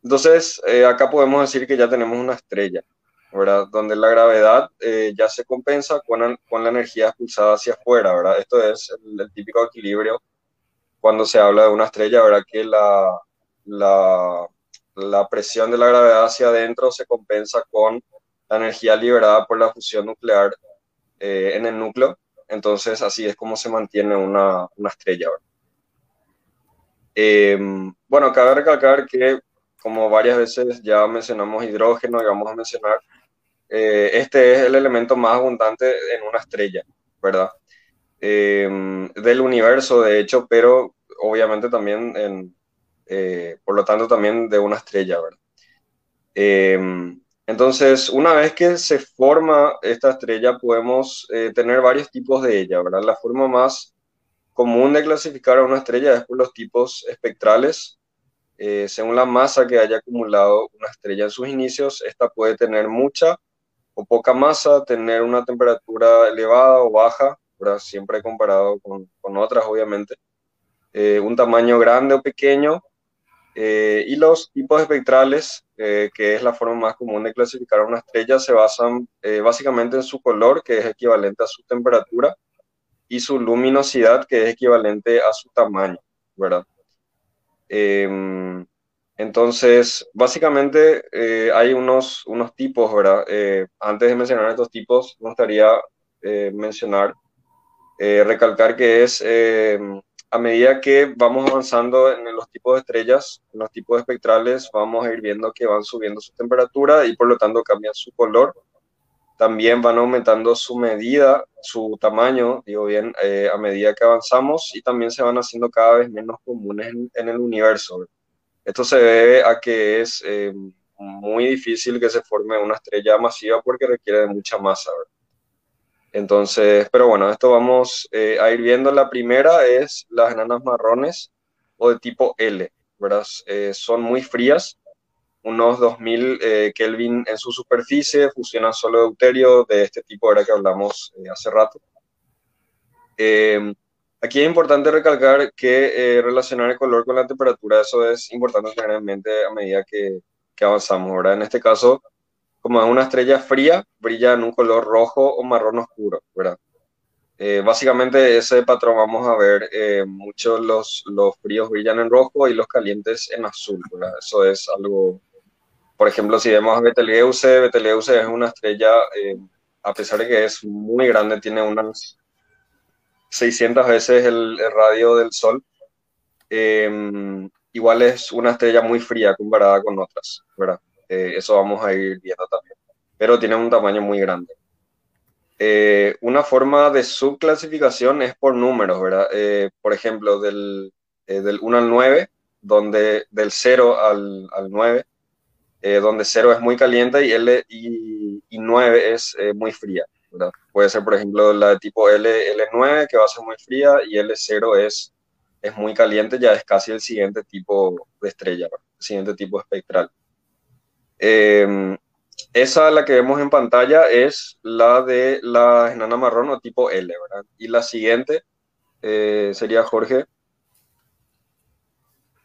Entonces, eh, acá podemos decir que ya tenemos una estrella, ¿verdad? Donde la gravedad eh, ya se compensa con, con, la energía expulsada hacia afuera, ¿verdad? Esto es el, típico equilibrio cuando se habla de una estrella, ¿verdad? Que la, la, la presión de la gravedad hacia adentro se compensa con la energía liberada por la fusión nuclear eh, en el núcleo. Entonces, así es como se mantiene una, una estrella. Eh, bueno, cabe recalcar que, como varias veces ya mencionamos hidrógeno y vamos a mencionar, eh, este es el elemento más abundante en una estrella, ¿verdad? del universo, de hecho, pero obviamente también, en, por lo tanto, también de una estrella, ¿verdad? Entonces, una vez que se forma esta estrella, podemos eh, tener varios tipos de ella, ¿verdad? La forma más común de clasificar a una estrella es por los tipos espectrales. Eh, según la masa que haya acumulado una estrella en sus inicios, esta puede tener mucha o poca masa, tener una temperatura elevada o baja, ¿verdad? siempre comparado con, otras, obviamente. Eh, un tamaño grande o pequeño, eh, y los tipos espectrales, eh, que es la forma más común de clasificar a una estrella, se basan eh, básicamente en su color, que es equivalente a su temperatura, y su luminosidad, que es equivalente a su tamaño, ¿verdad? Em, Entonces, básicamente eh, hay unos, unos tipos, ¿verdad? Eh, antes de mencionar estos tipos, me gustaría eh, mencionar, recalcar que es a medida que vamos avanzando en los tipos de estrellas, en los tipos espectrales, vamos a ir viendo que van subiendo su temperatura y por lo tanto cambian su color. También van aumentando su medida, su tamaño, digo bien, a medida que avanzamos y también se van haciendo cada vez menos comunes en, el universo. ¿verdad? Esto se debe a que es eh, muy difícil que se forme una estrella masiva porque requiere de mucha masa. Entonces, pero bueno, esto vamos eh, a ir viendo. La primera es las enanas marrones o de tipo L, ¿verdad? Eh, son muy frías, unos 2000 Kelvin en su superficie, fusionan solo deuterio de este tipo, era que hablamos hace rato. Aquí es importante recalcar que eh, relacionar el color con la temperatura, eso es importante tener en mente a medida que, que avanzamos, ¿verdad? En este caso, como una estrella fría, brilla en un color rojo o marrón oscuro, ¿verdad? Eh, básicamente ese patrón vamos a ver, eh, muchos los, los fríos brillan en rojo y los calientes en azul, ¿verdad? Eso es algo, por ejemplo, si vemos a Betelgeuse, Betelgeuse es una estrella, a pesar de que es muy grande, tiene unas 600 veces el, radio del Sol. Em, igual es una estrella muy fría comparada con otras, ¿verdad? Eh, eso vamos a ir viendo también. Pero tiene un tamaño muy grande. Eh, una forma de subclasificación es por números, ¿verdad? Eh, por ejemplo, del, del, 1 al 9, donde del 0 al, al 9, donde 0 es muy caliente y, L, y, y 9 es muy fría. Puede ser, por ejemplo, la de tipo L, L9, que va a ser muy fría, y L0 es, es muy caliente, ya es casi el siguiente tipo de estrella, el siguiente tipo espectral. Em, esa, la que vemos en pantalla, es la de la enana marrón o tipo L, ¿verdad? Y la siguiente eh, sería, Jorge,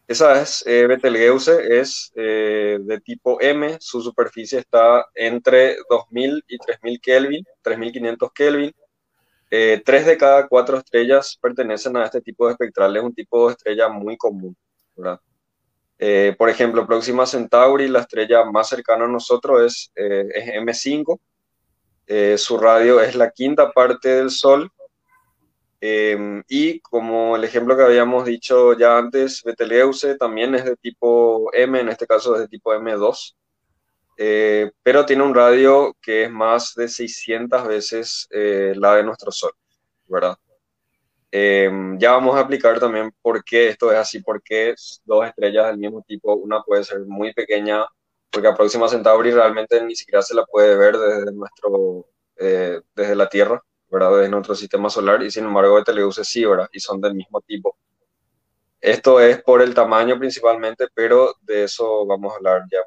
esa es eh, Betelgeuse, es eh, de tipo M, su superficie está entre 2000 y 3000 Kelvin, 3500 Kelvin. Eh, tres de cada cuatro estrellas pertenecen a este tipo de espectral, es un tipo de estrella muy común. ¿verdad? Eh, por ejemplo, Próxima Centauri, la estrella más cercana a nosotros es, es M5. su radio es la quinta parte del Sol Em, y como el ejemplo que habíamos dicho ya antes, Betelgeuse también es de tipo M, en este caso es de tipo M2, eh, pero tiene un radio que es más de 600 veces eh, la de nuestro Sol, ¿verdad? Em, ya vamos a explicar también por qué esto es así, por qué dos estrellas del mismo tipo, una puede ser muy pequeña, porque a Próxima Centauri realmente ni siquiera se la puede ver desde, nuestro, eh, desde la Tierra ¿verdad? En otro sistema solar y sin embargo Betelgeuse sí, ¿verdad? Y son del mismo tipo. Esto es por el tamaño principalmente, pero de eso vamos a hablar ya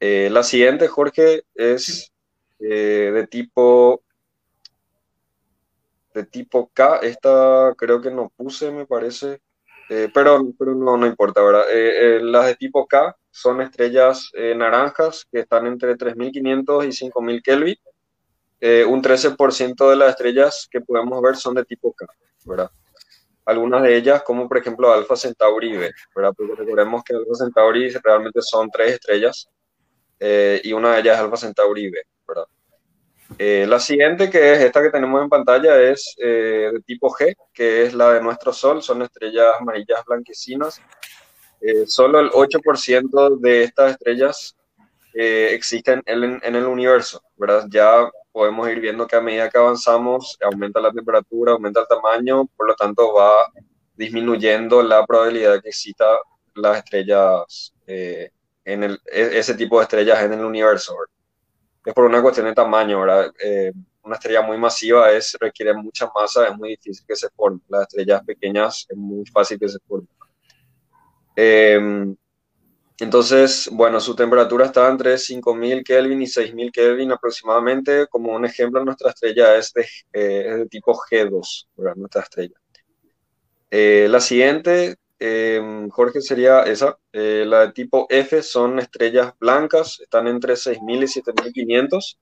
eh, la siguiente, Jorge, es eh, de tipo de tipo K. Esta creo que no puse, me parece, eh, pero, pero no, no importa, ¿verdad? las de tipo K son estrellas naranjas que están entre 3500 y 5000 Kelvin eh, un 13% de las estrellas que podemos ver son de tipo K, ¿verdad? Algunas de ellas, como por ejemplo Alpha Centauri B, ¿verdad? Porque recordemos que Alpha Centauri realmente son tres estrellas eh, y una de ellas es Alpha Centauri B, ¿verdad? Eh, la siguiente, que es esta que tenemos en pantalla, es de tipo G, que es la de nuestro Sol, son estrellas amarillas blanquecinas. solo el 8% de estas estrellas existen en, en, el universo, ¿verdad? Ya podemos ir viendo que a medida que avanzamos aumenta la temperatura, aumenta el tamaño, por lo tanto va disminuyendo la probabilidad de que exista las estrellas, eh, en el, e, ese tipo de estrellas en el universo. Es por una cuestión de tamaño, ¿verdad? Eh, una estrella muy masiva es, requiere mucha masa, es muy difícil que se forme. Las estrellas pequeñas es muy fácil que se formen. Eh, entonces, bueno, su temperatura está entre 5000 Kelvin y 6000 Kelvin aproximadamente. Como un ejemplo, nuestra estrella es de, eh, tipo G2, nuestra estrella. Eh, la siguiente, em, Jorge, sería esa. Eh, la de tipo F son estrellas blancas, están entre 6000 y 7500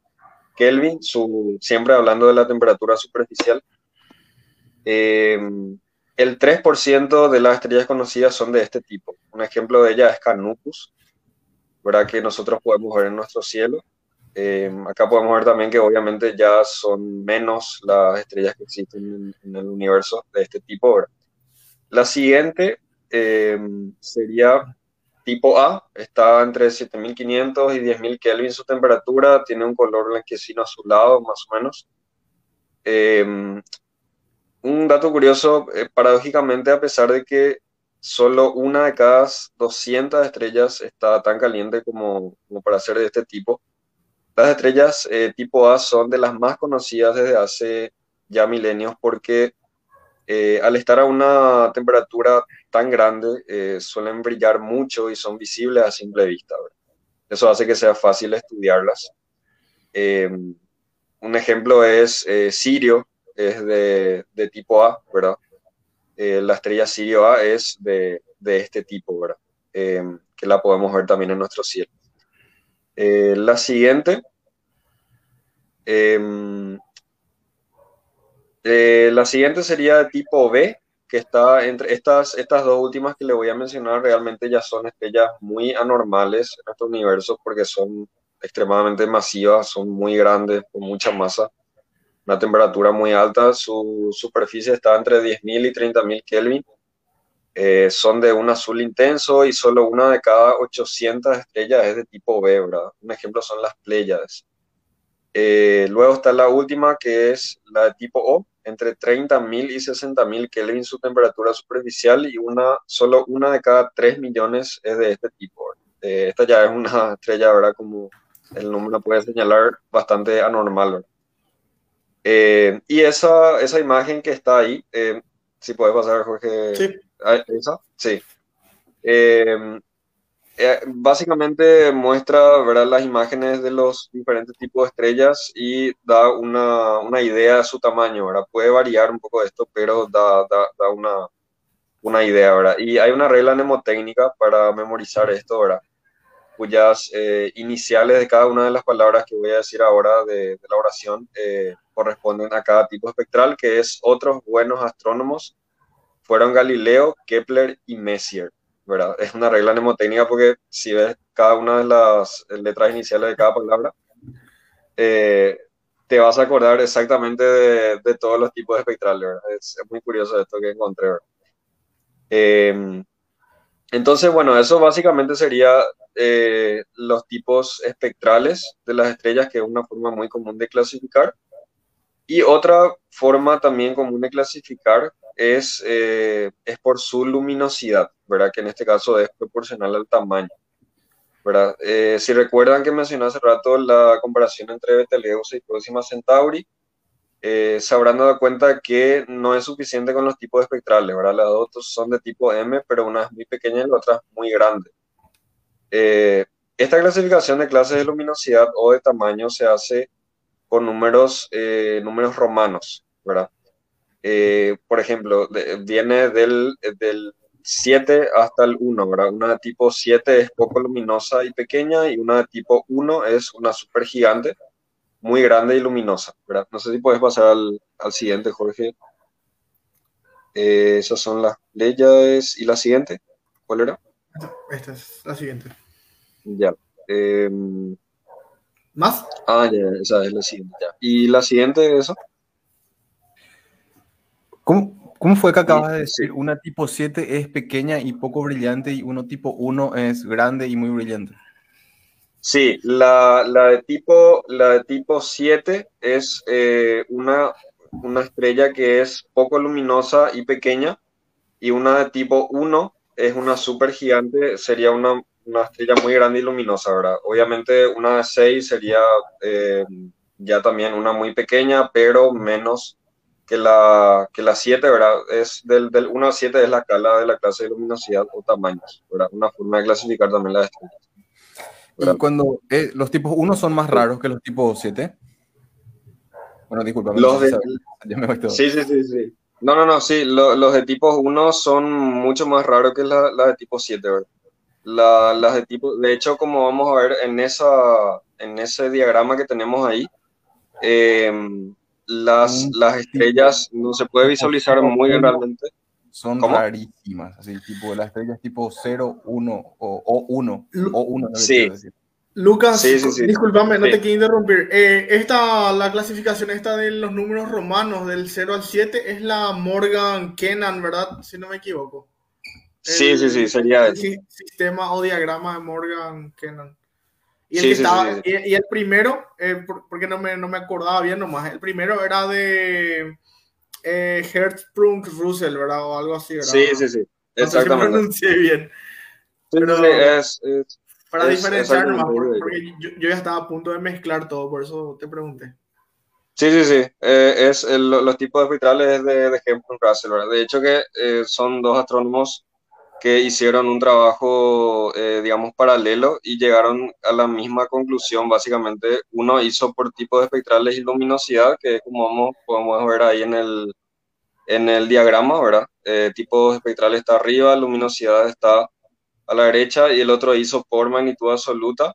Kelvin, su, siempre hablando de la temperatura superficial. Em, el 3% de las estrellas conocidas son de este tipo. Un ejemplo de ella es Canopus, ¿verdad? que nosotros podemos ver en nuestro cielo. Eh, acá podemos ver también que obviamente ya son menos las estrellas que existen en, el universo de este tipo. La siguiente eh, sería tipo A, está entre 7500 y 10000 Kelvin su temperatura, tiene un color blanquecino azulado más o menos. Eh, un dato curioso, eh, paradójicamente, a pesar de que solo una de cada 200 estrellas está tan caliente como, para ser de este tipo, las estrellas tipo A son de las más conocidas desde hace ya milenios porque al estar a una temperatura tan grande eh, suelen brillar mucho y son visibles a simple vista. Eso hace que sea fácil estudiarlas. Eh, un ejemplo es eh, Sirio, es de, de, tipo A, ¿verdad? la estrella Sirio A es de, de este tipo, ¿verdad? que la podemos ver también en nuestro cielo. la siguiente la siguiente sería de tipo B, que está entre estas, estas dos últimas que le voy a mencionar, realmente ya son estrellas muy anormales en nuestro universo porque son extremadamente masivas, son muy grandes, con mucha masa, una temperatura muy alta, su superficie está entre 10.000 y 30.000 Kelvin, eh, son de un azul intenso y solo una de cada 800 estrellas es de tipo B. Un ejemplo son las Pléyades. Eh, luego está la última que es la de tipo O, entre 30.000 y 60.000 Kelvin su temperatura superficial y una, solo una de cada 3 millones es de este tipo. Eh, esta ya es una estrella, ¿verdad? Como el nombre puede señalar, bastante anormal. Eh, y esa, esa imagen que está ahí, eh, si puedes pasar, Jorge. Sí. Ah, ¿Esa? Sí. Eh, básicamente muestra ¿verdad? las imágenes de los diferentes tipos de estrellas y da una, una idea de su tamaño, ¿verdad? Puede variar un poco esto, pero da, da, da una, una, idea, ¿verdad? Y hay una regla mnemotécnica para memorizar esto, ¿verdad? Cuyas eh, iniciales de cada una de las palabras que voy a decir ahora de, de la oración eh, corresponden a cada tipo espectral, que es otros buenos astrónomos fueron Galileo, Kepler y Messier. Es una regla mnemotécnica porque si ves cada una de las letras iniciales de cada palabra, eh, te vas a acordar exactamente de, todos los tipos de espectrales, Es, muy curioso esto que encontré, em, entonces, bueno, eso básicamente sería eh, los tipos espectrales de las estrellas, que es una forma muy común de clasificar. Y otra forma también común de clasificar es, eh, es por su luminosidad, ¿verdad? Que en este caso es proporcional al tamaño, ¿verdad? Eh, si recuerdan que mencioné hace rato la comparación entre Betelgeuse y Próxima Centauri, eh, se habrán dado cuenta que no es suficiente con los tipos espectrales, ¿verdad? Las dos son de tipo M, pero una es muy pequeña y la otra es muy grande. esta clasificación de clases de luminosidad o de tamaño se hace con números, números romanos, ¿verdad? Eh, por ejemplo, viene del, del 7 hasta el 1, ¿verdad? Una de tipo 7 es poco luminosa y pequeña y una de tipo 1 es una super gigante, muy grande y luminosa, ¿verdad? No sé si puedes pasar al, al siguiente, Jorge. Eh, esas son las leyes. ¿Y la siguiente? ¿Cuál era? Esta es la siguiente. Ya. Em, ¿Más? Ah, ya, esa es la siguiente, ya. ¿Y la siguiente eso? ¿Cómo, ¿Cómo, fue que acabas de decir? Una tipo 7 es pequeña y poco brillante y uno tipo 1 es grande y muy brillante. Sí, la, la de, tipo, la de tipo 7 es eh, una, una estrella que es poco luminosa y pequeña y una de tipo 1 es una super gigante, sería una, una, estrella muy grande y luminosa, ¿verdad? Obviamente una de 6 sería eh, ya también una muy pequeña, pero menos que la, que la 7, ¿verdad? Es del, del 1 al 7 es la escala de la clase de luminosidad o tamaños, ¿verdad? Una forma de clasificar también las estrellas. ¿Y cuando eh, los tipos 1 son más raros que los tipos 7? Bueno, disculpa. Los de, sí, sí, sí, sí. No, no, no, sí, los de tipo 1 son mucho más raros que las la de tipo 7, ¿verdad? La, las de tipo, de hecho, como vamos a ver en, esa, en ese diagrama que tenemos ahí, eh, las, las estrellas no se puede visualizar muy realmente. son ¿Cómo? rarísimas, así, tipo, las estrellas tipo 0, 1 o, o 1, Lu- o 1, Sí. Lucas, Sí, sí, sí. discúlpame, no Sí. te quiero interrumpir. Eh, esta, la clasificación esta de los números romanos del 0 al 7 es la Morgan Kennan, ¿verdad? Si no me equivoco. Sí, El- sí, sí, sería el sistema o diagrama de Morgan Kennan. Y el, Sí, que sí, estaba- sí, sí. y- y el primero, eh, por- porque no me, no me acordaba bien nomás, el primero era de eh, Hertzsprung Russell, ¿verdad? O algo así, ¿verdad? Sí, sí, sí, No exactamente. pronuncié bien. Sí, pero- es, es- Para Es diferenciar nomás, porque yo, yo ya estaba a punto de mezclar todo, por eso te pregunté. Sí, sí, sí. Eh, es el- los tipos espectrales de, de Hempel Russell, ¿verdad? De hecho que eh, son dos astrónomos que hicieron un trabajo, eh, digamos, paralelo y llegaron a la misma conclusión, básicamente. Uno hizo por tipos espectrales y luminosidad, que como vamos, podemos ver ahí en el, en el diagrama, ¿verdad? Eh, tipos espectrales está arriba, luminosidad está a la derecha y el otro hizo por magnitud absoluta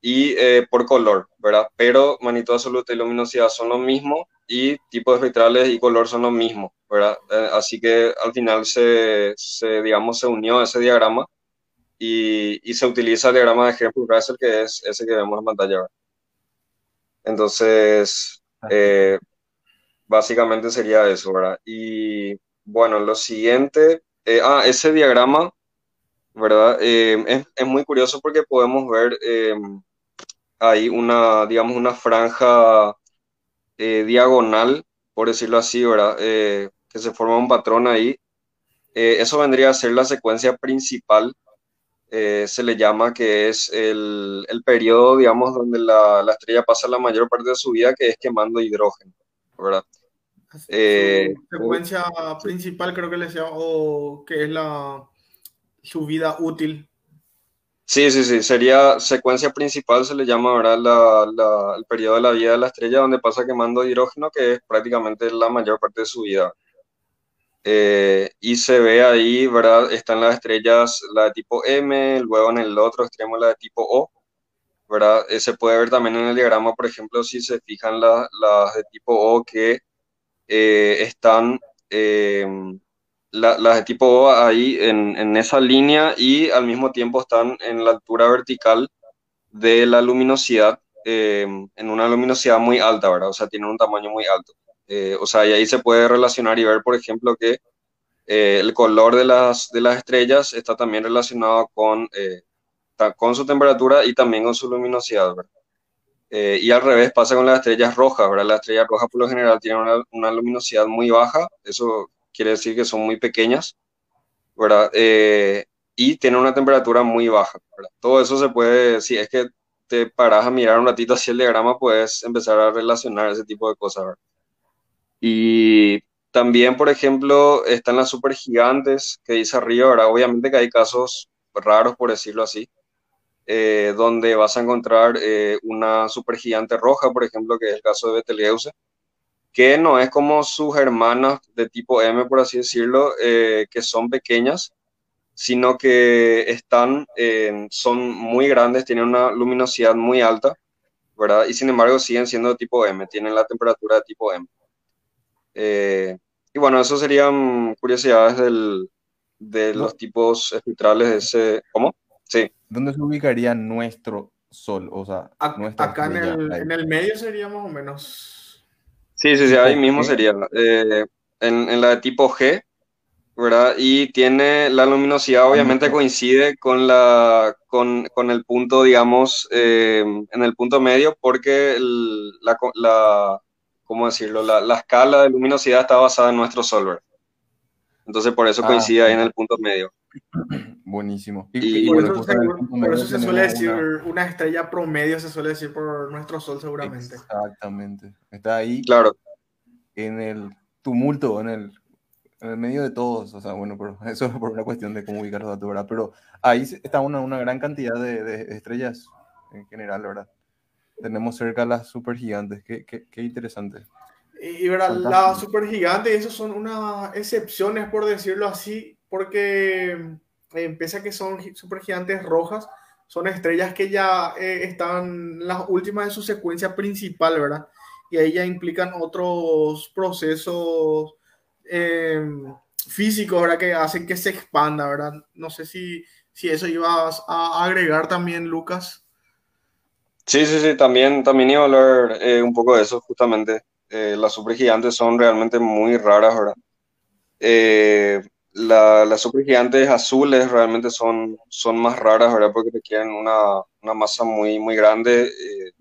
y eh, por color, ¿verdad? Pero magnitud absoluta y luminosidad son lo mismo y tipos espectrales y color son lo mismo, ¿verdad? Eh, así que al final se, se, digamos, se unió ese diagrama y, y se utiliza el diagrama de Hempel Russell, que es ese que vemos en pantalla. Entonces, eh, básicamente sería eso, ¿verdad? Y bueno, lo siguiente, eh, ah, ese diagrama, ¿verdad? Eh, es, es muy curioso porque podemos ver eh, ahí una, digamos, una franja eh, diagonal, por decirlo así, ¿verdad? Eh, que se forma un patrón ahí. Eh, eso vendría a ser la secuencia principal, eh, se le llama que es el, el periodo, digamos, donde la, la estrella pasa la mayor parte de su vida, que es quemando hidrógeno, ¿verdad? Eh, Su secuencia principal creo que le decía, o que es la su vida útil. Sí, sí, sí, sería secuencia principal, se le llama ahora la, la- el periodo de la vida de la estrella, donde pasa quemando hidrógeno, que es prácticamente la mayor parte de su vida. Eh, y se ve ahí, ¿verdad? Están las estrellas, la de tipo M, luego en el otro extremo la de tipo O, ¿verdad? Eh, se puede ver también en el diagrama, por ejemplo, si se fijan la- las de tipo O que eh, están, la- las de tipo O ahí en, en esa línea y al mismo tiempo están en la altura vertical de la luminosidad, eh, en una luminosidad muy alta, ¿verdad? O sea, tienen un tamaño muy alto. Eh, o sea, y ahí se puede relacionar y ver, por ejemplo, que eh, el color de las, de las estrellas está también relacionado con, eh, con su temperatura y también con su luminosidad, ¿verdad? Eh, y al revés pasa con las estrellas rojas, ¿verdad? Las estrellas rojas por lo general tienen una, una luminosidad muy baja, eso quiere decir que son muy pequeñas, ¿verdad? Eh, y tienen una temperatura muy baja, ¿verdad? Todo eso se puede, si es que te paras a mirar un ratito así el diagrama, puedes empezar a relacionar ese tipo de cosas, ¿verdad? Y también, por ejemplo, están las supergigantes que dice arriba, ¿verdad? Obviamente que hay casos raros, por decirlo así, eh, donde vas a encontrar eh, una supergigante roja, por ejemplo, que es el caso de Betelgeuse, que no es como sus hermanas de tipo M, por así decirlo, eh, que son pequeñas, sino que están, son muy grandes, tienen una luminosidad muy alta, ¿verdad? Y sin embargo siguen siendo de tipo M, tienen la temperatura de tipo M. Eh, y bueno, eso serían curiosidades del, de No. los tipos espectrales de ese... ¿Cómo? Sí. ¿Dónde se ubicaría nuestro Sol? O sea, Ac- nuestra Acá en el, en el medio sería más o menos. Sí, sí, sí, ahí ¿Tipo mismo G? sería. eh, en, en la de tipo G, ¿verdad? Y tiene la luminosidad, obviamente coincide con la, con, con el punto, digamos, eh, en el punto medio, porque el- la, la, ¿cómo decirlo? La, la escala de luminosidad está basada en nuestro Sol, ¿verdad? Entonces, por eso Ah, coincide ahí en el punto medio. Buenísimo. Y- Por bueno, eso, por eso se suele decir una- una estrella promedio, se suele decir por nuestro sol seguramente. Exactamente. Está ahí Claro, en el tumulto, en el, en el medio de todos. O sea, bueno, pero eso es por una cuestión de cómo ubicar los datos, ¿verdad? Pero ahí está una, una gran cantidad de, de estrellas en general, ¿verdad? Tenemos cerca las supergigantes. Qué, qué, qué interesante. Y, y verá, Fantástico. las supergigantes, esos son unas excepciones, por decirlo así, porque eh, pese a que son gi- supergigantes rojas, son estrellas que ya eh, están las últimas de su secuencia principal, ¿verdad? Y ahí ya implican otros procesos eh, físicos, ¿verdad? Que hacen que se expanda, ¿verdad? No sé si, si eso ibas a agregar también, Lucas. Sí, sí, sí, también, también iba a hablar eh, un poco de eso, justamente. Eh, las supergigantes son realmente muy raras, ¿verdad? Eh, la- las supergigantes azules realmente son, son más raras, ¿verdad? Porque requieren una, una masa muy, muy grande, eh,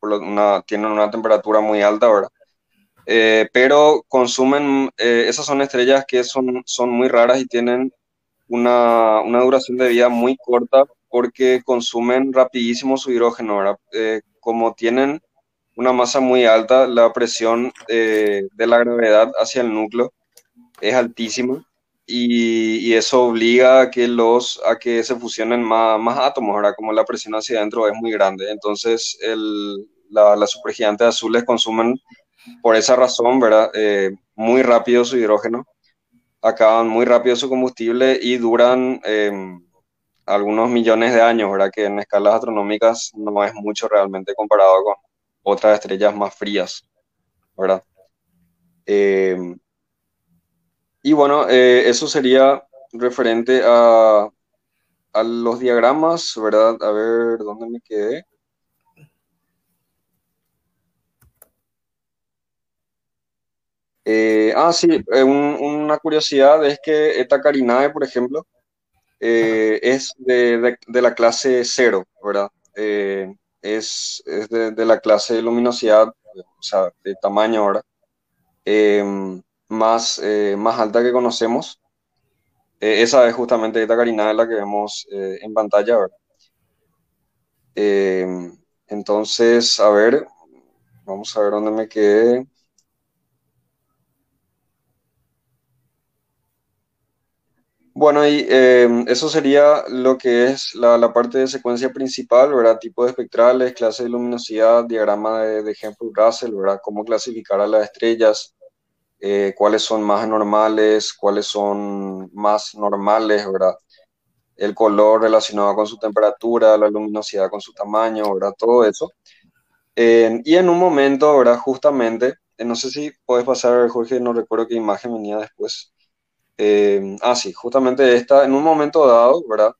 por lo- una, tienen una temperatura muy alta, ¿verdad? Eh, pero consumen, eh, esas son estrellas que son, son muy raras y tienen una, una duración de vida muy corta porque consumen rapidísimo su hidrógeno. Eh, como tienen una masa muy alta, la presión eh, de la gravedad hacia el núcleo es altísima y, eso obliga a que, los, a que se fusionen más, más átomos, ¿verdad? Como la presión hacia adentro es muy grande. Entonces, el, la, las supergigantes azules consumen por esa razón, ¿verdad? Eh, muy rápido su hidrógeno, acaban muy rápido su combustible y duran eh, algunos millones de años, ¿verdad? Que en escalas astronómicas no es mucho realmente comparado con otras estrellas más frías, ¿verdad? Eh, y bueno, eh, eso sería referente a, los diagramas, ¿verdad? A ver, ¿dónde me quedé? Eh, ah, sí, un- una curiosidad es que Eta Carinae, por ejemplo, eh, es de, de- de la clase cero, ¿verdad? Eh, es es de, de la clase de luminosidad, o sea, de tamaño, ¿verdad? Em, más, eh, más alta que conocemos. Esa es justamente Eta Carinae, la que vemos en pantalla, ¿verdad? Em, entonces, a ver, vamos a ver dónde me quedé. Bueno, y eh, eso sería lo que es la, la parte de secuencia principal, ¿verdad? Tipos espectrales, clase de luminosidad, diagrama de, de Hempel-Russell, ¿verdad? Cómo clasificar a las estrellas, eh, cuáles son más anormales, cuáles son más normales, ¿verdad? El color relacionado con su temperatura, la luminosidad con su tamaño, ¿verdad? Todo eso. Y en un momento, ¿verdad? Justamente, eh, no sé si puedes pasar, Jorge, no recuerdo qué imagen venía después. Eh, ah, sí, justamente esta, en un momento dado, ¿verdad?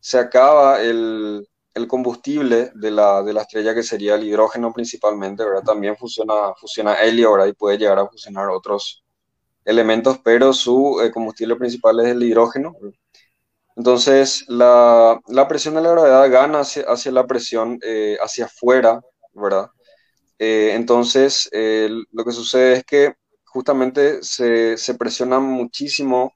Se acaba el, el combustible de la, de la estrella que sería el hidrógeno principalmente, ¿verdad? También fusiona, fusiona helio, ¿verdad? Y puede llegar a fusionar otros elementos, pero su eh, combustible principal es el hidrógeno. Entonces, la, la presión de la gravedad gana hacia, hacia la presión eh, hacia afuera, ¿verdad? Eh, entonces, lo que sucede es que justamente se, se presiona muchísimo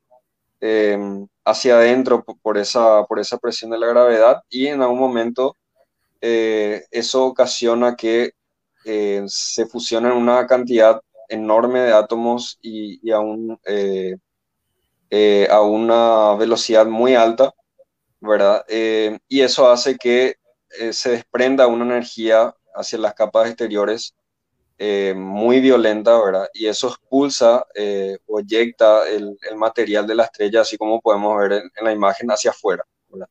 eh, hacia adentro por, esa, por esa presión de la gravedad y en algún momento eh, eso ocasiona que eh, se fusionen una cantidad enorme de átomos y, y a, un, eh, a una velocidad muy alta, ¿verdad? Y eso hace que se desprenda una energía hacia las capas exteriores eh, muy violenta, ¿verdad? Y eso expulsa eh, o el, el, material de la estrella, así como podemos ver en, en la imagen, hacia afuera, ¿verdad?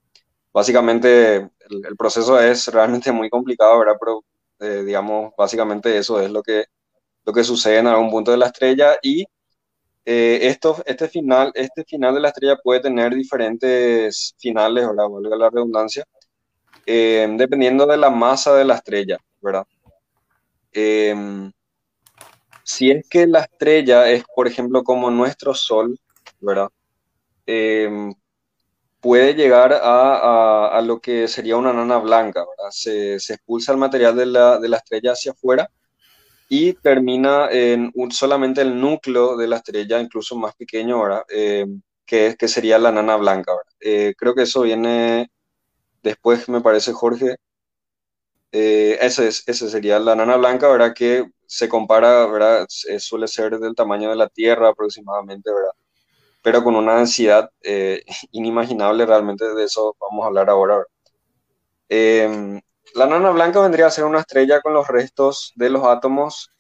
Básicamente el, el, proceso es realmente muy complicado, ¿verdad? Pero eh, digamos, básicamente eso es lo que, lo que sucede en algún punto de la estrella y eh, esto, este, final, este final de la estrella puede tener diferentes finales, ¿verdad? Valga la redundancia, eh, dependiendo de la masa de la estrella, ¿verdad? Eh, si es que la estrella es, por ejemplo, como nuestro Sol, ¿verdad? Eh, puede llegar a, lo que sería una nana blanca, ¿verdad? Se, expulsa el material de la, estrella hacia afuera y termina en solamente el núcleo de la estrella, incluso más pequeño, ¿verdad? Eh, que, que, sería la nana blanca. Eh, creo que eso viene después, me parece, Jorge, eh, ese, es, ese sería la nana blanca, ¿verdad? Que se compara, ¿verdad? Suele ser del tamaño de la Tierra aproximadamente, ¿verdad? Pero con una densidad eh, inimaginable, realmente de eso vamos a hablar ahora. Eh, la nana blanca vendría a ser una estrella con los restos de los átomos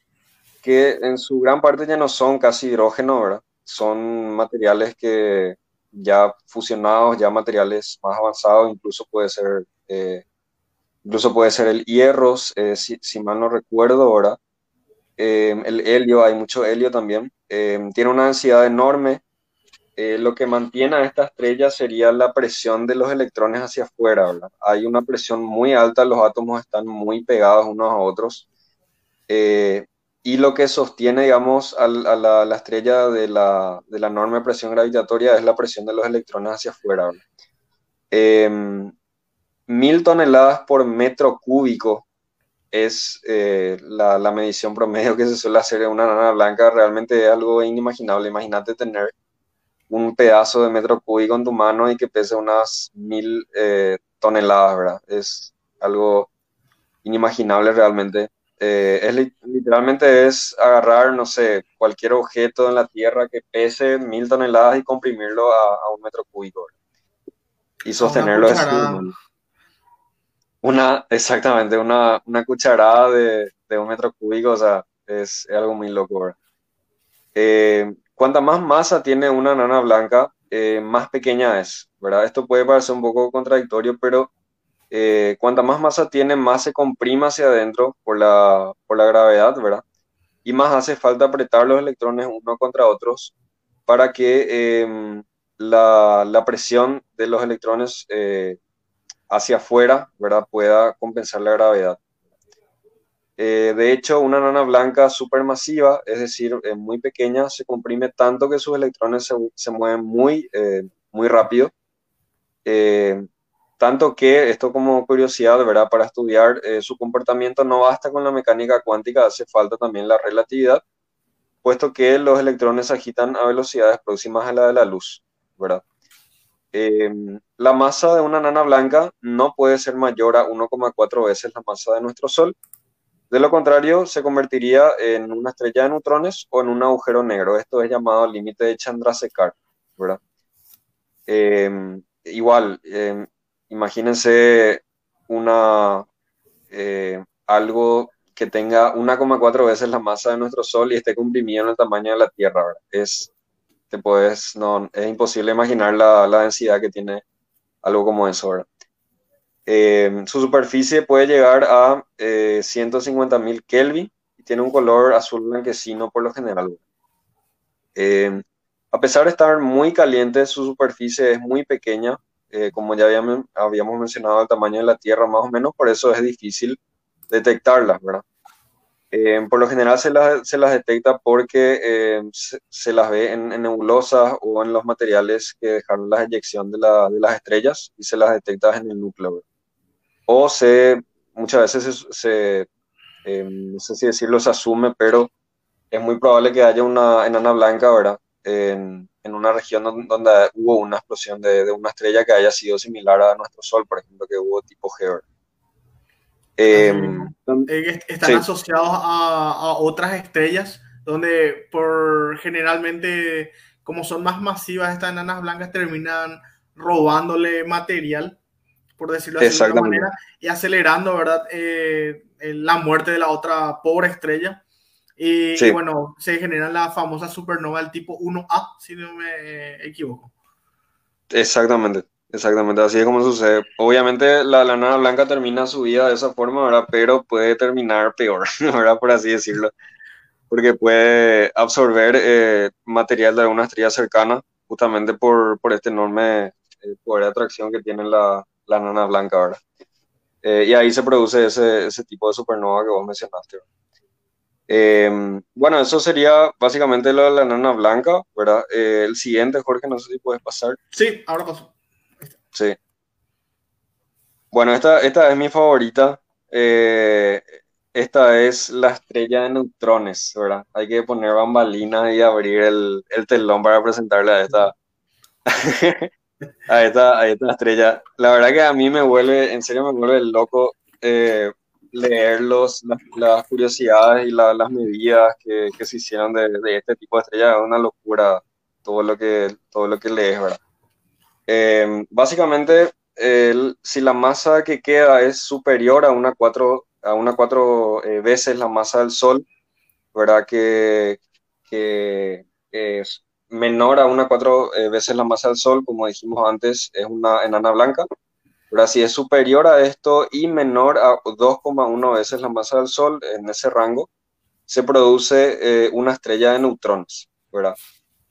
que en su gran parte ya no son casi hidrógeno, ¿verdad? Son materiales que ya fusionados, ya materiales más avanzados, incluso puede ser eh, incluso puede ser el hierro, eh, si, si, mal no recuerdo ahora, eh, el helio, hay mucho helio también, eh, tiene una densidad enorme eh, lo que mantiene a esta estrella sería la presión de los electrones hacia afuera. Hay una presión muy alta, los átomos están muy pegados unos a otros. Eh, y lo que sostiene, digamos, a, la, estrella de la, enorme presión gravitatoria es la presión de los electrones hacia afuera. Mil toneladas por metro cúbico es eh, la, la, medición promedio que se suele hacer en una nana blanca. Realmente es algo inimaginable. Imagínate tener un pedazo de metro cúbico en tu mano y que pese unas mil eh, toneladas, ¿verdad? Es algo inimaginable realmente. Eh, es literalmente es agarrar, no sé, cualquier objeto en la Tierra que pese mil toneladas y comprimirlo a, un metro cúbico y sostenerlo. Una, una exactamente, una, una cucharada de, de, un metro cúbico, o sea, es, algo muy loco. ¿verdad? Eh, Cuanta más masa tiene una nana blanca, eh, más pequeña es, ¿verdad? Esto puede parecer un poco contradictorio, pero eh, cuanta más masa tiene, más se comprime hacia adentro por la, por la gravedad, ¿verdad? Y más hace falta apretar los electrones uno contra otros para que em, la, la, presión de los electrones eh, hacia afuera, ¿verdad? Pueda compensar la gravedad. Eh, de hecho, una nana blanca supermasiva, es decir, eh, muy pequeña, se comprime tanto que sus electrones se, mueven muy, eh, muy rápido. tanto que, esto como curiosidad, ¿verdad? Para estudiar su comportamiento no basta con la mecánica cuántica, hace falta también la relatividad, puesto que los electrones se agitan a velocidades próximas a la de la luz, ¿verdad? La masa de una nana blanca no puede ser mayor a 1,4 veces la masa de nuestro Sol, de lo contrario, se convertiría en una estrella de neutrones o en un agujero negro. Esto es llamado límite de Chandrasekhar, ¿verdad? Em, igual, em, imagínense una, eh, algo que tenga 1,4 veces la masa de nuestro Sol y esté comprimido en el tamaño de la Tierra. Es, te no, es imposible imaginar la, la densidad que tiene algo como eso. Eh, su superficie puede llegar a eh, 150.000 Kelvin y tiene un color azul blanquecino por lo general. Eh, a pesar de estar muy caliente, su superficie es muy pequeña, eh, como ya habíamos, habíamos, mencionado, el tamaño de la Tierra más o menos, por eso es difícil detectarlas, ¿verdad? Por lo general se las, se las detecta porque se, las ve en, nebulosas o en los materiales que dejaron la eyección de, la, de, las estrellas y se las detecta en el núcleo. o se, muchas veces se, em, no sé si decirlo, se asume, pero es muy probable que haya una enana blanca, ¿verdad? En, en una región donde, hubo una explosión de, de, una estrella que haya sido similar a nuestro Sol, por ejemplo, que hubo tipo G. eh, están asociados a, a, otras estrellas donde por generalmente como son más masivas estas enanas blancas terminan robándole material por decirlo así de alguna manera, y acelerando, ¿verdad? Eh, la muerte de la otra pobre estrella. Y, bueno, se genera la famosa supernova del tipo 1A, si no me equivoco. Exactamente, exactamente, así es como sucede. Obviamente la, la nana blanca termina su vida de esa forma, ¿verdad? Pero puede terminar peor, ¿verdad? Por así decirlo. Porque puede absorber eh, material de alguna estrella cercana, justamente por, por este enorme eh, poder de atracción que tiene la, la nana blanca, ¿verdad? Eh, y ahí se produce ese, ese, tipo de supernova que vos mencionaste. Eh, bueno, eso sería básicamente la nana blanca, ¿verdad? El siguiente, Jorge, no sé si puedes pasar. Sí, ahora paso. Sí. Bueno, esta, esta es mi favorita. esta es la estrella de neutrones, ¿verdad? Hay que poner bambalinas y abrir el, el telón para presentarle a esta, Ahí está, ahí está la estrella. La verdad que a mí me vuelve, en serio me vuelve loco eh, leer los, las, curiosidades y las medidas que, que, se hicieron de, de, este tipo de estrella. Es una locura todo lo que, todo lo que lees, ¿verdad? Eh, básicamente, si la masa que queda es superior a una cuatro, a una cuatro eh, veces la masa del Sol, ¿verdad? Que, es menor a una cuatro eh, veces la masa del Sol, como dijimos antes, es una enana blanca. Pero si es superior a esto y menor a 2,1 veces la masa del Sol, en ese rango, se produce eh, una estrella de neutrones, ¿verdad?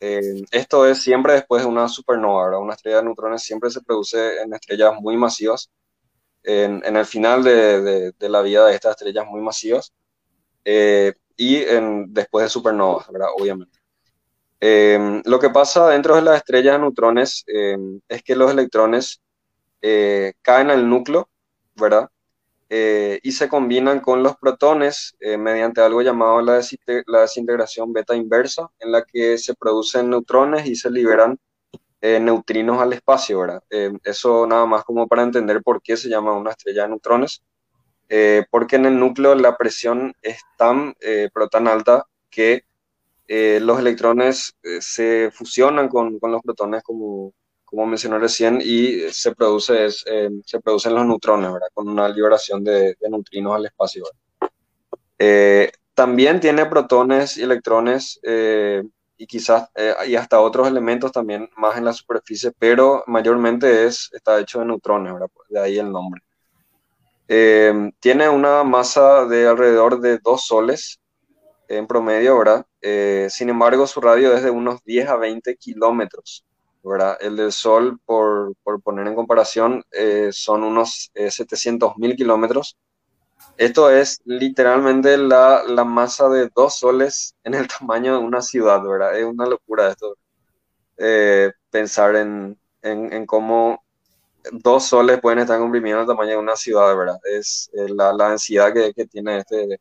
Eh, esto es siempre después de una supernova, ¿verdad? Una estrella de neutrones siempre se produce en estrellas muy masivas, en, el final de, la vida de estas estrellas muy masivas eh, y después de supernovas. Obviamente. Eh, lo que pasa dentro de las estrellas de neutrones es que los electrones caen al núcleo, ¿verdad? Y se combinan con los protones mediante algo llamado la, desintegración beta inversa, en la que se producen neutrones y se liberan eh, neutrinos al espacio, ¿verdad? Eh, eso nada más como para entender por qué se llama una estrella de neutrones, eh, porque en el núcleo la presión es tan, pero tan alta que los electrones se fusionan con, con, los protones, como, como mencioné recién, y se, produce, es, se producen los neutrones, ¿verdad? Con una liberación de, de neutrinos al espacio. también tiene protones y electrones y quizás eh, y hasta otros elementos también más en la superficie, pero mayormente es, está hecho de neutrones, ¿verdad? de ahí el nombre. Eh, tiene una masa de alrededor de dos soles en promedio, ¿verdad? Eh, sin embargo, su radio es de unos 10 a 20 kilómetros, ¿verdad? El del Sol, por, por poner en comparación, son unos 700 mil kilómetros esto es literalmente la, la, masa de dos soles en el tamaño de una ciudad, ¿verdad? Es una locura esto. Eh, pensar en, en, en, cómo dos soles pueden estar comprimidos en el tamaño de una ciudad, ¿verdad? Es eh, la, la, densidad que, que, tiene este,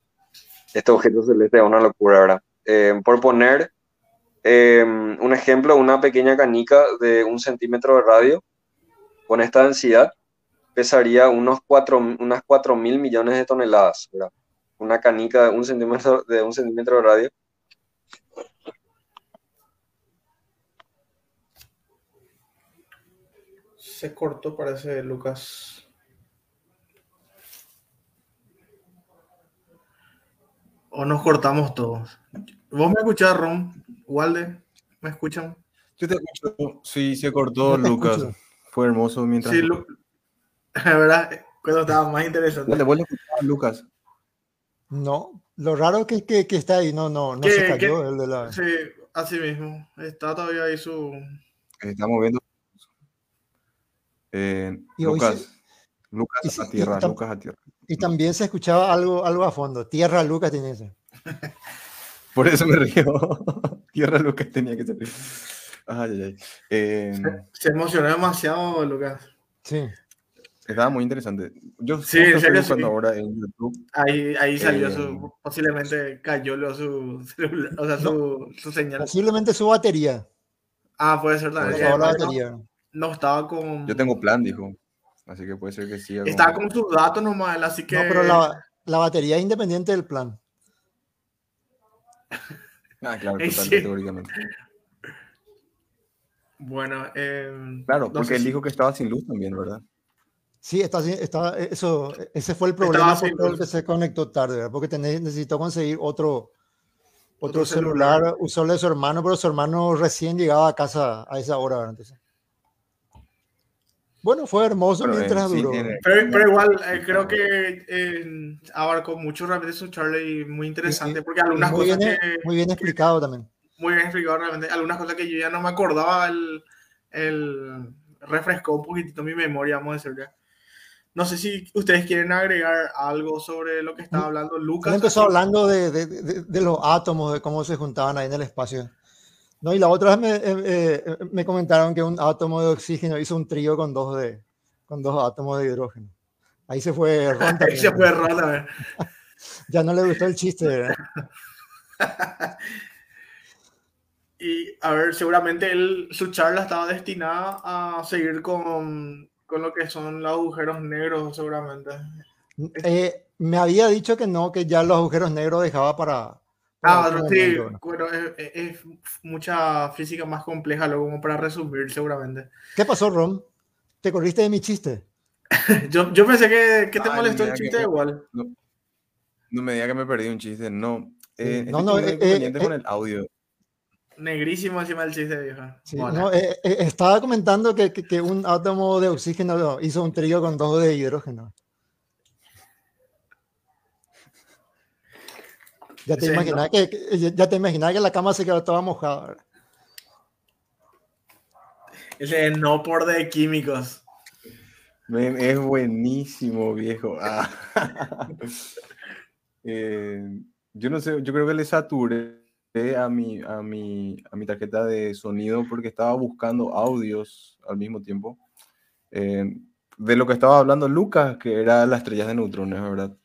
este objeto celeste, es una locura, ¿verdad? Eh, por poner un ejemplo, una pequeña canica de un centímetro de radio con esta densidad pesaría unos cuatro, unas 4 mil millones de toneladas. Una canica de un centímetro de, un centímetro de radio. Se cortó, parece, Lucas. O nos cortamos todos. ¿Vos me escuchás, Ron? Walde, ¿me escuchan? Yo te escucho. Sí, se cortó, Lucas. Fue hermoso mientras. Sí, ¿verdad? Cuando estaba más interesante. ¿Le vuelvo a escuchar, Lucas? No, lo raro que, que, que está ahí, no, no, no se cayó el de la... Sí, así mismo. Está todavía ahí su... Está moviendo. Eh, Lucas, se... Lucas a tierra, Lucas a tierra. Y también se escuchaba algo, algo a fondo. Tierra Lucas tiene ese. Por eso me río. tierra Lucas tenía que ser. Ay, ay, ay. Eh... Se, se emocionó demasiado, Lucas. Sí. Estaba muy interesante. Yo sí, estoy sí. ahora en YouTube. Ahí, ahí salió Eh, su. Posiblemente cayó lo- su, celular, o sea, su, su señal. Posiblemente su batería. Ah, puede ser Se también. la Eh, no, batería. no, estaba con. Yo tengo plan, dijo. Así que puede ser que siga. Estaba con sus datos nomás, así que. No, pero la, la batería es independiente del plan. Ah, claro, total, teóricamente. Bueno, eh, Claro, no porque él si- dijo que estaba sin luz también, ¿verdad? Sí, está, está, eso, ese fue el problema por el que se conectó tarde, ¿verdad? porque tenés- necesitó conseguir otro, otro, Otro celular, celular. usó de su hermano, pero su hermano recién llegaba a casa a esa hora. ¿verdad? Entonces, bueno, fue hermoso Pero, mientras sí, duró. tiene- Pero, pero igual, eh, creo que eh, abarcó mucho realmente su Charlie muy interesante, porque algunas muy, cosas bien, que. muy bien explicado también. muy bien explicado realmente. Algunas cosas que yo ya no me acordaba, el, el refrescó un poquitito mi memoria, vamos a decirle. No sé si ustedes quieren agregar algo sobre lo que estaba hablando Lucas. Él empezó así. hablando de, de- de- de los átomos, de cómo se juntaban ahí en el espacio. No, y la otra vez me, eh, eh, me comentaron que un átomo de oxígeno hizo un trío con dos, de, con dos átomos de hidrógeno. Ahí se fue Ron Ahí se fue Ron, a ver. Ya no le gustó el chiste. ¿verdad? Y a ver, seguramente él, su charla estaba destinada a seguir con, con lo que son los agujeros negros, seguramente. Eh, me había dicho que no, que ya los agujeros negros dejaba para. Ah, otro sí, ¿no? bueno, es, mucha física más compleja, luego como para resumir, seguramente. ¿Qué pasó, Ron? ¿Te corriste de mi chiste? Yo, yo pensé que, que te Ay, molestó el que chiste igual. No, no me diga que me perdí un chiste, no. Eh, No, no, eh, eh, con el audio. Negrísimo encima del chiste, vieja. Sí, Bueno. no, eh, eh, estaba comentando que, que- que un átomo de oxígeno hizo un trío con dos de hidrógeno. Ya te Sí, imaginas que, que- ya te imaginas que la cama se quedó toda mojada. ¿verdad? Ese no por de químicos. Men, es buenísimo, viejo. Ah. Eh, yo no sé, yo creo que le saturé a mi, a, mi, a mi tarjeta de sonido porque estaba buscando audios al mismo tiempo. Eh, de lo que estaba hablando Lucas, que era las estrellas de neutrones, ¿verdad?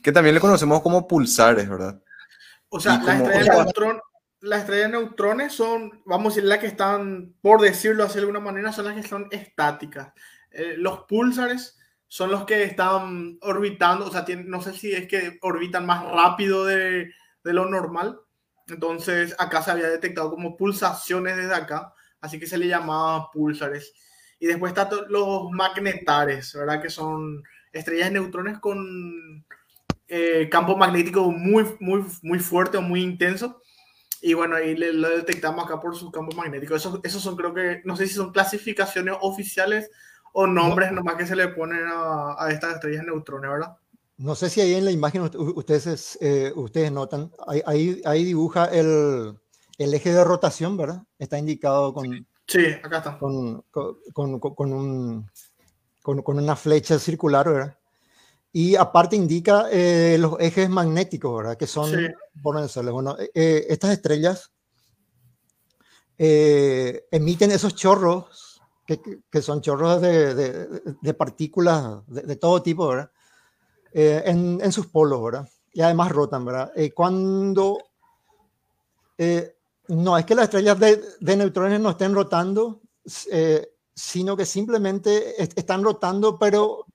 Que, también le conocemos como pulsares, ¿verdad? O sea, las estrellas, de las estrellas de neutrones son, vamos a decir, las que están, por decirlo así de alguna manera, son las que son estáticas. Eh, los púlsares son los que están orbitando, o sea, tienen- no sé si es que orbitan más rápido de, de lo normal. Entonces, acá se había detectado como pulsaciones desde acá, así que se le llamaba púlsares. Y después están los magnetares, ¿verdad? Que son estrellas de neutrones con eh, campo magnético muy, muy, muy fuerte o muy intenso. Y bueno, ahí le- lo detectamos acá por sus campos magnéticos. Esos, esos son, creo que, no sé si son clasificaciones oficiales o nombres nomás que se le ponen a, a estas estrellas neutrones, ¿verdad? No sé si ahí en la imagen ustedes, eh, ustedes notan, ahí, ahí, ahí dibuja el, el eje de rotación, ¿verdad? Está indicado con, Sí, acá está. con, con, con- con- con un, con, con una flecha circular, ¿verdad? Y aparte indica eh, los ejes magnéticos, ¿verdad? Que son, Sí. por decirlo, bueno, eh, eh, estas estrellas eh, emiten esos chorros, que, que- son chorros de, de- de partículas de, de todo tipo, ¿verdad? Eh, en, en sus polos, ¿verdad? Y además rotan, ¿verdad? Eh, cuando... no, es que las estrellas de, neutrones no estén rotando, sino que simplemente est- están rotando, pero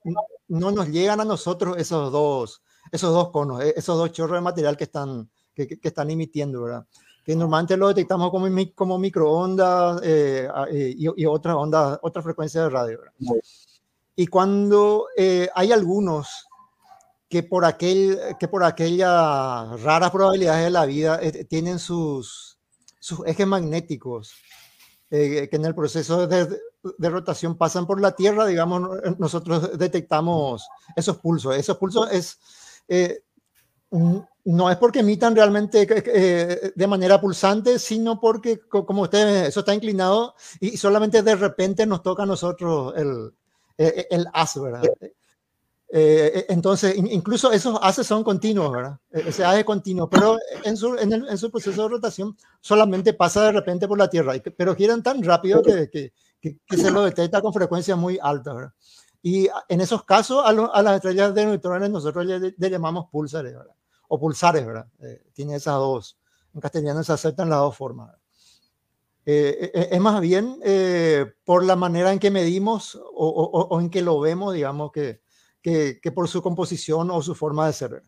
no- no nos llegan a nosotros esos dos, esos dos conos, eh, esos dos chorros de material que están, que, que- están emitiendo, ¿verdad? Que normalmente lo detectamos como, como microondas eh, eh, y, y otras ondas, otras frecuencias de radio, ¿verdad? Y cuando eh, hay algunos que por, aquel, que por aquellas raras probabilidades de la vida eh, tienen sus, sus ejes magnéticos eh, que en el proceso de, de rotación pasan por la Tierra, digamos, no- nosotros detectamos esos pulsos. Esos pulsos es, eh, no es porque emitan realmente eh, de manera pulsante, sino porque, co- como ustedes, eso está inclinado y solamente de repente nos toca a nosotros el, el, el haz, ¿verdad? Eh, entonces, in- incluso esos haces son continuos, ¿verdad? E- Ese haz es continuo, pero en su, en, el- en su proceso de rotación solamente pasa de repente por la Tierra, pero giran tan rápido que, que, que- que se lo detecta con frecuencias muy altas, ¿verdad? Y en esos casos, a, lo- a las estrellas de neutrones nosotros le, le llamamos pulsares, ¿verdad? O pulsares, ¿verdad? Eh, tiene esas dos, en castellano se aceptan las dos formas. ¿verdad? Eh, eh, es más bien eh, por la manera en que medimos o, o- o en que lo vemos, digamos, que, que, que por su composición o su forma de ser.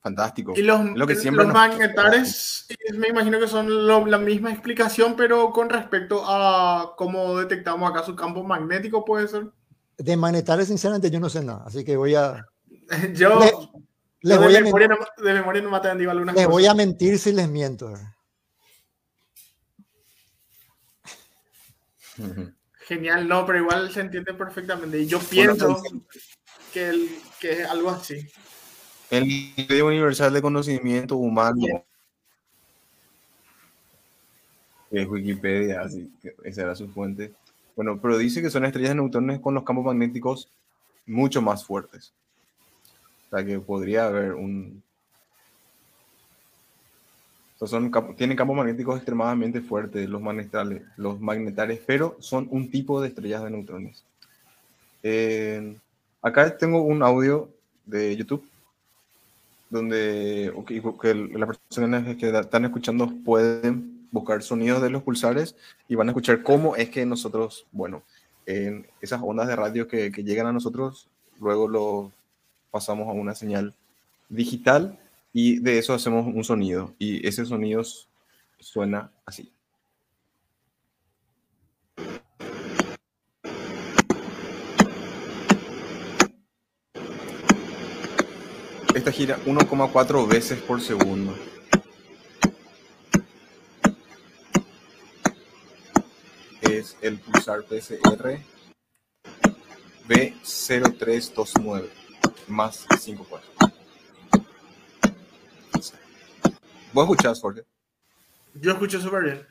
Fantástico. Y los, Lo que siempre los nos- magnetares, me imagino que son lo- la misma explicación, pero con respecto a cómo detectamos acá su campo magnético, puede ser. De magnetares, sinceramente, yo no sé nada, así que voy a, Yo, Le- les voy de, a, memoria no, de memoria no me atendí algunas les cosas. voy a mentir si les miento. Genial, no, pero igual se entiende perfectamente. Y yo pienso que, el- que es algo así. El medio universal de conocimiento humano es Wikipedia, así que esa era su fuente. Bueno, pero dice que son estrellas de neutrones con los campos magnéticos mucho más fuertes. O sea que podría haber un... son, tienen campos magnéticos extremadamente fuertes los magnetales, los magnetares, pero son un tipo de estrellas de neutrones. Eh, acá tengo un audio de YouTube donde ok, que las personas que están escuchando pueden buscar sonidos de los pulsares y van a escuchar cómo es que nosotros, bueno, en esas ondas de radio que, que llegan a nosotros, luego lo pasamos a una señal digital y de eso hacemos un sonido y ese sonido suena así. Esta gira 1,4 veces por segundo. Es el pulsar PCR B0329 más 54. ¿Vos escuchás, Jorge? Yo escucho súper bien.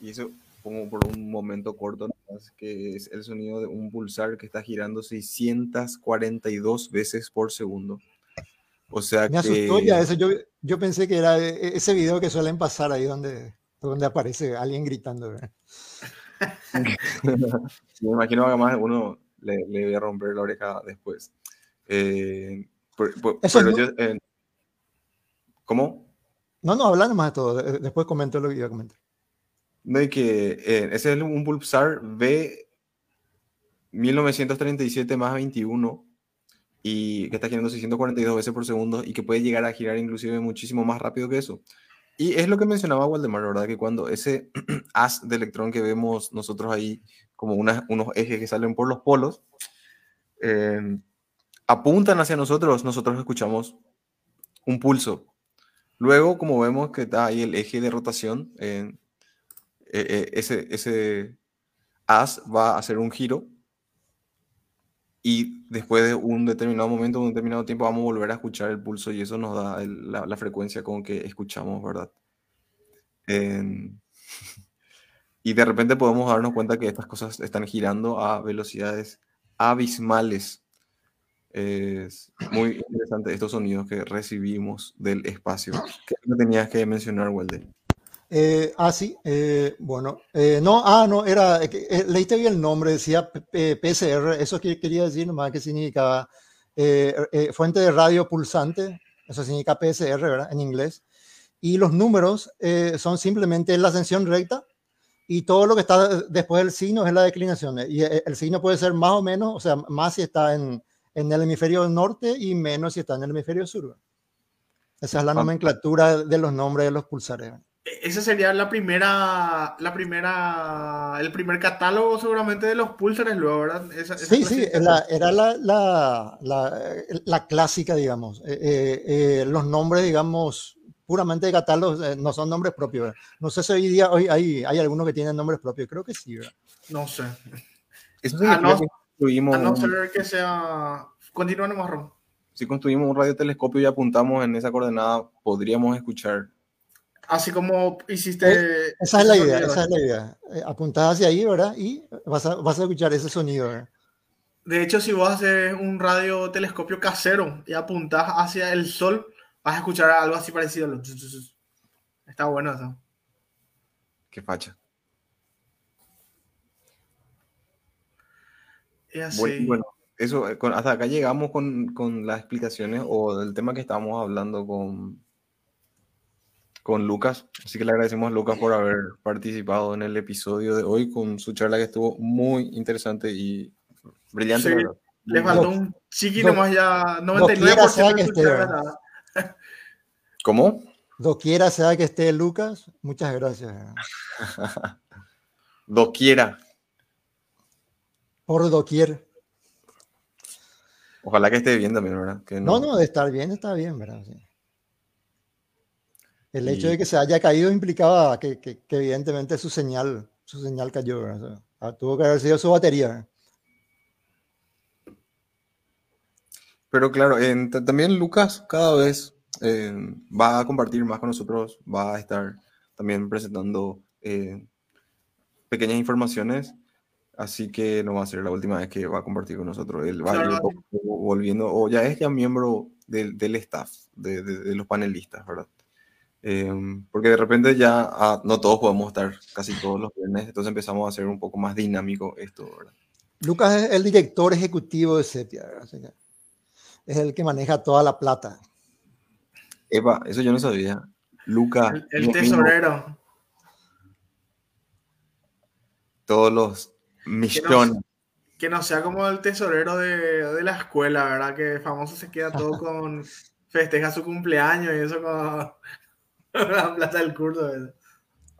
y eso pongo por un momento que es el sonido de un pulsar que está girando 642 veces por segundo. O sea Me asustó que... ya eso. Yo, yo pensé que era e- ese video que suelen pasar ahí donde, donde aparece alguien gritando. Me imagino que además uno le, le voy a romper la oreja después. Eh, por- por- pero no- yo, eh, ¿Cómo? No, no, habla nomás de todo. de- Después comento lo que iba a comentar. De que eh, ese es un Pulsar B 1937 más 21 y que está girando 642 veces por segundo y que puede llegar a girar inclusive muchísimo más rápido que eso. Y es lo que mencionaba Waldemar, ¿verdad? Que cuando ese haz de electrón que vemos nosotros ahí, como unos ejes que salen por los polos, eh, apuntan hacia nosotros, nosotros escuchamos un pulso. Luego, como vemos que está ahí el eje de rotación, eh, eh, eh, ese, ese haz va a hacer un giro y después de un determinado momento, un determinado tiempo, vamos a volver a escuchar el pulso y eso nos da la, frecuencia con que escuchamos, ¿verdad? Y de repente podemos darnos cuenta que estas cosas están girando a velocidades abismales. Es muy interesante estos sonidos que recibimos del espacio. ¿Qué tenías que mencionar, Walde? Eh, ah, sí, eh, bueno, eh, no, ah, no, era, eh, eh, leíste bien el nombre, decía PCR, eso que quería decir nomás que significaba eh, fuente de radio pulsante, eso significa PCR, ¿verdad? En inglés, y los números son simplemente la ascensión recta y todo lo que está después del signo es la declinación, y el signo puede ser más o menos, o sea, más si está en, en el hemisferio norte y menos si está en el hemisferio sur. Esa es la Ah. nomenclatura de los nombres de los pulsares. Esa sería la primera, la primera, el primer catálogo seguramente de los pulsares luego, ¿verdad? Esa- esa Sí, sí, la- era la, la, la, la clásica, digamos. Eh, eh, eh, los nombres, digamos, puramente de catálogos eh, no son nombres propios. ¿verdad? No sé si hoy día hoy hay, hay algunos que tienen nombres propios, creo que sí. ¿verdad? No sé. Eso Ah, significa no- que construimos A no ser que sea... Continúa nomás, Ron. si construimos un radiotelescopio y apuntamos en esa coordenada, podríamos escuchar. Así como hiciste... Esa es la idea, sonido. esa es la idea. Eh, apuntás hacia ahí, ¿verdad? Y vas a, vas a escuchar ese sonido, ¿verdad? De hecho, si vos haces un radiotelescopio casero y apuntás hacia el sol, vas a escuchar algo así parecido. Lo- Está bueno eso. Qué facha. Y así. Bueno, bueno, eso, eh, hasta acá llegamos con, con las explicaciones o del tema que estábamos hablando con, con Lucas. Así que le agradecemos a Lucas por haber participado en el episodio de hoy con su charla que estuvo muy interesante y brillante. Sí. Le faltó un chiqui Do- nomás ya, doquiera sea 99% que de esté, escuchar ¿verdad? nada. ¿Cómo? Doquiera sea que esté Lucas, muchas gracias. Doquiera. Por doquier. Ojalá que esté bien también, ¿verdad? Que No, no, de estar bien, está bien, ¿verdad? Sí. El hecho Y- de que se haya caído implicaba que, que- que evidentemente su señal, su señal cayó. O sea, ah, tuvo que haber sido su batería. Pero claro, en- ta- también Lucas cada vez eh, va a compartir más con nosotros, va a estar también presentando eh, pequeñas informaciones, así que no va a ser la última vez que va a compartir con nosotros. Él va Claro. a volviendo, o ya es ya miembro del, del staff, de, de- de los panelistas, ¿verdad? Eh, porque de repente ya ah, no todos podemos estar casi todos los viernes, entonces empezamos a hacer un poco más dinámico esto, ¿verdad? Lucas es el director ejecutivo de Sepia, ¿verdad? Así que es el que maneja toda la plata. Epa, eso yo no sabía. Lucas, El, el tesorero. todos los millones. Que no sea como el tesorero de, de la escuela, ¿verdad? Que famoso se queda todo con. festeja su cumpleaños y eso con la plata del curso. ¿verdad?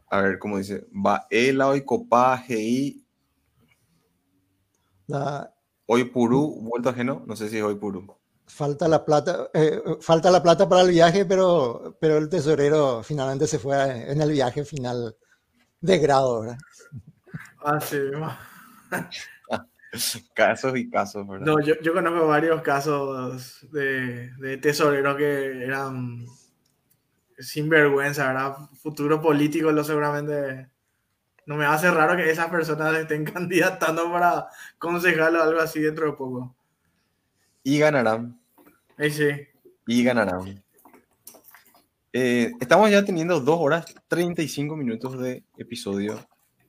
A ver, ¿cómo dice? Va el hoy copaje y La- hoy purú, vuelto ajeno. No sé si es hoy purú. falta la plata, eh, falta la plata para el viaje, pero, pero el tesorero finalmente se fue a- en el viaje final de grado, ¿verdad? Así Casos y casos, ¿verdad? No, yo, yo conozco varios casos de, de tesoreros que eran sinvergüenza, ¿verdad? Futuro político, lo seguramente No me hace raro que esas personas estén candidatando para concejal o algo así dentro de poco. Y ganarán. Ahí sí. Y ganarán. Eh, estamos ya teniendo 2 horas 35 minutos de episodio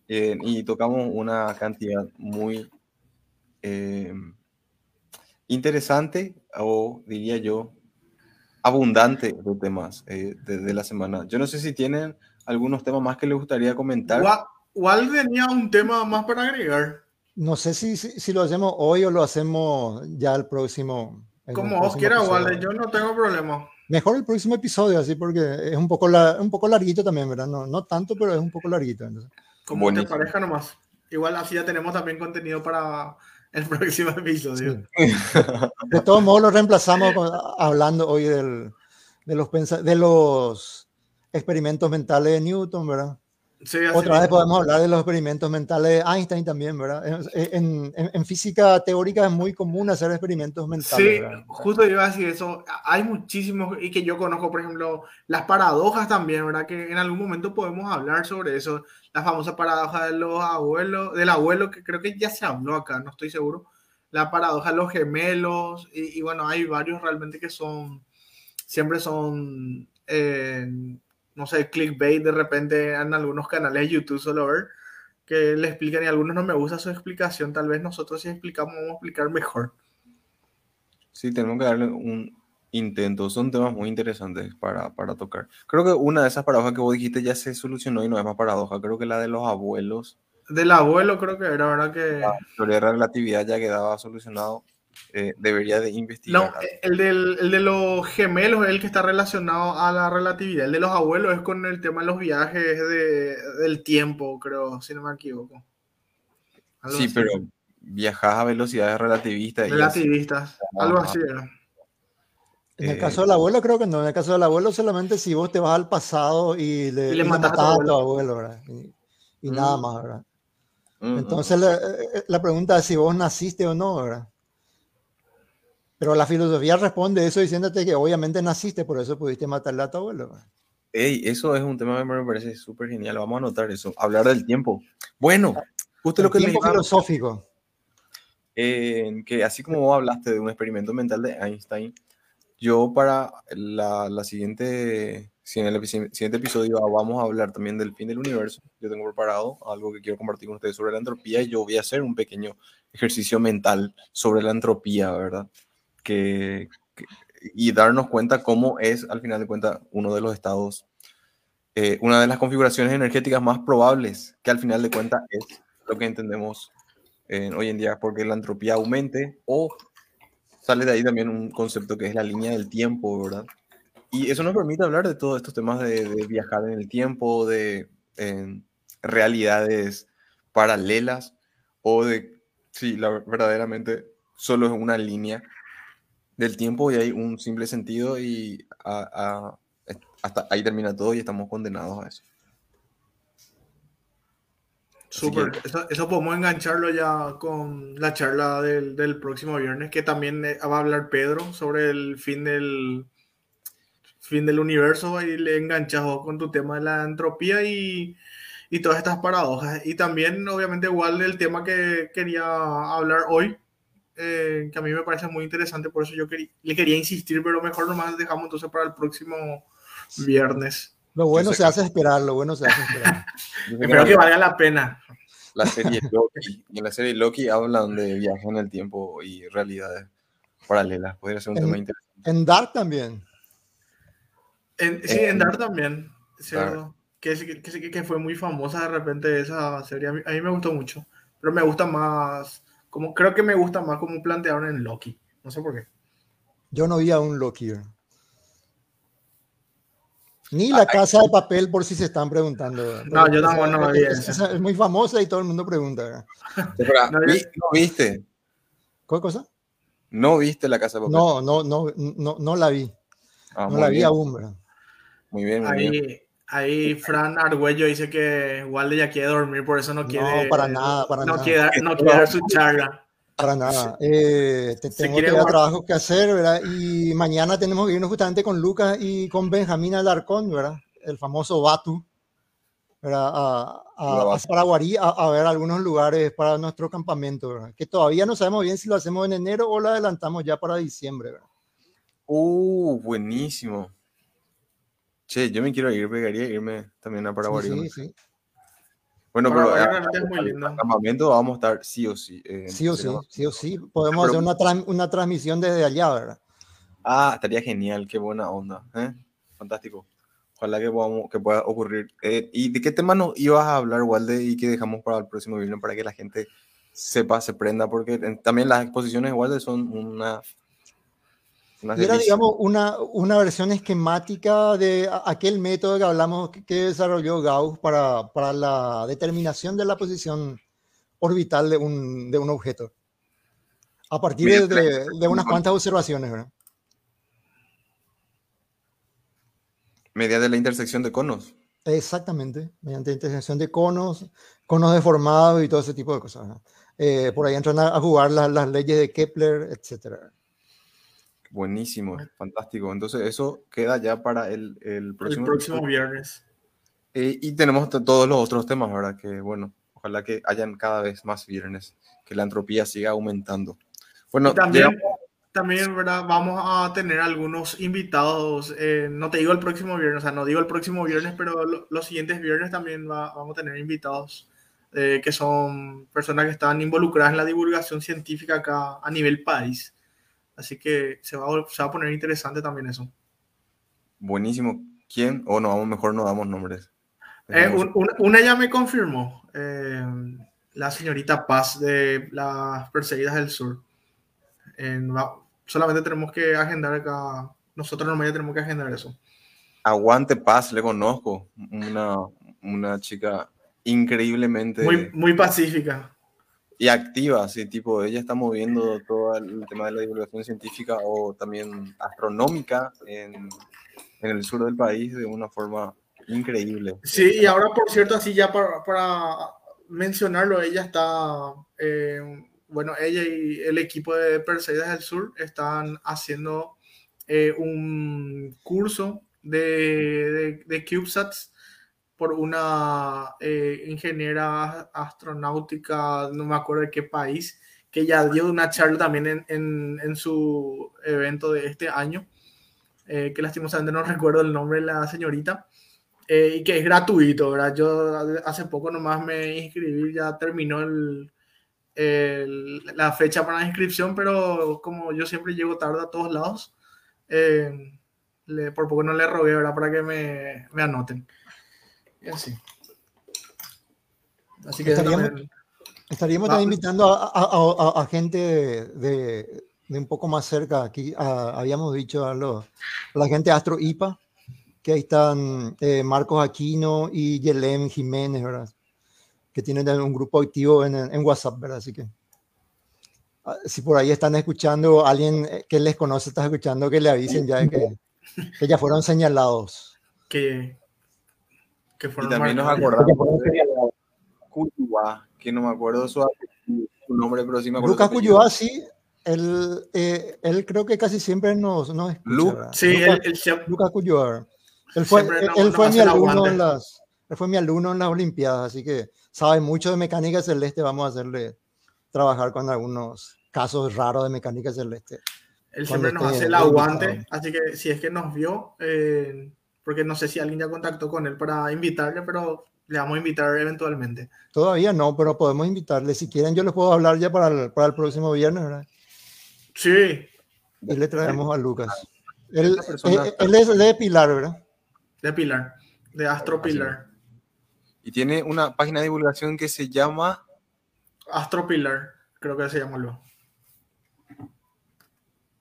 eh, y tocamos una cantidad muy eh, interesante o diría yo abundante de temas de, de, la semana. Yo no sé si tienen algunos temas más que les gustaría comentar. ¿Cuál tenía un tema más para agregar? No sé si, si, si, lo hacemos hoy o lo hacemos ya el próximo. Como vos quieras, Walde, yo no tengo problema. Mejor el próximo episodio, así, porque es un poco, la, un poco larguito también, ¿verdad? No, no tanto, pero es un poco larguito. Entonces. Como Buenísimo. te parezca nomás. Igual así ya tenemos también contenido para el próximo episodio. De todos modos, lo reemplazamos hablando hoy del, de, los de los experimentos mentales de Newton, ¿verdad? Sí, Otra vez podemos hablar de los experimentos mentales de Einstein también, ¿verdad? En, en, en, física teórica es muy común hacer experimentos mentales. Sí, ¿verdad? justo iba a decir eso. Hay muchísimos y que yo conozco, por ejemplo, las paradojas también, ¿verdad? Que en algún momento podemos hablar sobre eso. La famosa paradoja de los abuelos, del abuelo, que creo que ya se habló acá, no estoy seguro. La paradoja de los gemelos, y, y bueno, hay varios realmente que son, siempre son... Eh, no sé, clickbait de repente en algunos canales de YouTube solo ver que le explican y a algunos no me gusta su explicación. Tal vez nosotros si explicamos vamos a explicar mejor. Sí, tenemos que darle un intento. Son temas muy interesantes para, para tocar. Creo que una de esas paradojas que vos dijiste ya se solucionó y no es más paradoja. Creo que la de los abuelos. Del abuelo creo que era, ¿verdad? Que... La teoría de relatividad ya quedaba solucionado. Eh, debería de investigar. No, el, del, el, de los gemelos es el que está relacionado a la relatividad. El de los abuelos es con el tema de los viajes de, del tiempo, creo, si no me equivoco. Algo sí, así. pero viajas a velocidades relativistas. Relativistas, algo así era. En el caso del abuelo, creo que no. En el caso del abuelo, solamente si vos te vas al pasado y le, Y le y matas a tu matás a tu abuelo. abuelo, ¿verdad? Y, y Mm. nada más, ¿verdad? Ujú. Entonces, la, eh, la pregunta es si vos naciste o no, ¿verdad? Pero la filosofía responde eso diciéndote que obviamente naciste, por eso pudiste matarle a tu abuelo. Ey, eso es un tema que me parece súper genial. Vamos a anotar eso. Hablar del tiempo. Bueno, justo El lo que tiempo iba- filosófico. que así como vos hablaste de un experimento mental de Einstein, yo para la, la siguiente, si en el siguiente episodio vamos a hablar también del fin del universo, yo tengo preparado algo que quiero compartir con ustedes sobre la entropía y yo voy a hacer un pequeño ejercicio mental sobre la entropía, ¿verdad? Que, que- y darnos cuenta cómo es, al final de cuentas, uno de los estados, eh, una de las configuraciones energéticas más probables, que al final de cuentas es lo que entendemos eh, hoy en día porque la entropía aumente o sale de ahí también un concepto que es la línea del tiempo, ¿verdad? Y eso nos permite hablar de todos estos temas de, de viajar en el tiempo, de eh, realidades paralelas o de, sí, la, verdaderamente solo es una línea del tiempo y hay un simple sentido y a- a- hasta ahí termina todo y estamos condenados a eso. Súper. Eso, podemos engancharlo ya con la charla del, próximo viernes, que también eh, va a hablar Pedro sobre el fin del fin del universo y le enganchas con tu tema de la entropía y, y todas estas paradojas. Y también, obviamente, igual del tema que quería hablar hoy, eh, que a mí me parece muy interesante, por eso yo quería, le quería insistir, pero mejor nomás dejamos entonces para el próximo viernes. Lo bueno se hace esperar, lo bueno se hace esperar. Espero la- que valga la pena. la serie Loki. En la serie Loki hablan de viaje en el tiempo y realidades paralelas. Podría ser un En- tema interesante. En Dark también. En, sí, Eh, en Dark también, ¿cierto? Dark. Que, que, que fue muy famosa de repente esa serie. A mí, a mí me gustó mucho. Pero me gusta más, como creo que me gusta más como plantearon en Loki. No sé por qué. Yo no vi a un Loki. ¿verdad? Ni la casa de papel, por si se están preguntando. No, yo tampoco no la vi es muy famosa y todo el mundo pregunta. No, ¿vi- yo- ¿no viste? ¿Cuál cosa? ¿No viste la casa de papel? No, no, no, no, no la vi. Ah, No la vi bien, aún. ¿verdad? Muy bien, muy bien. Ahí, Fran Argüello dice que Walde ya quiere dormir, por eso no quiere. para nada, para no nada. Quiere, no quiere dar su charla. Para nada. Eh, te- tengo guardar. trabajos que hacer, ¿verdad? Y mañana tenemos que irnos justamente con Lucas y con Benjamín Alarcón, ¿verdad? El famoso Batu. ¿verdad? A, a, a. Paraguarí a, a ver algunos lugares para nuestro campamento, ¿verdad? que todavía no sabemos bien si lo hacemos en enero o lo adelantamos ya para diciembre. ¿verdad? Uh, buenísimo. Che, yo me quiero ir, pegaría irme también a Paraguay. Sí, sí, sí. Bueno, pero Paraguay realmente es muy al- lindo. al campamento vamos a estar sí o sí. eh, Sí o sí, tenemos- sí o sí. Podemos Pero- hacer una, tran- una transmisión desde allá, ¿verdad? Ah, estaría genial, qué buena onda. ¿eh? Fantástico. Ojalá que, podamos, que pueda ocurrir. Eh, ¿Y de qué tema nos ibas a hablar, Walde, y que dejamos para el próximo viernes para que la gente sepa, se prenda? Porque también las exposiciones, Walde, son una. Y era, digamos, una, una versión esquemática de aquel método que hablamos que, que desarrolló Gauss para, para la determinación de la posición orbital de un, de un objeto. A partir Mira, de, de- de unas cuantas observaciones, ¿verdad? Mediante la intersección de conos. Exactamente, mediante intersección de conos, conos deformados y todo ese tipo de cosas. Eh, por ahí entran a, a jugar las, las leyes de Kepler, etcétera. Buenísimo, fantástico. Entonces, eso queda ya para el, el El próximo. próximo viernes. Eh, y tenemos todos los otros temas, ¿verdad? Que bueno, ojalá que hayan cada vez más viernes, que la entropía siga aumentando. Bueno, Y también, llegamos- también, ¿verdad? Vamos a tener algunos invitados. eh, no te digo el próximo viernes, o sea, no digo el próximo viernes, pero lo- los siguientes viernes también va- vamos a tener invitados eh, que son personas que están involucradas en la divulgación científica acá a nivel país. Así que se va, a- se va a poner interesante también eso. buenísimo. ¿Quién? O no, vamos, mejor no damos nombres. Eh, un- un- una ya me confirmó, eh, la señorita Paz de las Perseguidas del Sur. En- va- solamente tenemos que agendar acá, nosotros ya tenemos que agendar eso. Aguante Paz, le conozco. Una, una chica increíblemente Muy, muy pacífica. Y activa, así, tipo, ella está moviendo todo el tema de la divulgación científica o también astronómica en, en el sur del país de una forma increíble. Sí, y ahora, por cierto, así ya para, mencionarlo, ella está, eh, bueno, ella y el equipo de Perseguidas del Sur están haciendo eh, un curso de, de CubeSats por una eh, ingeniera astronáutica, no me acuerdo de qué país, que ya dio una charla también en, en, en su evento de este año, eh, que lastimosamente no recuerdo el nombre de la señorita, eh, y que es gratuito, ¿verdad? Yo hace poco nomás me inscribí, ya terminó el, el- la fecha para la inscripción, pero como yo siempre llego tarde a todos lados, eh, le- por poco no le rogué, ¿verdad? Para que me, me anoten. Y así. Así que Estaríamos- también- Estaríamos también invitando a, a- a- a- gente de, de un poco más cerca. Aquí a- habíamos dicho a, los- a la gente de Astro IPA, que ahí están eh, Marcos Aquino y Yelem Jiménez, ¿verdad? Que tienen un grupo activo en, en WhatsApp, ¿verdad? Así que ah, si por ahí están escuchando, alguien eh, que les conoce está escuchando, que le avisen ya de que, que ya fueron señalados. que, que Y también nos acordamos de Cuyuá, que no me acuerdo su, nombre, pero sí me acuerdo. Lucas. Cuyuá, sí, él, eh, él creo que casi siempre nos, nos escucha. Lu-. Sí, Lucas- el, el chef- Lucas Cuyuar. Él fue, él, él nos fue mi alumno en las, él fue mi alumno en las Olimpiadas, así que sabe mucho de mecánica celeste. Vamos a hacerle trabajar con algunos casos raros de mecánica celeste. Él siempre nos hace el aguante, así que si es que nos vio, eh, porque no sé si alguien ya contactó con él para invitarle, pero le vamos a invitar eventualmente. Todavía no, pero podemos invitarle. Si quieren, yo les puedo hablar ya para el, para el próximo viernes, ¿verdad? Sí, Y le traemos a Lucas. Él, persona- eh, él es de Pilar, ¿verdad? de Pilar, de Astro. Pilar. Y tiene una página de divulgación que se llama. Astro Pilar, creo que se llama luego.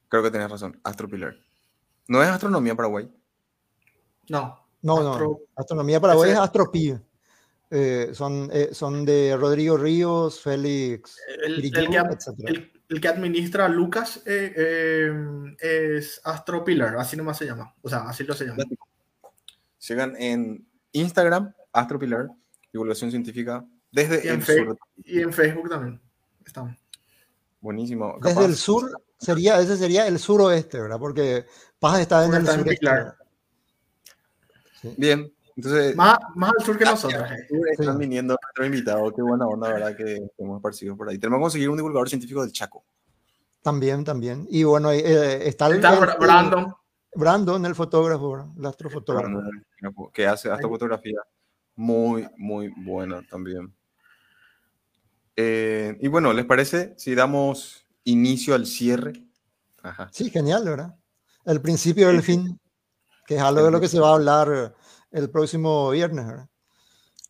Creo que tenés razón, Astropilar. ¿No es Astronomía Paraguay? No, No, no. Astro- Astronomía Paraguay ese- es Astropi. Eh, son, eh, son de Rodrigo Ríos, Félix, el, que, ad- el- el que administra a Lucas eh, eh, es Astro Pilar, así nomás se llama. O sea, así lo se llama. Sigan en Instagram, Astropilar, divulgación científica desde Y en, el sur. y en Facebook también. Estamos. Buenísimo. Desde el sur, sería, ese sería el suroeste, ¿verdad? Porque Paz está en Porque el está en sureste. Pilar. Bien, Entonces, Más, más al sur que nosotros. eh. están viniendo nuestros invitados. Qué buena onda, ¿verdad? Que hemos esparcido por ahí. Tenemos que conseguir un divulgador científico del Chaco. También, también. Y bueno, eh, está el, Está el- Bra- Brandon. Brandon, el fotógrafo, el astrofotógrafo. Que hace hasta fotografía muy, muy buena también. Eh, y bueno, ¿les parece si damos inicio al cierre? Ajá. Sí, genial, ¿verdad? El principio del fin, que es algo de lo que se va a hablar el próximo viernes, ¿verdad?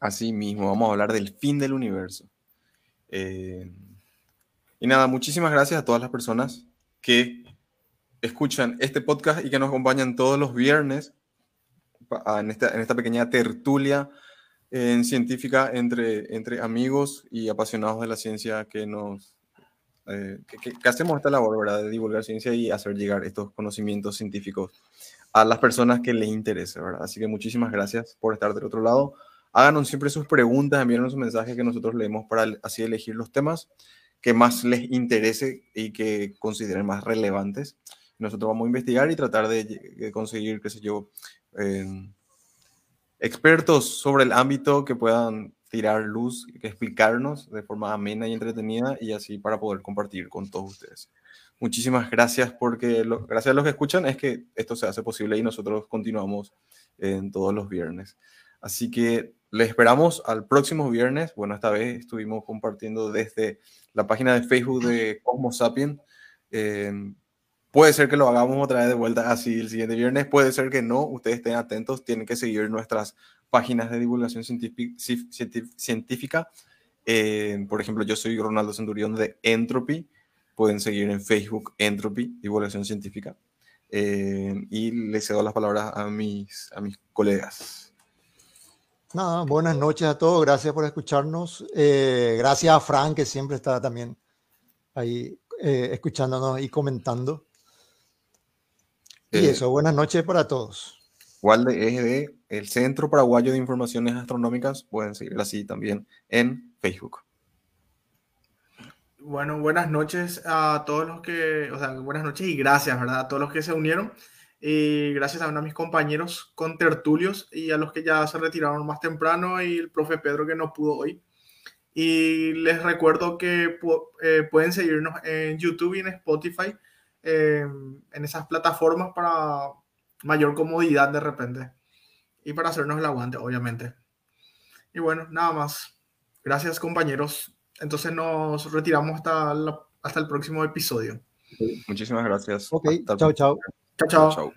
Así mismo, vamos a hablar del fin del universo. Eh, y nada, muchísimas gracias a todas las personas que escuchan este podcast y que nos acompañan todos los viernes en esta, en esta pequeña tertulia en científica entre, entre amigos y apasionados de la ciencia que nos eh, que, que- que hacemos esta labor, ¿verdad? De divulgar ciencia y hacer llegar estos conocimientos científicos a las personas que les interese, ¿verdad? Así que muchísimas gracias por estar del otro lado. Háganos siempre sus preguntas, envíenos sus mensajes que nosotros leemos para así elegir los temas que más les interese y que consideren más relevantes. Nosotros vamos a investigar y tratar de, conseguir, qué sé yo, eh, expertos sobre el ámbito que puedan tirar luz, explicarnos de forma amena y entretenida y así para poder compartir con todos ustedes. Muchísimas gracias porque lo- gracias a los que escuchan es que esto se hace posible y nosotros continuamos en todos los viernes. Así que les esperamos al próximo viernes. Bueno, esta vez estuvimos compartiendo desde la página de Facebook de Cosmos Sapien. Eh, puede ser que lo hagamos otra vez de vuelta así el siguiente viernes. Puede ser que no. Ustedes estén atentos. Tienen que seguir nuestras páginas de divulgación científica. Eh, por ejemplo, yo soy Ronaldo Centurión de Entropy. Pueden seguir en Facebook Entropy, divulgación científica. Eh, y les cedo las palabras a mis, a mis colegas. Nada, buenas noches a todos, gracias por escucharnos. Eh, gracias a Frank, que siempre está también ahí eh, escuchándonos y comentando. Y eso, buenas noches para todos. Walde es de el Centro Paraguayo de Informaciones Astronómicas. Pueden seguir así también en Facebook. Bueno, buenas noches a todos los que, o sea, buenas noches y gracias, ¿verdad? A todos los que se unieron. Y gracias también a mis compañeros con tertulios y a los que ya se retiraron más temprano y el profe Pedro que no pudo hoy. Y les recuerdo que eh, pueden seguirnos en YouTube y en Spotify, eh, en esas plataformas para mayor comodidad de repente y para hacernos el aguante, obviamente. Y bueno, nada más. Gracias, compañeros. Entonces nos retiramos hasta, la- hasta el próximo episodio. Muchísimas gracias. Ok, Hasta el chao, chao. Chao, chao. Chao.